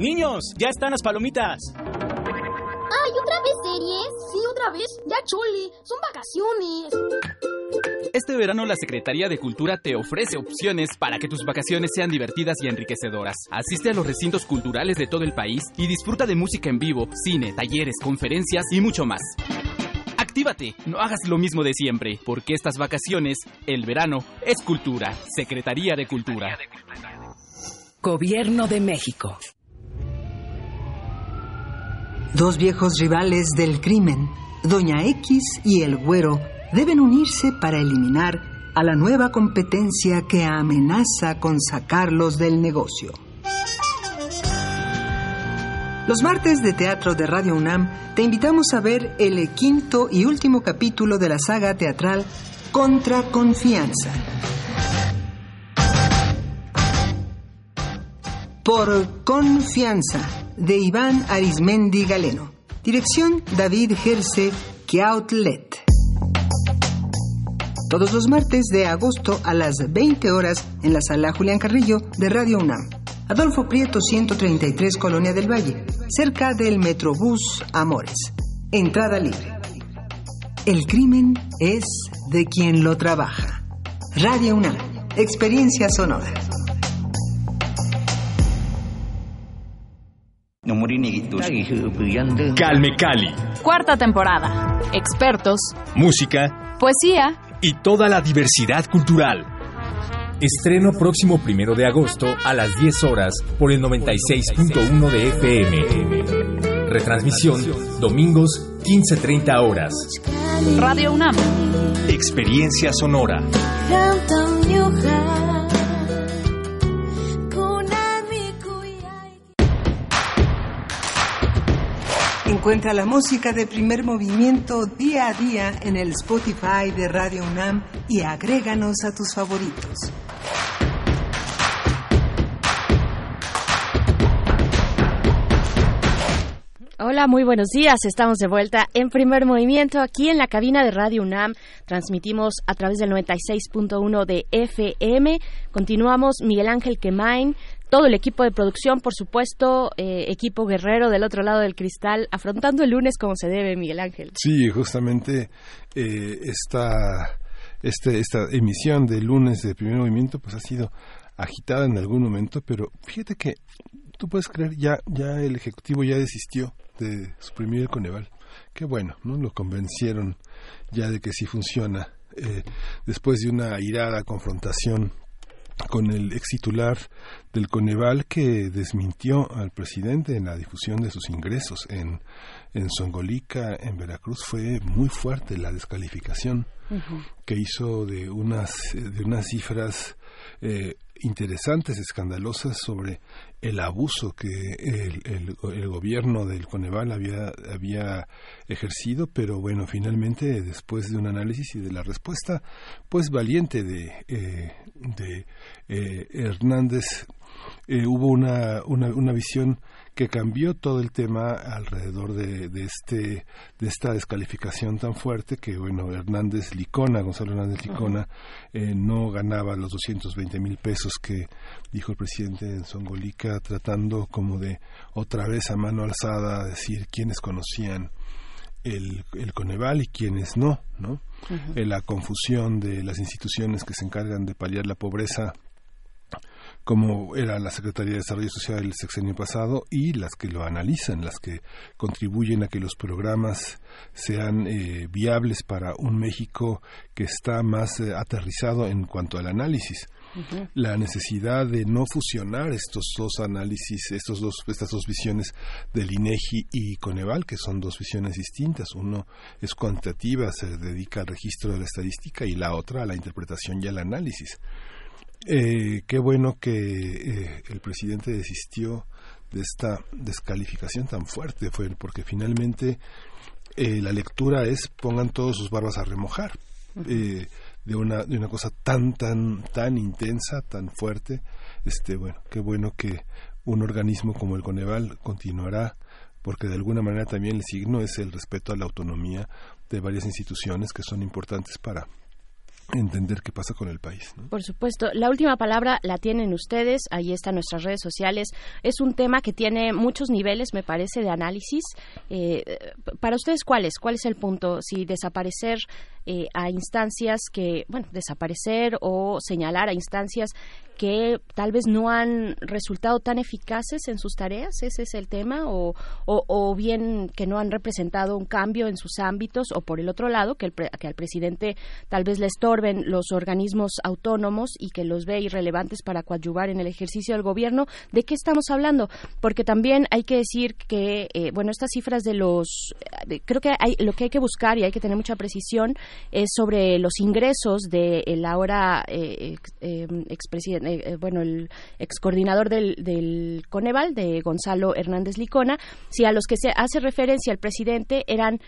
Niños, ya están las palomitas. ¡Ay, otra vez series! Sí, otra vez. Ya chole, son vacaciones. Este verano la Secretaría de Cultura te ofrece opciones para que tus vacaciones sean divertidas y enriquecedoras. Asiste a los recintos culturales de todo el país y disfruta de música en vivo, cine, talleres, conferencias y mucho más. Actívate, no hagas lo mismo de siempre, porque estas vacaciones, el verano, es cultura. Secretaría de Cultura. Gobierno de México. Dos viejos rivales del crimen, Doña X y el Güero, deben unirse para eliminar a la nueva competencia que amenaza con sacarlos del negocio. Los martes de teatro de Radio UNAM te invitamos a ver el quinto y último capítulo de la saga teatral Contra Confianza. Por Confianza, de Iván Arismendi Galeno. Dirección David Gerse Kiautlet. Todos los martes de agosto a las 20 horas en la sala Julián Carrillo de Radio UNAM. Adolfo Prieto 133 Colonia del Valle, cerca del Metrobús Amores. Entrada libre. El crimen es de quien lo trabaja. Radio UNAM. Experiencia sonora. Calme Cali. Cuarta temporada. Expertos, Música poesía, y toda la diversidad cultural. Estreno próximo primero de agosto a las 10 horas por el 96.1 de FM. Retransmisión domingos 15.30 horas. Radio UNAM. Experiencia sonora. Encuentra la música de primer movimiento día a día en el Spotify de Radio UNAM y agréganos a tus favoritos. Hola, muy buenos días. Estamos de vuelta en primer movimiento aquí en la cabina de Radio UNAM. Transmitimos a través del 96.1 de FM. Continuamos Miguel Ángel Quemain, todo el equipo de producción, por supuesto, eh, equipo guerrero del otro lado del cristal, afrontando el lunes como se debe, Miguel Ángel. Sí, justamente eh, esta, este, esta emisión de lunes de primer movimiento pues ha sido agitada en algún momento, pero fíjate que tú puedes creer, ya, ya el Ejecutivo ya desistió de suprimir el Coneval. Qué bueno, ¿no? Lo convencieron ya de que sí funciona. Eh, después de una irada confrontación con el ex titular del Coneval que desmintió al presidente en la difusión de sus ingresos en, en Songolica, en Veracruz, fue muy fuerte la descalificación que hizo de unas, de unas cifras eh, interesantes, escandalosas sobre el abuso que el, gobierno del Coneval había, ejercido, pero bueno, finalmente, después de un análisis y de la respuesta, pues valiente de, eh, de eh, Hernández, eh, hubo una visión que cambió todo el tema alrededor de, de, este de esta descalificación tan fuerte que bueno Hernández Licona Gonzalo Hernández Licona eh, no ganaba los 220 mil pesos que dijo el presidente en Songolica tratando como de otra vez a mano alzada decir quiénes conocían el, el Coneval y quienes no, ¿no? Eh, la confusión de las instituciones que se encargan de paliar la pobreza como era la Secretaría de Desarrollo Social el sexenio pasado y las que lo analizan, las que contribuyen a que los programas sean eh, viables para un México que está más eh, aterrizado en cuanto al análisis. La necesidad de no fusionar estos dos análisis, estos dos, estas dos visiones del INEGI y Coneval, que son dos visiones distintas. Uno es cuantitativa, se dedica al registro de la estadística, y la otra a la interpretación y al análisis. Eh, qué bueno que eh, el presidente desistió de esta descalificación tan fuerte, fue porque finalmente eh, la lectura es pongan todos sus barbas a remojar eh, de una de una cosa tan tan tan intensa, tan fuerte. Este bueno, qué bueno que un organismo como el Coneval continuará porque de alguna manera también el signo es el respeto a la autonomía de varias instituciones que son importantes para entender qué pasa con el país. ¿no? Por supuesto. La última palabra la tienen ustedes. Ahí están nuestras redes sociales. Es un tema que tiene muchos niveles, me parece, de análisis. Eh, para ustedes, ¿cuál es? ¿Cuál es el punto? Si desaparecer eh, a instancias que, bueno, desaparecer o señalar a instancias que tal vez no han resultado tan eficaces en sus tareas, ese es el tema, o, o, bien que no han representado un cambio en sus ámbitos, o por el otro lado, que, el que al presidente tal vez le estorben los organismos autónomos y que los ve irrelevantes para coadyuvar en el ejercicio del gobierno. ¿De qué estamos hablando? Porque también hay que decir que, eh, bueno, estas cifras de los, creo que hay, lo que hay que buscar y hay que tener mucha precisión es sobre los ingresos de el ahora eh, expresidente, bueno, el ex coordinador del, del Coneval, de Gonzalo Hernández Licona, si a los que se hace referencia el presidente eran,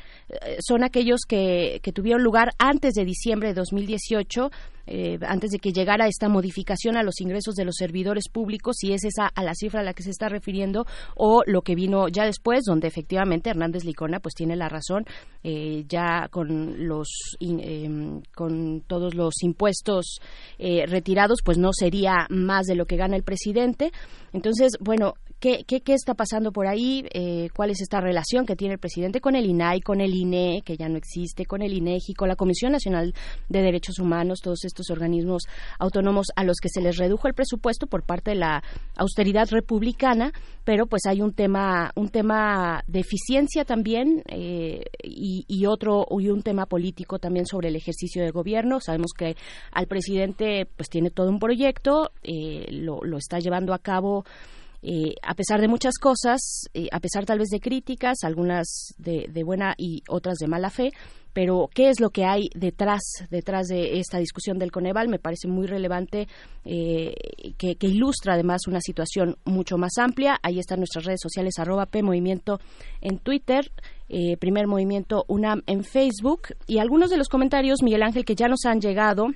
son aquellos que, que tuvieron lugar antes de diciembre de 2018 eh, antes de que llegara esta modificación a los ingresos de los servidores públicos, si es esa a la cifra a la que se está refiriendo, o lo que vino ya después, donde efectivamente Hernández Licona pues tiene la razón, eh, ya con los em, con todos los impuestos eh, retirados, pues no sería más de lo que gana el presidente. Entonces, bueno, ¿Qué, qué, qué está pasando por ahí? Eh, ¿Cuál es esta relación que tiene el presidente con el INAI, con el INE, que ya no existe, con el INEGI, con la Comisión Nacional de Derechos Humanos, todos estos organismos autónomos a los que se les redujo el presupuesto por parte de la austeridad republicana, pero pues hay un tema, un tema de eficiencia también eh, y, otro y un tema político también sobre el ejercicio del gobierno. Sabemos que al presidente pues tiene todo un proyecto, eh, lo está llevando a cabo eh, a pesar de muchas cosas, eh, a pesar tal vez de críticas, algunas de, buena y otras de mala fe, pero qué es lo que hay detrás detrás de esta discusión del Coneval me parece muy relevante eh, que, ilustra además una situación mucho más amplia. Ahí están nuestras redes sociales arroba p movimiento en Twitter primer movimiento UNAM en Facebook. Y algunos de los comentarios Miguel Ángel que ya nos han llegado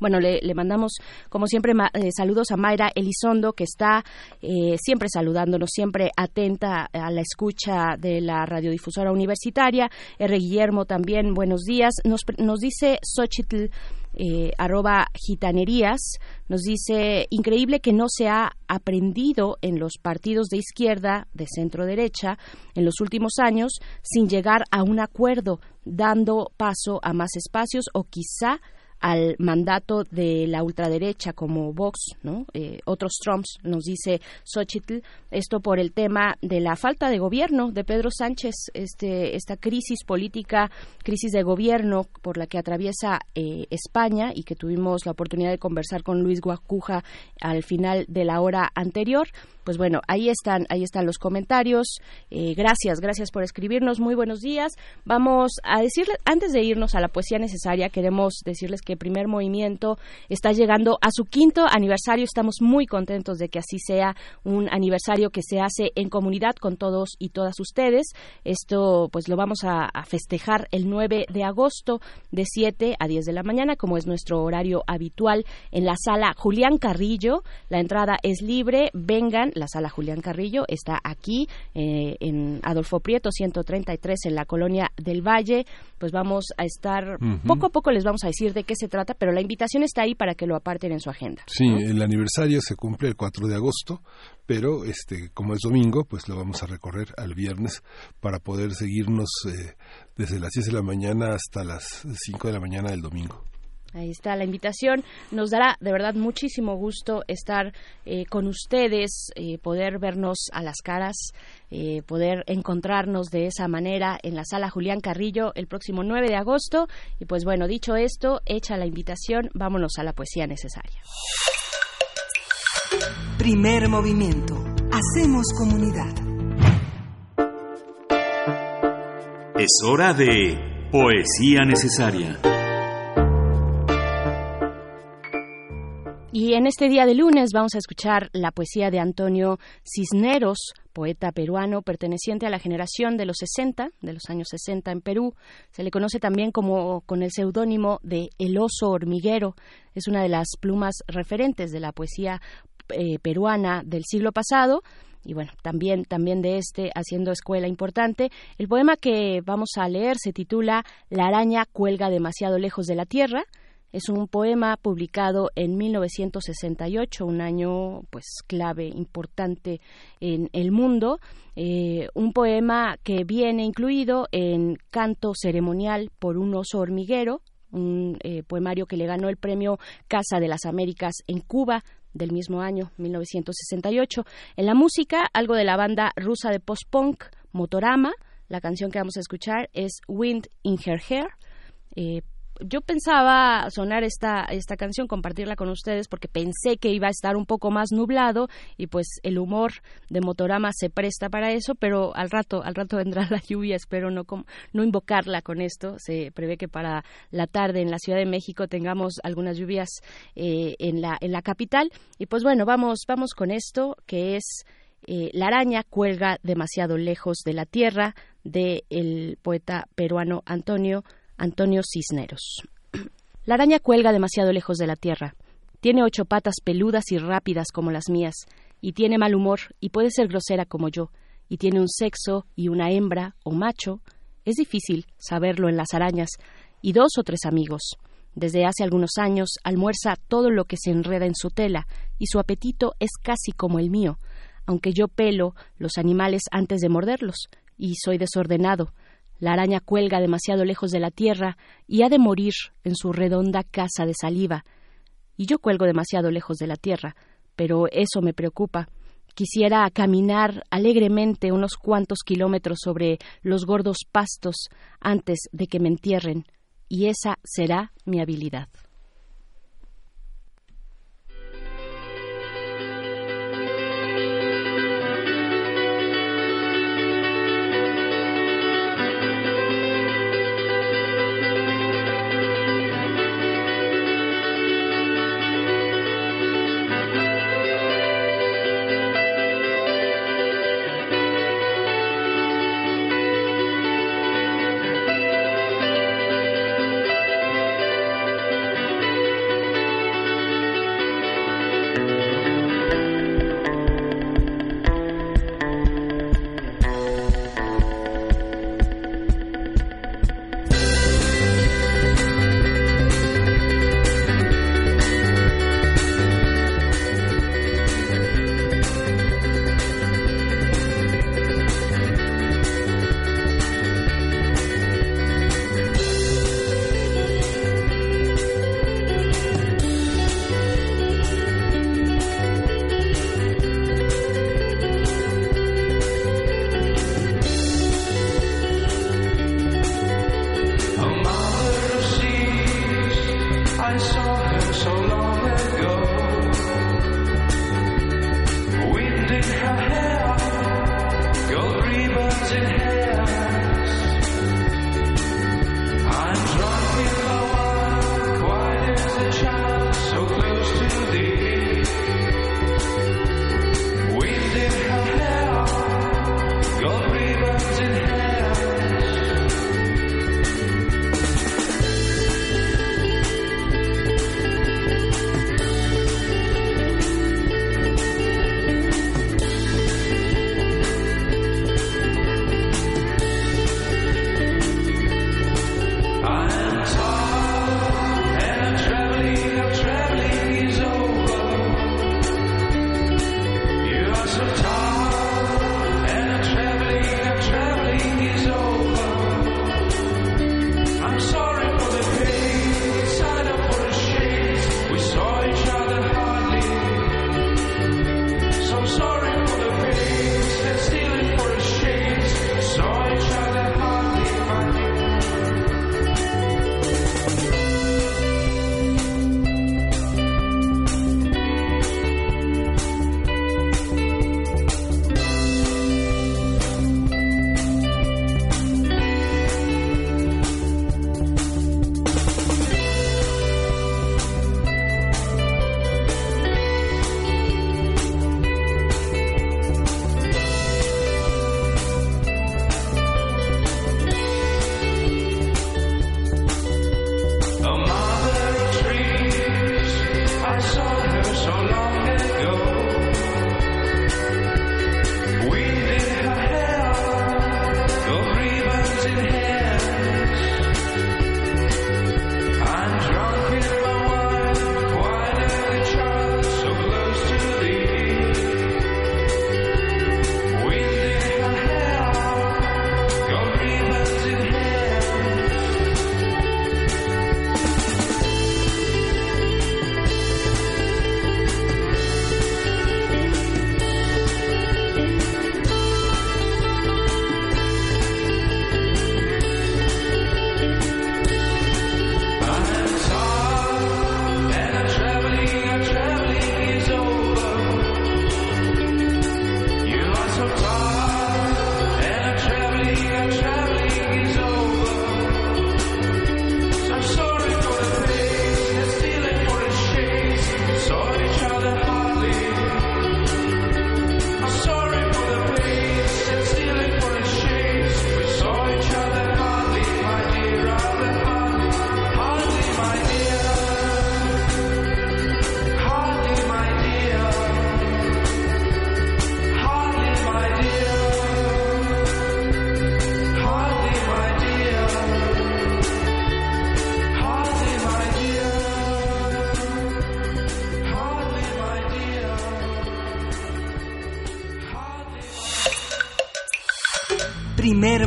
bueno, le, mandamos, como siempre, eh, saludos a Mayra Elizondo, que está eh, siempre saludándonos, siempre atenta a la escucha de la radiodifusora universitaria. R. Guillermo también, buenos días. Nos, nos dice Xochitl, eh, arroba gitanerías, nos dice, increíble que no se ha aprendido en los partidos de izquierda, de centro derecha, en los últimos años, sin llegar a un acuerdo, dando paso a más espacios o quizá al mandato de la ultraderecha como Vox, ¿no? Eh, otros Trumps, nos dice Xochitl, esto por el tema de la falta de gobierno de Pedro Sánchez, este, esta crisis política, crisis de gobierno por la que atraviesa eh, España y que tuvimos la oportunidad de conversar con Luis Guacuja al final de la hora anterior pues bueno, ahí están, ahí están los comentarios. Eh, gracias, gracias por escribirnos. Muy buenos días. Vamos a decirles, antes de irnos a la poesía necesaria, queremos decirles que Primer Movimiento está llegando a su quinto aniversario. Estamos muy contentos de que así sea un aniversario que se hace en comunidad con todos y todas ustedes. Esto, pues lo vamos a, a festejar el 9 de agosto de 7 a 10 de la mañana, como es nuestro horario habitual en la sala Julián Carrillo. La entrada es libre. Vengan la sala Julián Carrillo está aquí eh, en Adolfo Prieto 133 en la colonia del Valle. Pues vamos a estar poco a poco les vamos a decir de qué se trata, pero la invitación está ahí para que lo aparten en su agenda. Sí, el aniversario se cumple el 4 de agosto, pero este como es domingo, pues lo vamos a recorrer al viernes para poder seguirnos eh, desde las 10 de la mañana hasta las 5 de la mañana del domingo. Ahí está la invitación. Nos dará de verdad muchísimo gusto estar eh, con ustedes, eh, poder vernos a las caras, eh, poder encontrarnos de esa manera en la sala Julián Carrillo el próximo 9 de agosto. Y pues bueno, dicho esto, hecha la invitación, vámonos a la poesía necesaria. Primer movimiento. Hacemos comunidad. Es hora de poesía necesaria. Y en este día de lunes vamos a escuchar la poesía de Antonio Cisneros, poeta peruano perteneciente a la generación de los 60, de los años 60 en Perú. Se le conoce también como con el seudónimo de El oso hormiguero. Es una de las plumas referentes de la poesía eh, peruana del siglo pasado y bueno, también, también de este haciendo escuela importante. El poema que vamos a leer se titula La araña cuelga demasiado lejos de la tierra es un poema publicado en 1968, un año pues clave, importante en el mundo. Eh, un poema que viene incluido en Canto Ceremonial por un oso hormiguero, un eh, poemario que le ganó el premio Casa de las Américas en Cuba del mismo año, 1968. En la música, algo de la banda rusa de post-punk Motorama. La canción que vamos a escuchar es Wind in Her Hair. Eh, yo pensaba sonar esta, esta canción, compartirla con ustedes, porque pensé que iba a estar un poco más nublado y pues el humor de Motorama se presta para eso, pero al rato, al rato vendrá la lluvia, espero no, no invocarla con esto. Se prevé que para la tarde en la Ciudad de México tengamos algunas lluvias eh, en, la, en la capital. Y pues bueno, vamos, vamos con esto, que es eh, La araña cuelga demasiado lejos de la tierra, del el poeta peruano Antonio Antonio Cisneros. La araña cuelga demasiado lejos de la tierra. Tiene ocho patas peludas y rápidas como las mías, y tiene mal humor y puede ser grosera como yo, y tiene un sexo y una hembra o macho. Es difícil saberlo en las arañas, y dos o tres amigos. Desde hace algunos años almuerza todo lo que se enreda en su tela, y su apetito es casi como el mío, aunque yo pelo los animales antes de morderlos, y soy desordenado, la araña cuelga demasiado lejos de la tierra y ha de morir en su redonda casa de saliva. Y yo cuelgo demasiado lejos de la tierra, pero eso me preocupa. Quisiera caminar alegremente unos cuantos kilómetros sobre los gordos pastos antes de que me entierren, y esa será mi habilidad.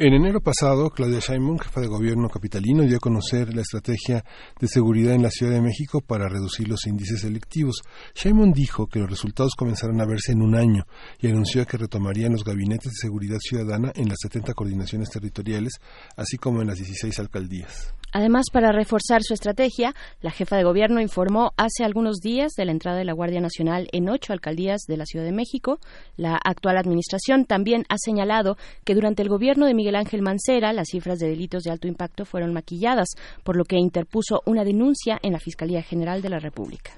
En enero pasado, Claudia Sheinbaum, jefa de gobierno capitalino, dio a conocer la estrategia de seguridad en la Ciudad de México para reducir los índices delictivos. Sheinbaum dijo que los resultados comenzarán a verse en un año y anunció que retomarían los gabinetes de seguridad ciudadana en las 70 coordinaciones territoriales, así como en las 16 alcaldías. Además, para reforzar su estrategia, la jefa de gobierno informó hace algunos días de la entrada de la Guardia Nacional en ocho alcaldías de la Ciudad de México. La actual administración también ha señalado que durante el gobierno de Miguel Ángel Mancera las cifras de delitos de alto impacto fueron maquilladas, por lo que interpuso una denuncia en la Fiscalía General de la República.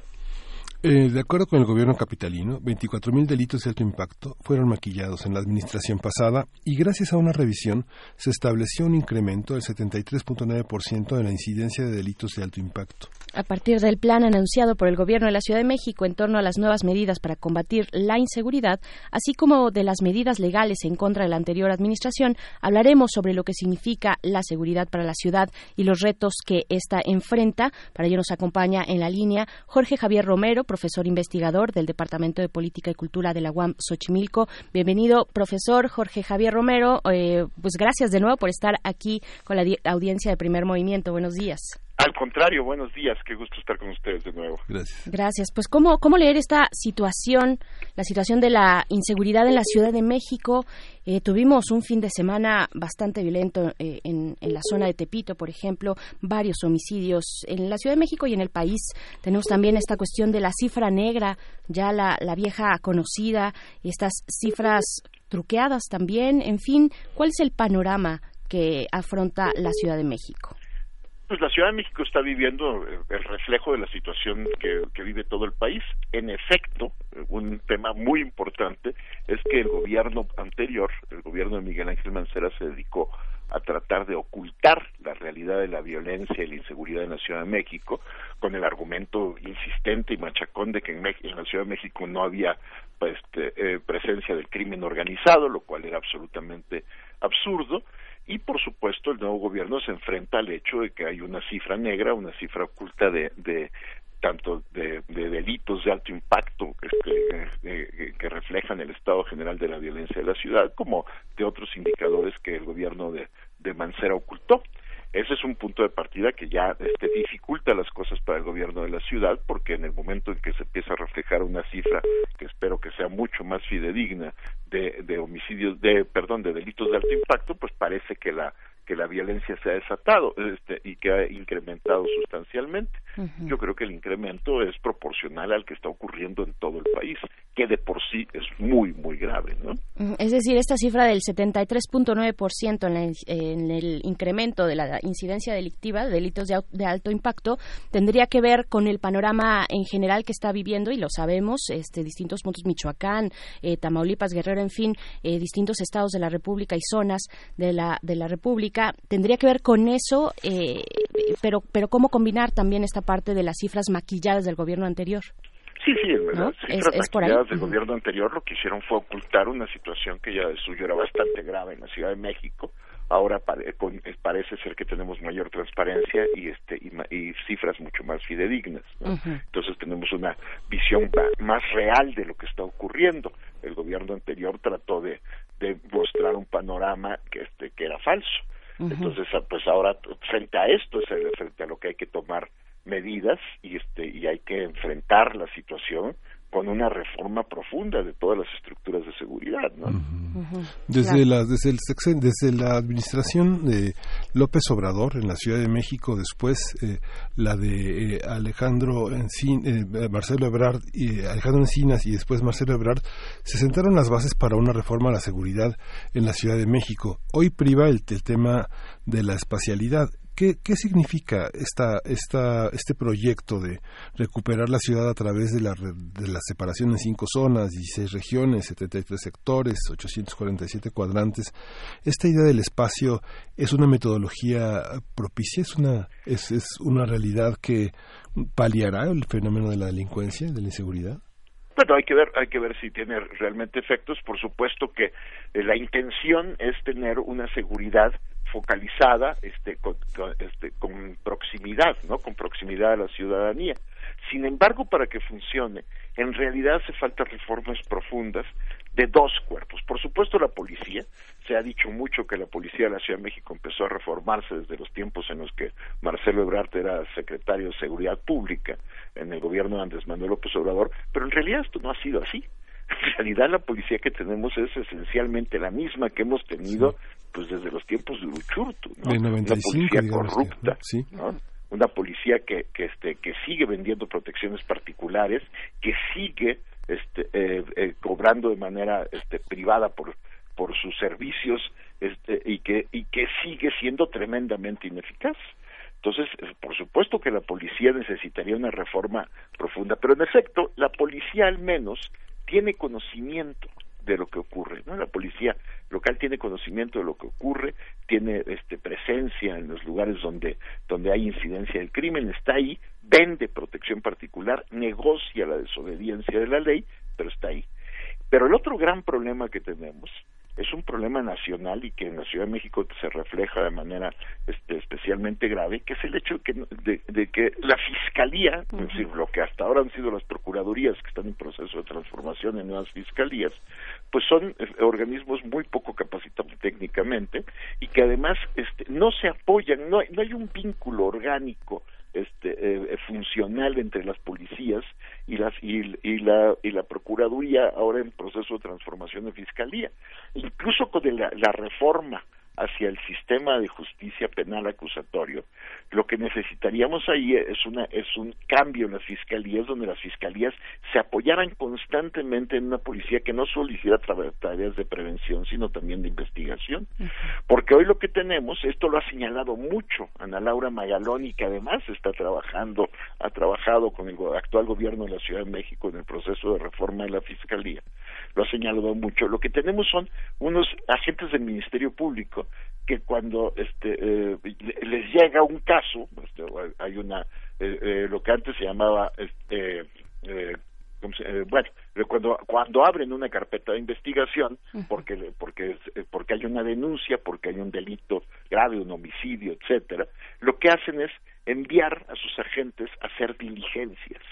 Eh, de acuerdo con el gobierno capitalino, 24.000 delitos de alto impacto fueron maquillados en la administración pasada y gracias a una revisión se estableció un incremento del 73.9% en la incidencia de delitos de alto impacto. A partir del plan anunciado por el Gobierno de la Ciudad de México en torno a las nuevas medidas para combatir la inseguridad, así como de las medidas legales en contra de la anterior administración, hablaremos sobre lo que significa la seguridad para la ciudad y los retos que ésta enfrenta. Para ello nos acompaña en la línea Jorge Javier Romero, profesor investigador del Departamento de Política y Cultura de la UAM Xochimilco. Bienvenido, profesor Jorge Javier Romero. Eh, pues gracias de nuevo por estar aquí con la audiencia de Primer Movimiento. Buenos días. Al contrario, buenos días, qué gusto estar con ustedes de nuevo. Gracias. Gracias. Pues cómo cómo leer esta situación, la situación de la inseguridad en la Ciudad de México. Eh, tuvimos un fin de semana bastante violento eh, en, la zona de Tepito, por ejemplo, varios homicidios en la Ciudad de México y en el país. Tenemos también esta cuestión de la cifra negra, ya la, la vieja conocida, estas cifras truqueadas también. En fin, ¿cuál es el panorama que afronta la Ciudad de México? Pues la Ciudad de México está viviendo el reflejo de la situación que, vive todo el país. En efecto, un tema muy importante es que el gobierno anterior, el gobierno de Miguel Ángel Mancera, se dedicó a tratar de ocultar la realidad de la violencia y la inseguridad en la Ciudad de México, con el argumento insistente y machacón de que en, en la Ciudad de México no había pues, eh, presencia del crimen organizado, lo cual era absolutamente absurdo y por supuesto el nuevo gobierno se enfrenta al hecho de que hay una cifra negra, una cifra oculta de, de tanto de, de, delitos de alto impacto que reflejan el estado general de la violencia de la ciudad, como de otros indicadores que el gobierno de, de Mancera ocultó. Ese es un punto de partida que ya este, dificulta las cosas para el gobierno de la ciudad, porque en el momento en que se empieza a reflejar una cifra que espero que sea mucho más fidedigna de, de homicidios, de perdón, de delitos de alto impacto, pues parece que la que la violencia se ha desatado este, y que ha incrementado sustancialmente. Uh -huh. Yo creo que el incremento es proporcional al que está ocurriendo en todo el país, que de por sí es muy, muy grave. ¿no? Es decir, esta cifra del 73.9% en, la, en el incremento de la incidencia delictiva, de delitos de, de, alto impacto, tendría que ver con el panorama en general que está viviendo, y lo sabemos, este, distintos puntos, Michoacán, eh, Tamaulipas, Guerrero, en fin, eh, distintos estados de la República y zonas de la, de la República tendría que ver con eso, eh, pero, pero cómo combinar también esta parte de las cifras maquilladas del gobierno anterior. Sí, sí, es verdad. ¿No? Cifras Es- es por ahí. maquilladas del gobierno anterior lo que hicieron fue ocultar una situación que ya de suyo era bastante grave en la Ciudad de México. Ahora pare- con- eh, parece ser que tenemos mayor transparencia y este y, y cifras mucho más fidedignas. ¿no? Entonces tenemos una visión más real de lo que está ocurriendo. El gobierno anterior trató de, de mostrar un panorama que este que era falso. Entonces, ah, pues ahora frente a esto es frente a lo que hay que tomar medidas y este y hay que enfrentar la situación con una reforma profunda de todas las estructuras de seguridad, ¿no? Desde, la, desde, el sexen- desde la administración de López Obrador en la Ciudad de México, después eh, la de eh, Alejandro Encin, eh, Marcelo Ebrard, y Alejandro Encinas y después Marcelo Ebrard, se sentaron las bases para una reforma a la seguridad en la Ciudad de México. Hoy priva el, el tema de la espacialidad. ¿Qué, qué significa esta, esta, este proyecto de recuperar la ciudad a través de la, de la separación en cinco zonas, 16 regiones, 73 sectores, 847 cuadrantes? ¿Esta idea del espacio es una metodología propicia? ¿Es una, es, es una realidad que paliará el fenómeno de la delincuencia, de la inseguridad? Bueno, hay que ver, hay que ver si tiene realmente efectos. Por supuesto que el, la intención es tener una seguridad focalizada este con, con, este, con proximidad no con proximidad a la ciudadanía sin embargo para que funcione en realidad hace falta reformas profundas de dos cuerpos. Por supuesto la policía, se ha dicho mucho que la policía de la Ciudad de México empezó a reformarse desde los tiempos en los que Marcelo Ebrard era secretario de Seguridad Pública en el gobierno de Andrés Manuel López Obrador, pero en realidad esto no ha sido así. En realidad la policía que tenemos es esencialmente la misma que hemos tenido pues desde los tiempos de Uruchurtu, ¿no? De 95, Una policía digamos corrupta, sí. ¿no? Una policía que, que este que sigue vendiendo protecciones particulares que sigue este eh, eh, cobrando de manera este privada por por sus servicios este y que y que sigue siendo tremendamente ineficaz. Entonces eh, por supuesto que la policía necesitaría una reforma profunda pero en efecto la policía al menos tiene conocimiento de lo que ocurre, ¿no? La policía local tiene conocimiento de lo que ocurre, tiene este presencia en los lugares donde donde hay incidencia del crimen, está ahí, vende protección particular, negocia la desobediencia de la ley, pero está ahí. Pero el otro gran problema que tenemos es un problema nacional y que en la Ciudad de México se refleja de manera este, especialmente grave, que es el hecho de que, de, de que la Fiscalía, es decir, lo que hasta ahora han sido las Procuradurías, que están en proceso de transformación en nuevas Fiscalías, pues son eh, organismos muy poco capacitados técnicamente y que además este, no se apoyan, no, no hay un vínculo orgánico este eh, funcional entre las policías y las y, la y la procuraduría ahora en proceso de transformación de fiscalía. Incluso con la reforma hacia el sistema de justicia penal acusatorio lo que necesitaríamos ahí es una es un cambio en las fiscalías donde las fiscalías se apoyaran constantemente en una policía que no solo hiciera tareas de prevención sino también de investigación. Porque hoy lo que tenemos esto lo ha señalado mucho Ana Laura Magaloni que además está trabajando ha trabajado con el actual gobierno de la Ciudad de México en el proceso de reforma de la fiscalía lo ha señalado mucho. Lo que tenemos son unos agentes del Ministerio Público que cuando este eh, les llega un caso este, hay una eh, eh, lo que antes se llamaba este eh, ¿cómo se- eh, bueno cuando cuando abren una carpeta de investigación porque porque eh, porque hay una denuncia porque hay un delito grave un homicidio etcétera lo que hacen es enviar a sus agentes a hacer diligencias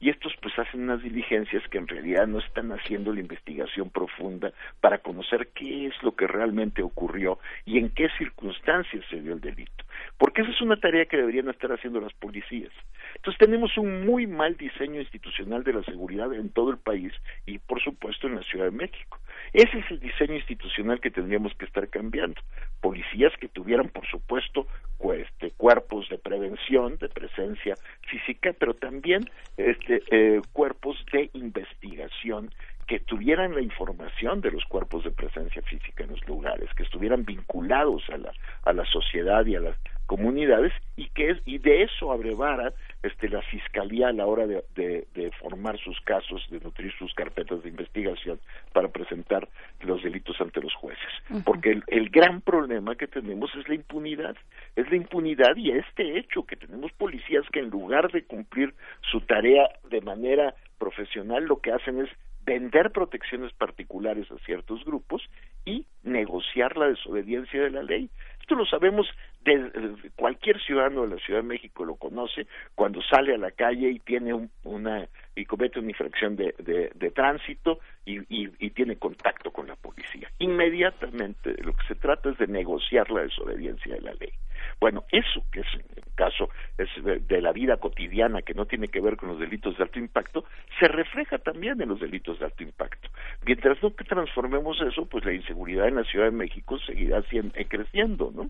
y estos pues hacen unas diligencias que en realidad no están haciendo la investigación profunda para conocer qué es lo que realmente ocurrió y en qué circunstancias se dio el delito. Porque esa es una tarea que deberían estar haciendo las policías. Entonces tenemos un muy mal diseño institucional de la seguridad en todo el país y por supuesto en la Ciudad de México. Ese es el diseño institucional que tendríamos que estar cambiando. Policías que tuvieran, por supuesto, este, cuerpos de prevención, de presencia física, pero también este, eh, cuerpos de investigación que tuvieran la información de los cuerpos de presencia física en los lugares, que estuvieran vinculados a la, a la sociedad y a las comunidades y que es, y de eso abrevara este la fiscalía a la hora de, de, de formar sus casos, de nutrir sus carpetas de investigación para presentar los delitos ante los jueces. Porque el, el gran problema que tenemos es la impunidad, es la impunidad y este hecho que tenemos policías que en lugar de cumplir su tarea de manera profesional lo que hacen es vender protecciones particulares a ciertos grupos y negociar la desobediencia de la ley. Esto lo sabemos de, cualquier ciudadano de la Ciudad de México lo conoce cuando sale a la calle y tiene un- una y comete una infracción de, de, tránsito y, y, y tiene contacto con la policía. Inmediatamente lo que se trata es de negociar la desobediencia de la ley. Bueno, eso que es el caso es de, de la vida cotidiana que no tiene que ver con los delitos de alto impacto, se refleja también en los delitos de alto impacto. Mientras no que transformemos eso, pues la inseguridad en la Ciudad de México seguirá siendo, eh, creciendo, ¿no?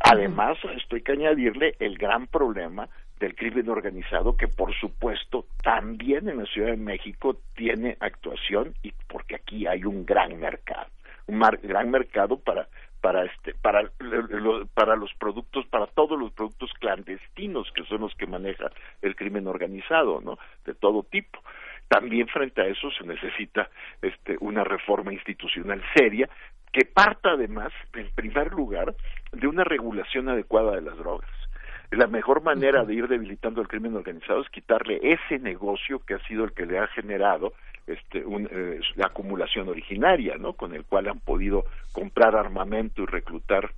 Además, esto hay que añadirle el gran problema del crimen organizado que por supuesto también en la Ciudad de México tiene actuación y porque aquí hay un gran mercado, un mar- gran mercado para para este para lo- lo- para los productos para todos los productos clandestinos que son los que maneja el crimen organizado, ¿no? De todo tipo. También frente a eso se necesita este una reforma institucional seria que parta además, en primer lugar, de una regulación adecuada de las drogas. La mejor manera de ir debilitando el crimen organizado es quitarle ese negocio que ha sido el que le ha generado este, un, eh, la acumulación originaria, ¿no? Con el cual han podido comprar armamento y reclutar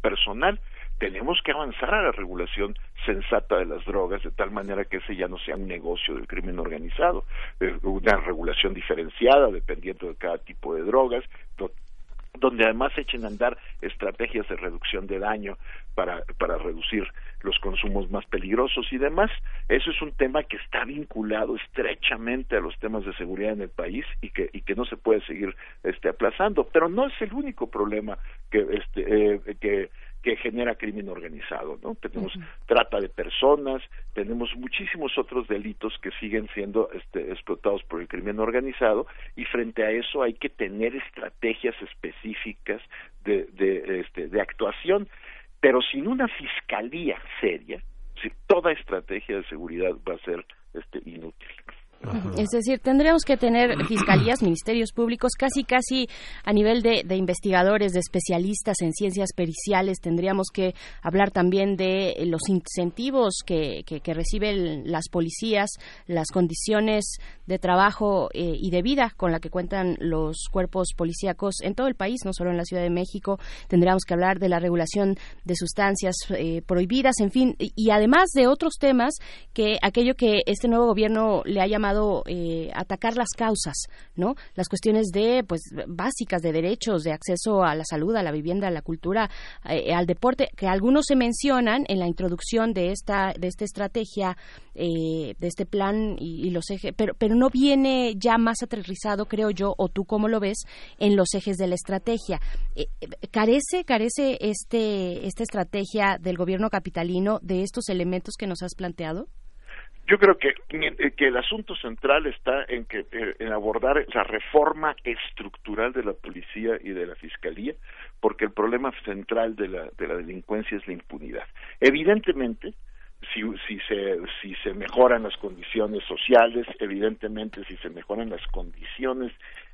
personal. Tenemos que avanzar a la regulación sensata de las drogas de tal manera que ese ya no sea un negocio del crimen organizado, eh, una regulación diferenciada dependiendo de cada tipo de drogas, donde además echen a andar estrategias de reducción de daño para, para reducir los consumos más peligrosos y demás. Eso es un tema que está vinculado estrechamente a los temas de seguridad en el país y que, y que no se puede seguir este, aplazando. Pero no es el único problema que, este, eh, que, que genera crimen organizado, ¿no? Tenemos trata de personas, tenemos muchísimos otros delitos que siguen siendo este, explotados por el crimen organizado y frente a eso hay que tener estrategias específicas de, de, este, de actuación, pero sin una fiscalía seria, si toda estrategia de seguridad va a ser este, inútil. Es decir, tendríamos que tener fiscalías, ministerios públicos, casi casi a nivel de, de investigadores, de especialistas en ciencias periciales. Tendríamos que hablar también de los incentivos que, que, que reciben las policías, las condiciones de trabajo eh, y de vida con la que cuentan los cuerpos policíacos en todo el país, no solo en la Ciudad de México. Tendríamos que hablar de la regulación de sustancias eh, prohibidas, en fin, y, y además de otros temas que aquello que este nuevo gobierno le ha llamado eh, atacar las causas, ¿no? Las cuestiones de, pues, básicas de derechos, de acceso a la salud, a la vivienda, a la cultura, eh, al deporte, que algunos se mencionan en la introducción de esta, de esta estrategia, eh, de este plan y, y los ejes, pero, pero no viene ya más aterrizado, creo yo, o tú cómo lo ves, en los ejes de la estrategia. Eh, eh, carece, carece este, esta estrategia del gobierno capitalino de estos elementos que nos has planteado. Yo creo que, que el asunto central está en que eh, en abordar la reforma estructural de la policía y de la fiscalía, porque el problema central de la, de la delincuencia es la impunidad. Evidentemente, si, si, se, si se mejoran las condiciones sociales, evidentemente si se mejoran las condiciones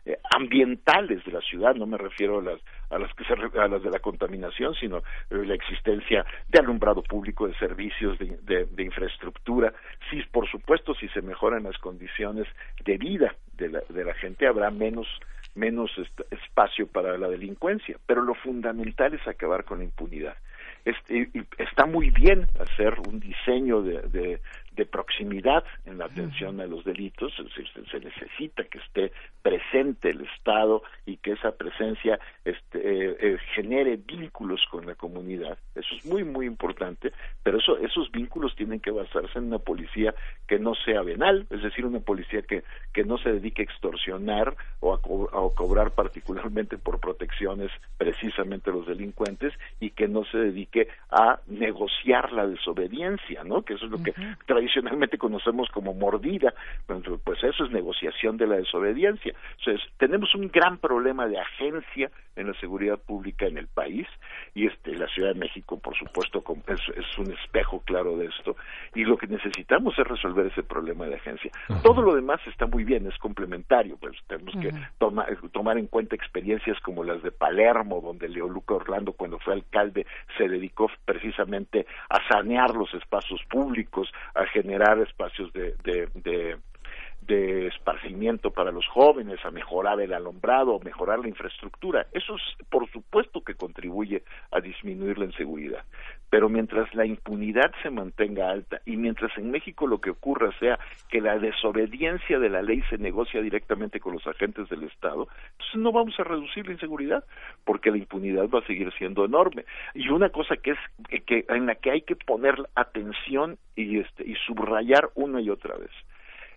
eh, ambientales de la ciudad, no me refiero a las a las que se, a las de la contaminación, sino eh, la existencia de alumbrado público, de servicios, de, de, infraestructura. Sí, por supuesto, si se mejoran las condiciones de vida de la, de la gente, habrá menos menos espacio para la delincuencia. Pero lo fundamental es acabar con la impunidad. Este, está muy bien hacer un diseño de, de, de proximidad en la atención a los delitos, se, se, necesita que esté presente el Estado y que esa presencia este, eh, eh, genere vínculos con la comunidad. Eso es muy, muy importante, pero eso, esos vínculos tienen que basarse en una policía que no sea venal, es decir, una policía que, que no se dedique a extorsionar o a, co a cobrar particularmente por protecciones precisamente a los delincuentes y que no se dedique a negociar la desobediencia, ¿no? Que eso es lo que uh -huh. Tradicionalmente conocemos como mordida, pues eso es negociación de la desobediencia. Entonces, tenemos un gran problema de agencia en la seguridad pública en el país y este la Ciudad de México, por supuesto, es, es un espejo claro de esto y lo que necesitamos es resolver ese problema de agencia. Uh -huh. Todo lo demás está muy bien, es complementario, pues tenemos uh -huh. que toma, tomar en cuenta experiencias como las de Palermo, donde Leoluca Orlando, cuando fue alcalde, se dedicó precisamente a sanear los espacios públicos, a generar espacios de, de, de de esparcimiento para los jóvenes, a mejorar el alumbrado, a mejorar la infraestructura. Eso es, por supuesto que contribuye a disminuir la inseguridad. Pero mientras la impunidad se mantenga alta y mientras en México lo que ocurra sea que la desobediencia de la ley se negocia directamente con los agentes del Estado, entonces no vamos a reducir la inseguridad porque la impunidad va a seguir siendo enorme. Y una cosa que es que en la que hay que poner atención y este y subrayar una y otra vez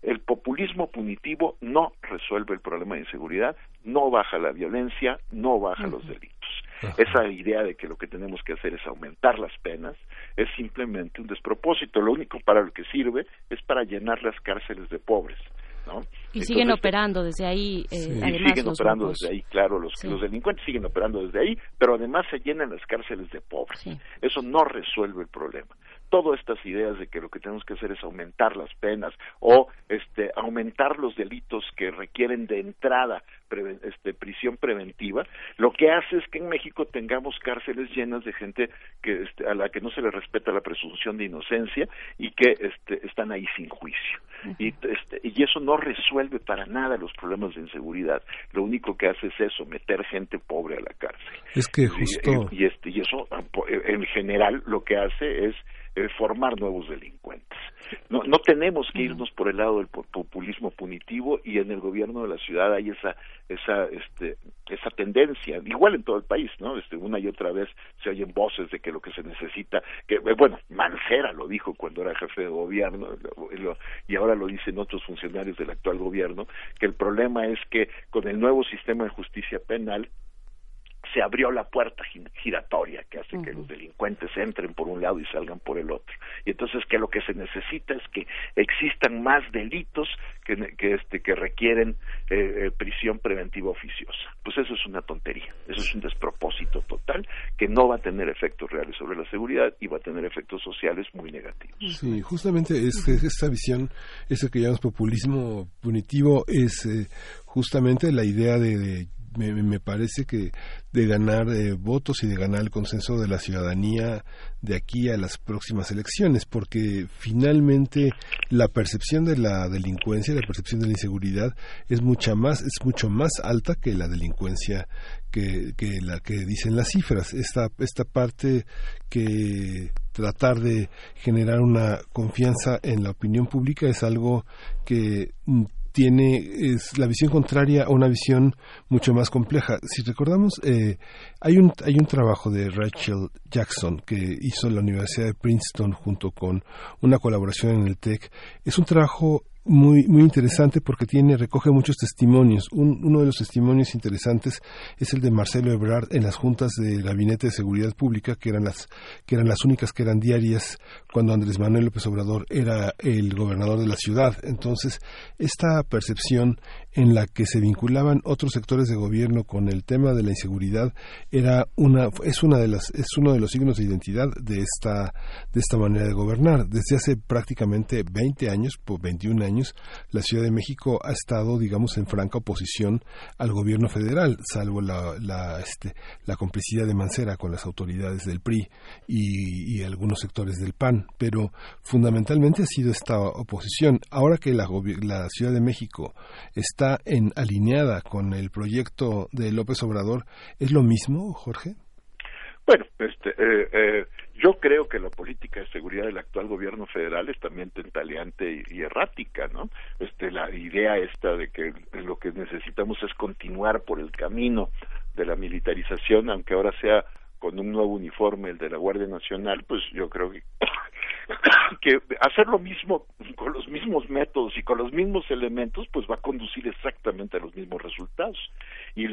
el populismo punitivo no resuelve el problema de inseguridad, no baja la violencia, no baja uh -huh. los delitos. Uh -huh. Esa idea de que lo que tenemos que hacer es aumentar las penas es simplemente un despropósito. Lo único para lo que sirve es para llenar las cárceles de pobres. ¿no? Y siguen Entonces, operando desde ahí. Eh, sí. además, y siguen los operando grupos. desde ahí, claro, los, sí. los delincuentes siguen operando desde ahí, pero además se llenan las cárceles de pobres. Sí. Eso no resuelve el problema. todas estas ideas de que lo que tenemos que hacer es aumentar las penas o este aumentar los delitos que requieren de entrada este, prisión preventiva, lo que hace es que en México tengamos cárceles llenas de gente que este, a la que no se le respeta la presunción de inocencia y que este, están ahí sin juicio. y, este, y eso no resuelve para nada los problemas de inseguridad. Lo único que hace es eso, meter gente pobre a la cárcel. Es que justo... Y, este, y eso, en general, lo que hace es formar nuevos delincuentes. No, no tenemos que irnos por el lado del populismo punitivo y en el gobierno de la ciudad hay esa esa este esa tendencia igual en todo el país no este una y otra vez se oyen voces de que lo que se necesita que eh, bueno Mancera lo dijo cuando era jefe de gobierno y ahora lo dicen otros funcionarios del actual gobierno que el problema es que con el nuevo sistema de justicia penal se abrió la puerta giratoria que hace que los delincuentes entren por un lado y salgan por el otro. Y entonces que lo que se necesita es que existan más delitos que, que, este, que requieren eh, eh, prisión preventiva oficiosa. Pues eso es una tontería, eso es un despropósito total que no va a tener efectos reales sobre la seguridad y va a tener efectos sociales muy negativos. Sí, justamente es, esta visión, ese que llamamos populismo punitivo, es eh, justamente la idea de me, me, parece que de ganar eh, votos y de ganar el consenso de la ciudadanía de aquí a las próximas elecciones, porque finalmente la percepción de la delincuencia, la percepción de la inseguridad es mucha más, es mucho más alta que la delincuencia que, que la que dicen las cifras. Esta, esta parte que tratar de generar una confianza en la opinión pública es algo que tiene es la visión contraria a una visión mucho más compleja. Si recordamos, eh, hay un hay un trabajo de Rachel Jackson que hizo la Universidad de Princeton junto con una colaboración en el TEC. Es un trabajo muy, muy interesante porque tiene, recoge muchos testimonios. uno de los testimonios interesantes es el de Marcelo Ebrard en las juntas del Gabinete de Seguridad Pública, que eran las, que eran las únicas que eran diarias cuando Andrés Manuel López Obrador era el gobernador de la ciudad. Entonces, esta percepción en la que se vinculaban otros sectores de gobierno con el tema de la inseguridad era una, es una de las, es uno de los signos de identidad de esta, de esta manera de gobernar. Desde hace prácticamente 20 años, por 21 años, la Ciudad de México ha estado, digamos, en franca oposición al gobierno federal, salvo la, la, este, la complicidad de Mancera con las autoridades del PRI y, algunos sectores del PAN, pero fundamentalmente ha sido esta oposición. Ahora que la, la Ciudad de México está en alineada con el proyecto de López Obrador, ¿es lo mismo, Jorge? Bueno, este, eh, eh, yo creo que la política de seguridad del actual gobierno federal es también tentaleante y, errática, ¿no? Este, la idea esta de que lo que necesitamos es continuar por el camino de la militarización, aunque ahora sea con un nuevo uniforme, el de la Guardia Nacional, pues yo creo que, que hacer lo mismo con los mismos métodos y con los mismos elementos, pues va a conducir exactamente a los mismos resultados. Y,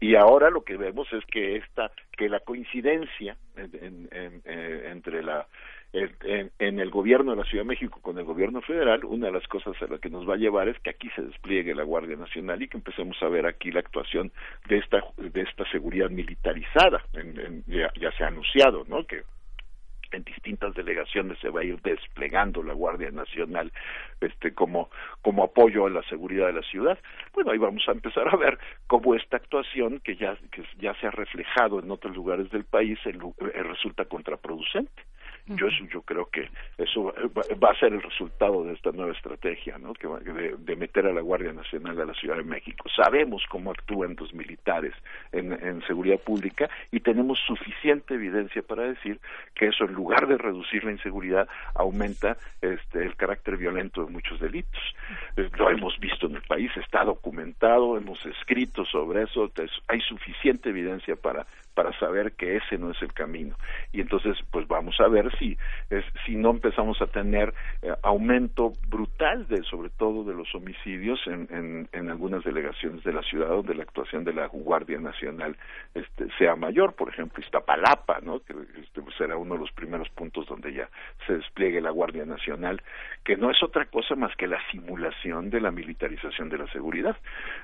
y, ahora lo que vemos es que esta, que la coincidencia en, en, eh, entre la en, en, el gobierno de la Ciudad de México con el gobierno federal, una de las cosas a las que nos va a llevar es que aquí se despliegue la Guardia Nacional y que empecemos a ver aquí la actuación de esta de esta seguridad militarizada. En, ya, ya, se ha anunciado, ¿no? Que en distintas delegaciones se va a ir desplegando la Guardia Nacional este como como apoyo a la seguridad de la ciudad. Bueno, ahí vamos a empezar a ver cómo esta actuación que ya que ya se ha reflejado en otros lugares del país el, resulta contraproducente. Yo eso, yo creo que eso va, a ser el resultado de esta nueva estrategia, ¿no? Que de, de, meter a la Guardia Nacional a la Ciudad de México. Sabemos cómo actúan los militares en, en seguridad pública y tenemos suficiente evidencia para decir que eso en lugar de reducir la inseguridad aumenta este el carácter violento de muchos delitos. Lo hemos visto en el país, está documentado, hemos escrito sobre eso, hay suficiente evidencia para para saber que ese no es el camino. Y entonces, pues vamos a ver si, es, si no empezamos a tener eh, aumento brutal de, sobre todo de los homicidios en, en, algunas delegaciones de la ciudad donde la actuación de la Guardia Nacional este, sea mayor, por ejemplo, Iztapalapa, ¿no? Que este, será uno de los primeros puntos donde ya se despliegue la Guardia Nacional, que no es otra cosa más que la simulación de la militarización de la seguridad.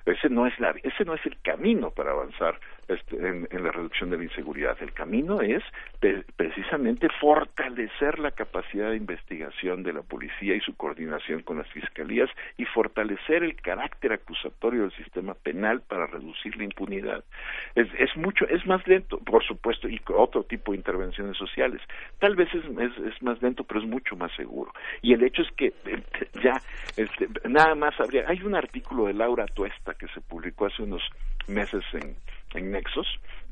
Ese no es la, ese no es el camino para avanzar este, en, la reducción de la inseguridad. El camino es precisamente fortalecer la capacidad de investigación de la policía y su coordinación con las fiscalías y fortalecer el carácter acusatorio del sistema penal para reducir la impunidad. Es, mucho, es más lento, por supuesto, y otro tipo de intervenciones sociales. Tal vez es, es, más lento, pero es mucho más seguro. Y el hecho es que eh, ya, este, nada más habría, hay un artículo de Laura Tuesta que se publicó hace unos meses en, en Nexos,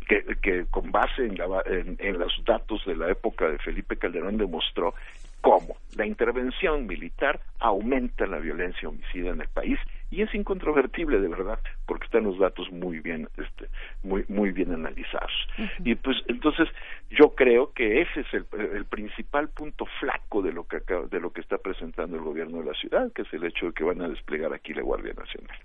que, que con base en, la en, en los datos de la época de Felipe Calderón demostró cómo la intervención militar aumenta la violencia homicida en el país y es incontrovertible de verdad porque están los datos muy bien este muy muy bien analizados y pues entonces yo creo que ese es el, el principal punto flaco de lo que acaba- de lo que está presentando el gobierno de la ciudad que es el hecho de que van a desplegar aquí la Guardia Nacional.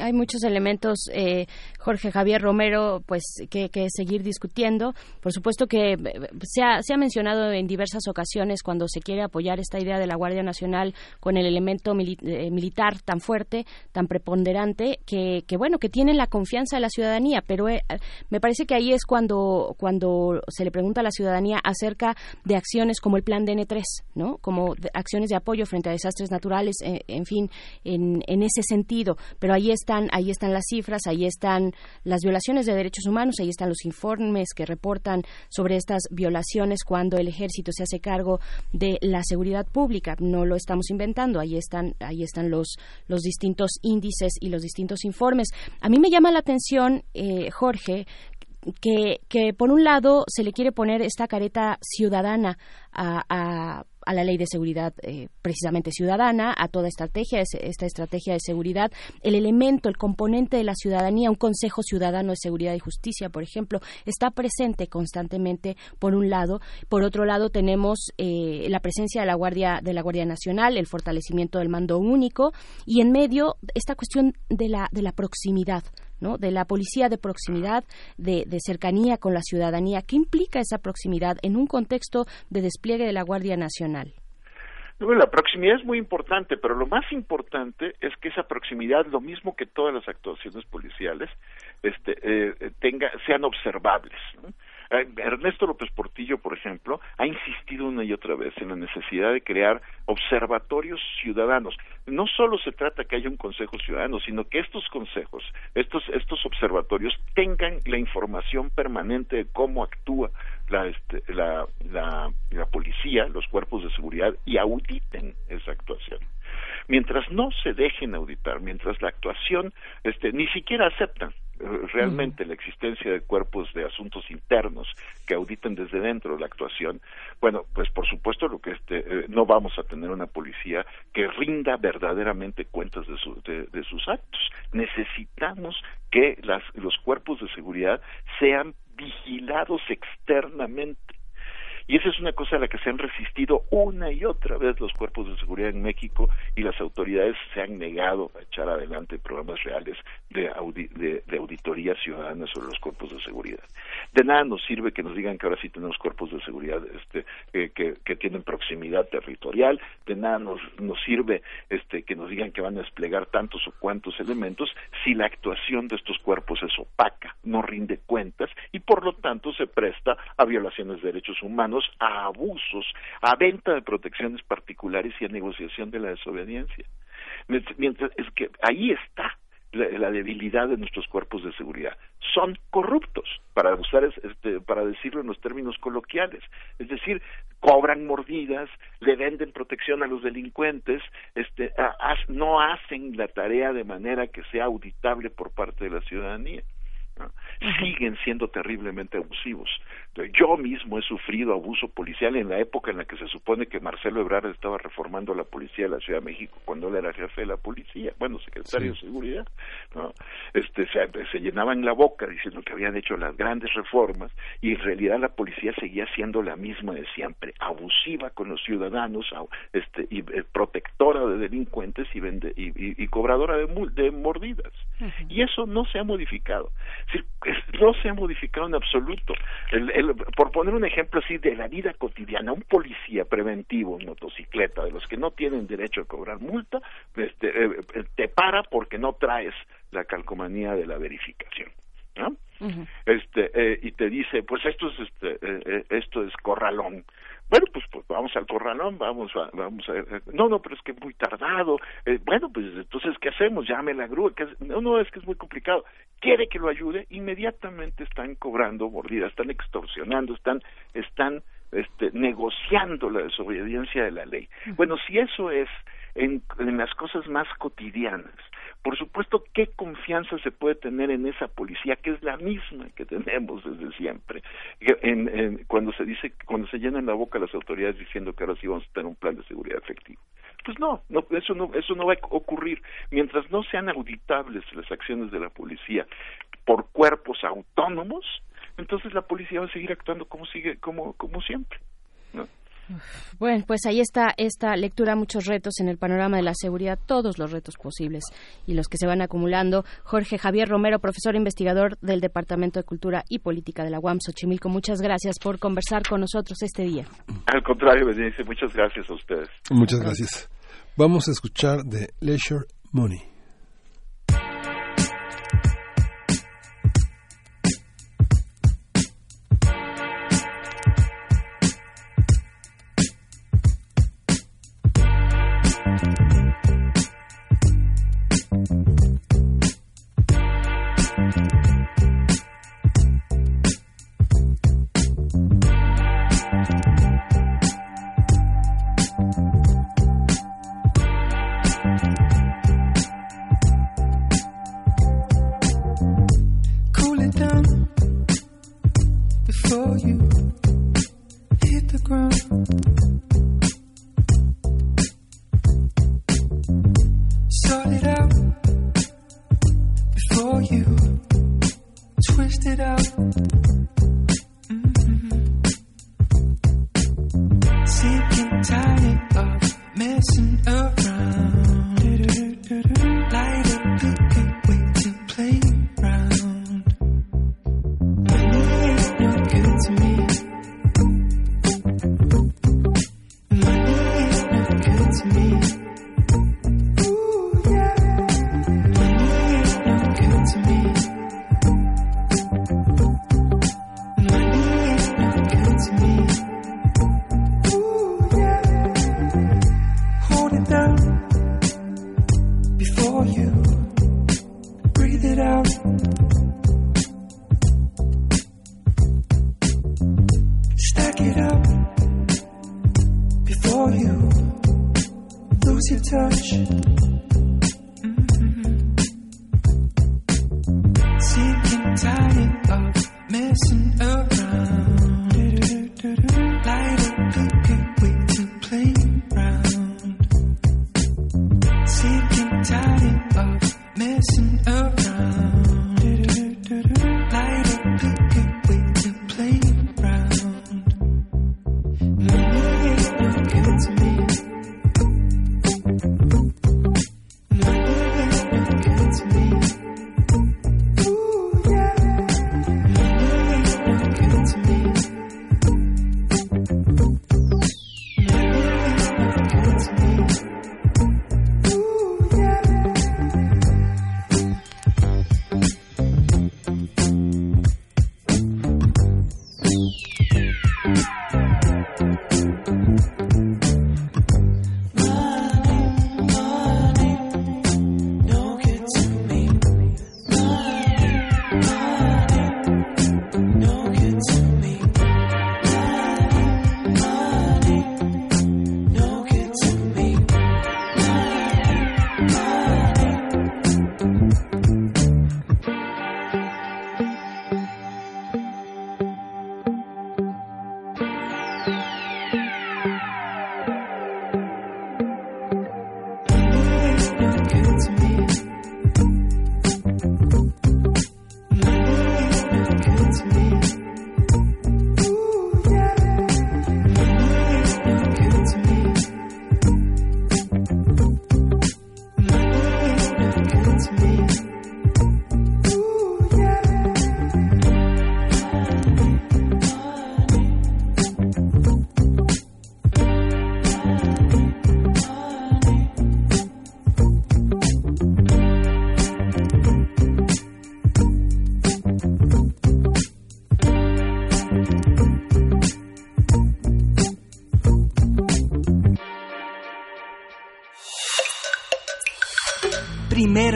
Hay muchos elementos, eh, Jorge Javier Romero, pues que, que seguir discutiendo. Por supuesto que eh, se ha, se ha mencionado en diversas ocasiones cuando se quiere apoyar esta idea de la Guardia Nacional con el elemento mili- eh, militar tan fuerte, tan preponderante, que, que bueno, que tienen la confianza de la ciudadanía. Pero eh, me parece que ahí es cuando, cuando se le pregunta a la ciudadanía acerca de acciones como el plan DN3, ¿no? Como acciones de apoyo frente a desastres naturales, eh, en fin, en, en ese sentido. Pero ahí están, ahí están las cifras, ahí están las violaciones de derechos humanos, ahí están los informes que reportan sobre estas violaciones cuando el ejército se hace cargo de la seguridad pública. No lo estamos inventando, ahí están, ahí están los, los distintos índices y los distintos informes. A mí me llama la atención, eh, Jorge, que, que por un lado se le quiere poner esta careta ciudadana a, a- a la ley de seguridad eh, precisamente ciudadana, a toda estrategia, es- esta estrategia de seguridad, el elemento, el componente de la ciudadanía, un Consejo Ciudadano de Seguridad y Justicia, por ejemplo, está presente constantemente por un lado, por otro lado tenemos eh, la presencia de la Guardia de la Guardia Nacional, el fortalecimiento del mando único y en medio esta cuestión de la de la proximidad. ¿No? de la policía de proximidad, de, cercanía con la ciudadanía. ¿Qué implica esa proximidad en un contexto de despliegue de la Guardia Nacional? La proximidad es muy importante, pero lo más importante es que esa proximidad, lo mismo que todas las actuaciones policiales, este, eh, tenga, sean observables. ¿no? Eh, Ernesto López Portillo, por ejemplo, ha insistido una y otra vez en la necesidad de crear observatorios ciudadanos. No solo se trata que haya un consejo ciudadano, sino que estos consejos, estos, estos observatorios tengan la información permanente de cómo actúa la, este, la, la, la policía, los cuerpos de seguridad y auditen esa actuación. Mientras no se dejen auditar, mientras la actuación este, ni siquiera aceptan realmente la existencia de cuerpos de asuntos internos que auditen desde dentro la actuación, bueno, pues por supuesto lo que este, eh, no vamos a tener una policía que rinda verdaderamente cuentas de, su- de- de sus actos. Necesitamos que las, los cuerpos de seguridad sean vigilados externamente. Y esa es una cosa a la que se han resistido una y otra vez los cuerpos de seguridad en México y las autoridades se han negado a echar adelante programas reales de, audi- de, de auditoría ciudadana sobre los cuerpos de seguridad. De nada nos sirve que nos digan que ahora sí tenemos cuerpos de seguridad este, eh, que, que tienen proximidad territorial, de nada nos, nos sirve este, que nos digan que van a desplegar tantos o cuantos elementos si la actuación de estos cuerpos es opaca, no rinde cuentas y por lo tanto se presta a violaciones de derechos humanos, a abusos, a venta de protecciones particulares y a negociación de la desobediencia. Mientras es que ahí está la, la debilidad de nuestros cuerpos de seguridad. Son corruptos, para usar es- este, para decirlo en los términos coloquiales. Es decir, cobran mordidas, le venden protección a los delincuentes, este, a- no hacen la tarea de manera que sea auditable por parte de la ciudadanía. ¿no? siguen siendo terriblemente abusivos. Yo mismo he sufrido abuso policial en la época en la que se supone que Marcelo Ebrard estaba reformando la policía de la Ciudad de México cuando él era jefe de la policía, bueno, secretario de seguridad. ¿no? Este, se, se llenaban la boca diciendo que habían hecho las grandes reformas y en realidad la policía seguía siendo la misma de siempre, abusiva con los ciudadanos, este, y eh, protectora de delincuentes y, vende- y, y- y cobradora de, de mordidas. Y eso no se ha modificado. Es decir, es- no se ha modificado en absoluto. El- el- por poner un ejemplo así de la vida cotidiana, un policía preventivo en motocicleta, de los que no tienen derecho a cobrar multa, este, te para porque no traes la calcomanía de la verificación. ¿No? este eh, y te dice pues esto es este eh, eh, esto es corralón bueno pues, pues vamos al corralón vamos a, vamos a eh, no no pero es que es muy tardado Eh, bueno pues entonces qué hacemos llame la grúa ¿Qué hace? no no es que es muy complicado quiere que lo ayude inmediatamente están cobrando mordidas están extorsionando están están este, negociando la desobediencia de la ley. Bueno, si eso es en, las cosas más cotidianas, por supuesto, ¿qué confianza se puede tener en esa policía que es la misma que tenemos desde siempre? En- cuando se dice, cuando se llenan la boca las autoridades diciendo que ahora sí vamos a tener un plan de seguridad efectivo. Pues no, no, eso no, eso no va a ocurrir mientras no sean auditables las acciones de la policía por cuerpos autónomos. Entonces la policía va a seguir actuando como sigue, como, como siempre. ¿No? Bueno, pues ahí está esta lectura, muchos retos en el panorama de la seguridad, todos los retos posibles y los que se van acumulando. Jorge Javier Romero, profesor investigador del Departamento de Cultura y Política de la UAM Xochimilco, muchas gracias por conversar con nosotros este día. Al contrario, muchas gracias a ustedes. Muchas gracias. Vamos a escuchar de Leisure Money.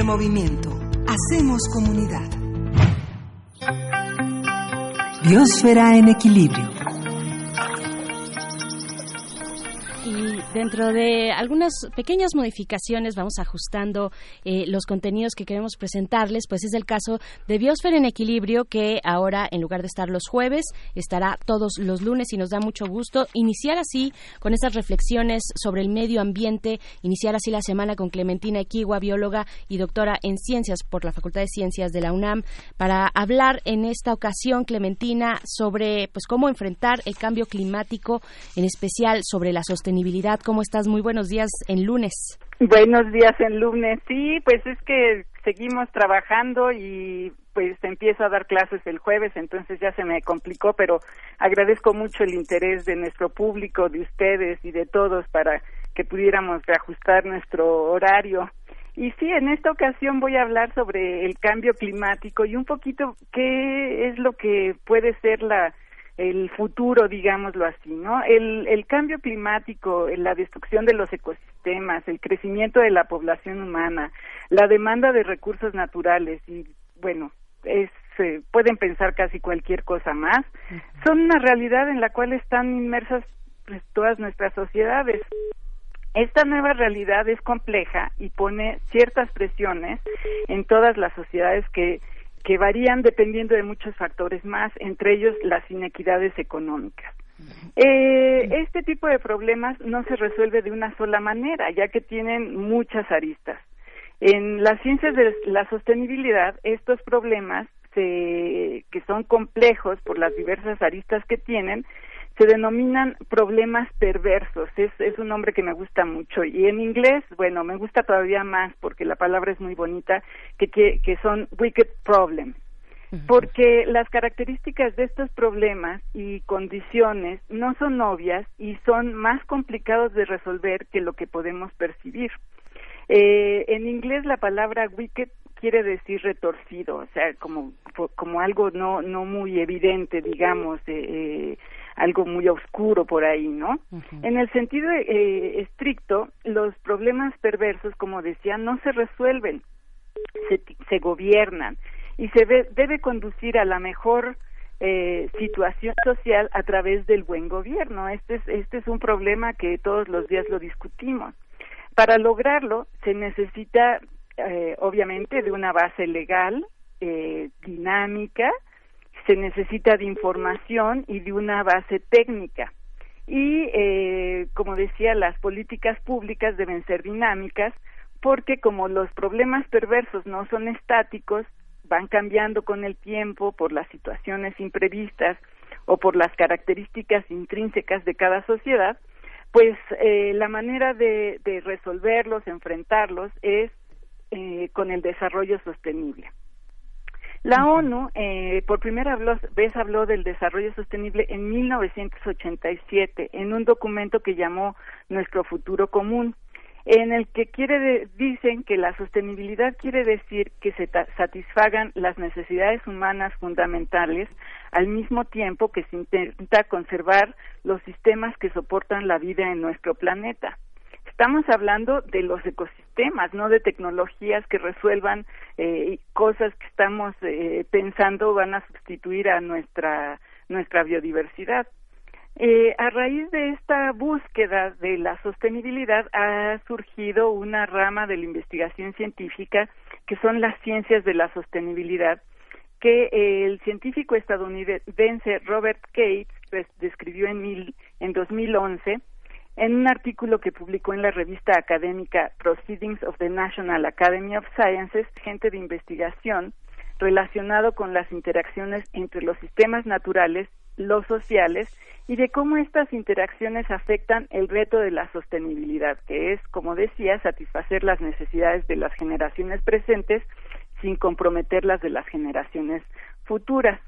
Movimiento. Hacemos comunidad. Biosfera en equilibrio. Dentro de algunas pequeñas modificaciones vamos ajustando eh, los contenidos que queremos presentarles, pues es el caso de Biosfera en Equilibrio, que ahora en lugar de estar los jueves, estará todos los lunes y nos da mucho gusto iniciar así con estas reflexiones sobre el medio ambiente, iniciar así la semana con Clementina Equigua, bióloga y doctora en ciencias por la Facultad de Ciencias de la UNAM, para hablar en esta ocasión, Clementina, sobre pues cómo enfrentar el cambio climático, en especial sobre la sostenibilidad. ¿Cómo estás? Muy buenos días en lunes. Buenos días en lunes. Sí, pues es que seguimos trabajando y pues empiezo a dar clases el jueves, entonces ya se me complicó, pero agradezco mucho el interés de nuestro público, de ustedes y de todos para que pudiéramos reajustar nuestro horario. Y sí, en esta ocasión voy a hablar sobre el cambio climático y un poquito qué es lo que puede ser la el futuro, digámoslo así, ¿no? El, el cambio climático, la destrucción de los ecosistemas, el crecimiento de la población humana, la demanda de recursos naturales y, bueno, es, eh, pueden pensar casi cualquier cosa más, son una realidad en la cual están inmersas pues, todas nuestras sociedades. Esta nueva realidad es compleja y pone ciertas presiones en todas las sociedades que que varían dependiendo de muchos factores más, entre ellos las inequidades económicas. Eh, este tipo de problemas no se resuelve de una sola manera, ya que tienen muchas aristas. En las ciencias de la sostenibilidad, estos problemas, se, que son complejos por las diversas aristas que tienen, se denominan problemas perversos. Es, es un nombre que me gusta mucho. Y en inglés, bueno, me gusta todavía más porque la palabra es muy bonita, que, que, que son wicked problems. Porque las características de estos problemas y condiciones no son obvias y son más complicados de resolver que lo que podemos percibir. Eh, en inglés la palabra wicked quiere decir retorcido, o sea, como, como algo no, no muy evidente, digamos, eh, eh, algo muy oscuro por ahí, ¿no? En el sentido eh, estricto, los problemas perversos, como decía, no se resuelven, se, se gobiernan y se debe conducir a la mejor eh, situación social a través del buen gobierno. Este es, este es un problema que todos los días lo discutimos. Para lograrlo se necesita, eh, obviamente, de una base legal, eh, dinámica, se necesita de información y de una base técnica. Y, eh, como decía, las políticas públicas deben ser dinámicas porque como los problemas perversos no son estáticos, van cambiando con el tiempo por las situaciones imprevistas o por las características intrínsecas de cada sociedad, pues eh, la manera de, de, resolverlos, enfrentarlos, es eh, con el desarrollo sostenible. La ONU eh, por primera vez habló del desarrollo sostenible en 1987 en un documento que llamó Nuestro futuro común, en el que quiere dicen que la sostenibilidad quiere decir que se satisfagan las necesidades humanas fundamentales al mismo tiempo que se intenta conservar los sistemas que soportan la vida en nuestro planeta estamos hablando de los ecosistemas, no de tecnologías que resuelvan eh, cosas que estamos eh, pensando van a sustituir a nuestra nuestra biodiversidad. Eh, a raíz de esta búsqueda de la sostenibilidad ha surgido una rama de la investigación científica que son las ciencias de la sostenibilidad que el científico estadounidense Robert Cates pues, describió en, mil, en 2011 en un artículo que publicó en la revista académica Proceedings of the National Academy of Sciences, gente de investigación, relacionado con las interacciones entre los sistemas naturales, los sociales, y de cómo estas interacciones afectan el reto de la sostenibilidad, que es, como decía, satisfacer las necesidades de las generaciones presentes sin comprometer las de las generaciones futuras.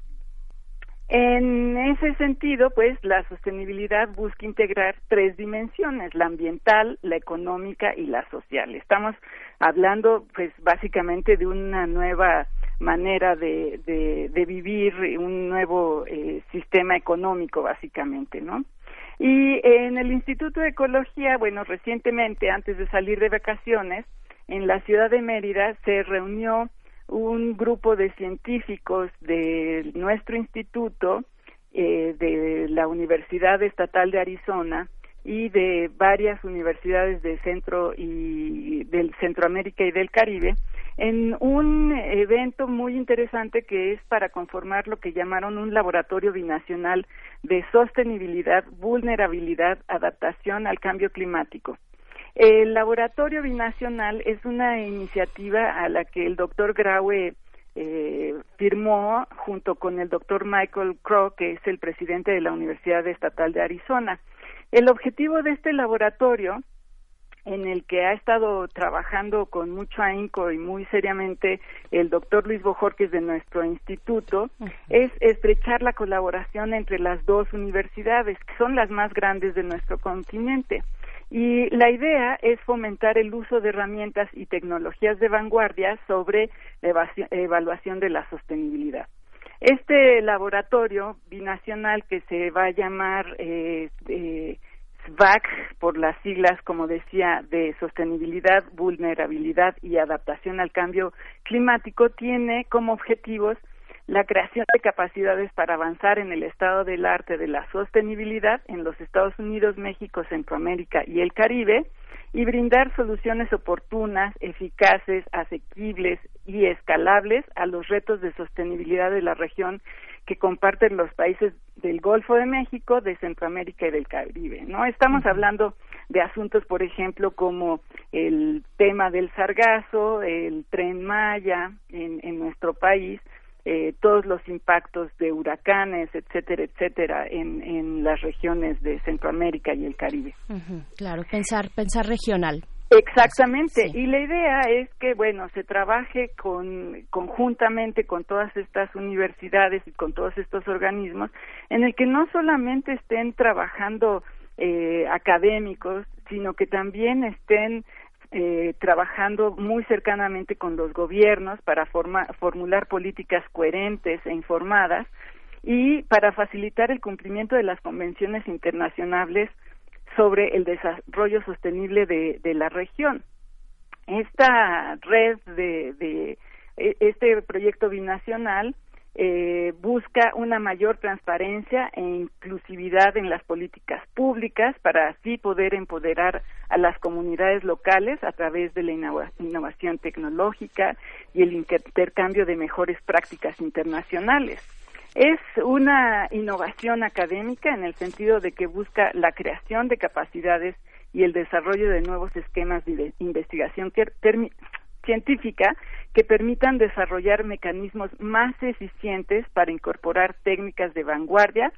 En ese sentido, pues la sostenibilidad busca integrar tres dimensiones, la ambiental, la económica y la social. Estamos hablando, pues básicamente de una nueva manera de, de, vivir, un nuevo eh, sistema económico, básicamente, ¿no? Y en el Instituto de Ecología, bueno, recientemente, antes de salir de vacaciones, en la ciudad de Mérida se reunió un grupo de científicos de nuestro instituto, eh, de la Universidad Estatal de Arizona y de varias universidades de Centro y del Centroamérica y del Caribe en un evento muy interesante que es para conformar lo que llamaron un laboratorio binacional de sostenibilidad, vulnerabilidad, adaptación al cambio climático. El laboratorio binacional es una iniciativa a la que el doctor Graue eh, firmó junto con el doctor Michael Crow, que es el presidente de la Universidad Estatal de Arizona. El objetivo de este laboratorio en el que ha estado trabajando con mucho ahínco y muy seriamente el doctor Luis Bojorquez de nuestro instituto, es estrechar la colaboración entre las dos universidades, que son las más grandes de nuestro continente. Y la idea es fomentar el uso de herramientas y tecnologías de vanguardia sobre evaluación de la sostenibilidad. Este laboratorio binacional que se va a llamar eh, eh, SVAC, por las siglas, como decía, de sostenibilidad, vulnerabilidad y adaptación al cambio climático, tiene como objetivos la creación de capacidades para avanzar en el estado del arte de la sostenibilidad en los Estados Unidos, México, Centroamérica y el Caribe y brindar soluciones oportunas, eficaces, asequibles y escalables a los retos de sostenibilidad de la región que comparten los países del Golfo de México, de Centroamérica y del Caribe. ¿no? Estamos hablando de asuntos, por ejemplo, como el tema del sargazo, el tren Maya en, en nuestro país, eh, todos los impactos de huracanes, etcétera, etcétera, en, en las regiones de Centroamérica y el Caribe. Claro, pensar, pensar regional. Exactamente, y la idea es que, bueno, se trabaje con, conjuntamente con todas estas universidades y con todos estos organismos, en el que no solamente estén trabajando eh, académicos, sino que también estén eh, trabajando muy cercanamente con los gobiernos para forma- formular políticas coherentes e informadas y para facilitar el cumplimiento de las convenciones internacionales sobre el desarrollo sostenible de, la región. Esta red de, de e- este proyecto binacional eh, busca una mayor transparencia e inclusividad en las políticas públicas para así poder empoderar a las comunidades locales a través de la innova- innovación tecnológica y el intercambio de mejores prácticas internacionales. Es una innovación académica en el sentido de que busca la creación de capacidades y el desarrollo de nuevos esquemas de investigación que científica que permitan desarrollar mecanismos más eficientes para incorporar técnicas de vanguardia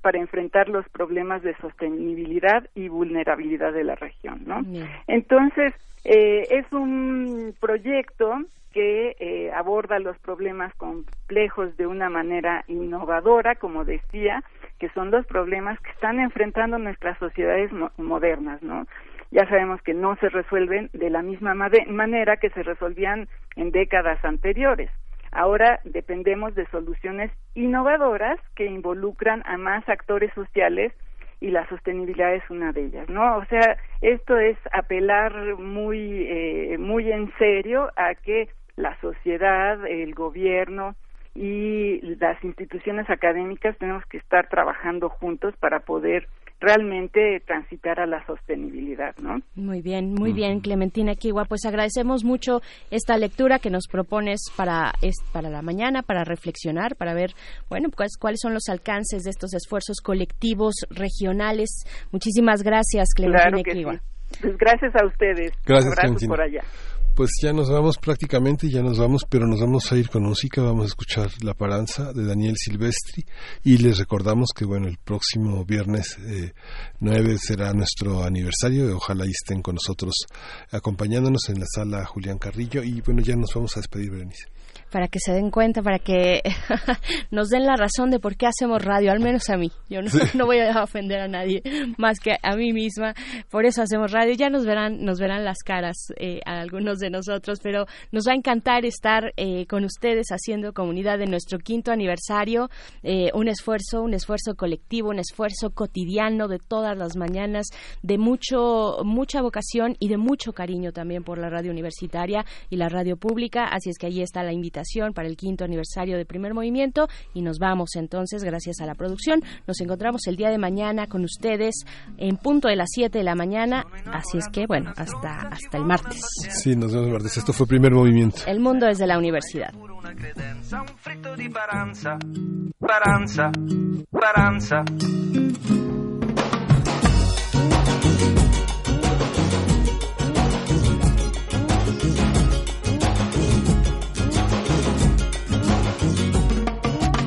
para enfrentar los problemas de sostenibilidad y vulnerabilidad de la región, ¿no? Entonces, eh, es un proyecto que eh, aborda los problemas complejos de una manera innovadora, como decía, que son los problemas que están enfrentando nuestras sociedades mo- modernas, ¿no? Ya sabemos que no se resuelven de la misma manera que se resolvían en décadas anteriores. Ahora dependemos de soluciones innovadoras que involucran a más actores sociales y la sostenibilidad es una de ellas, ¿no? O sea, esto es apelar muy eh, muy en serio a que la sociedad, el gobierno y las instituciones académicas tenemos que estar trabajando juntos para poder realmente transitar a la sostenibilidad, ¿no? Muy bien, muy bien, Clementina Kiwa. Pues agradecemos mucho esta lectura que nos propones para, es, para la mañana, para reflexionar, para ver, bueno, cuáles, cuáles son los alcances de estos esfuerzos colectivos regionales. Muchísimas gracias, Clementina Claro que Kiwa. sí. Pues gracias a ustedes. Gracias, por allá. Pues ya nos vamos prácticamente, ya nos vamos, pero nos vamos a ir con música, vamos a escuchar La Paranza de Daniel Silvestri y les recordamos que bueno, el próximo viernes eh, 9 será nuestro aniversario, y ojalá estén con nosotros acompañándonos en la sala Julián Carrillo. Y bueno, ya nos vamos a despedir, Berenice. Para que se den cuenta, para que nos den la razón de por qué hacemos radio, al menos a mí. Yo no, no voy a ofender a nadie más que a mí misma. Por eso hacemos radio. Ya nos verán, nos verán las caras eh, a algunos de nosotros, pero nos va a encantar estar eh, con ustedes haciendo comunidad de nuestro quinto aniversario. Eh, un esfuerzo, un esfuerzo colectivo, un esfuerzo cotidiano de todas las mañanas, de mucho, mucha vocación y de mucho cariño también por la radio universitaria y la radio pública. Así es que ahí está la invitación para el quinto aniversario de Primer Movimiento y nos vamos entonces, gracias a la producción. Nos encontramos el día de mañana con ustedes en punto de las 7 de la mañana, así es que bueno, hasta, hasta el martes. Sí, nos vemos martes. Esto fue Primer Movimiento. El mundo desde la universidad. un fritto di paranza, paranza,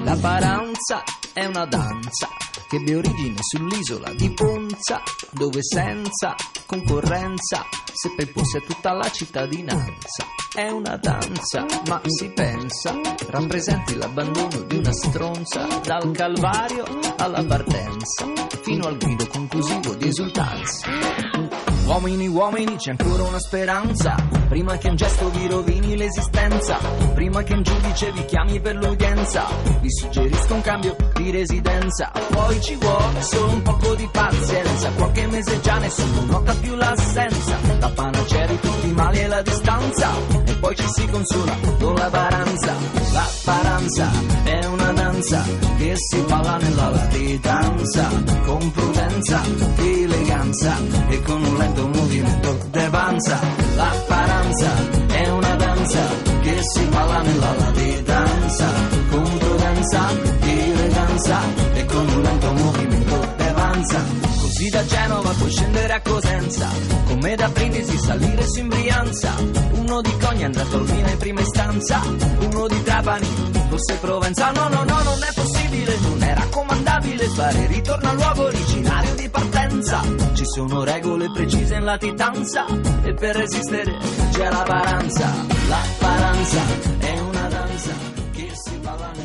La paranza è una danza che abbia origine sull'isola di Ponza, dove senza concorrenza seppe possa tutta la cittadinanza. È una danza, ma si pensa, rappresenti l'abbandono di una stronza, dal calvario alla partenza, fino al grido conclusivo di esultanza. Uomini, uomini, c'è ancora una speranza. Prima che un gesto vi rovini l'esistenza. Prima che un giudice vi chiami per l'udienza. Vi suggerisco un cambio di residenza. Poi ci vuole solo un poco di pazienza. Qualche mese già nessuno nota più l'assenza. La panacea di tutti i mali è la distanza. E poi ci si consola con la paranza. La paranza è una danza che si balla nella latitanza. Con prudenza, eleganza e con un lento movimento de panza. La paranza è una danza che si balla nella latitanza. Con prudenza, eleganza e con un lento movimento de panza. Così da Genova puoi scendere a Cosenza, come da Brindisi salire su in Brianza. Uno di Cogna andrà a Tolmina in prima istanza, uno di Trapani, forse Provenza. No, no, no, non è possibile, non è raccomandabile fare ritorno al luogo originario di partenza. Ci sono regole precise in latitanza e per resistere c'è la paranza. La paranza è una danza che si balla latitanza.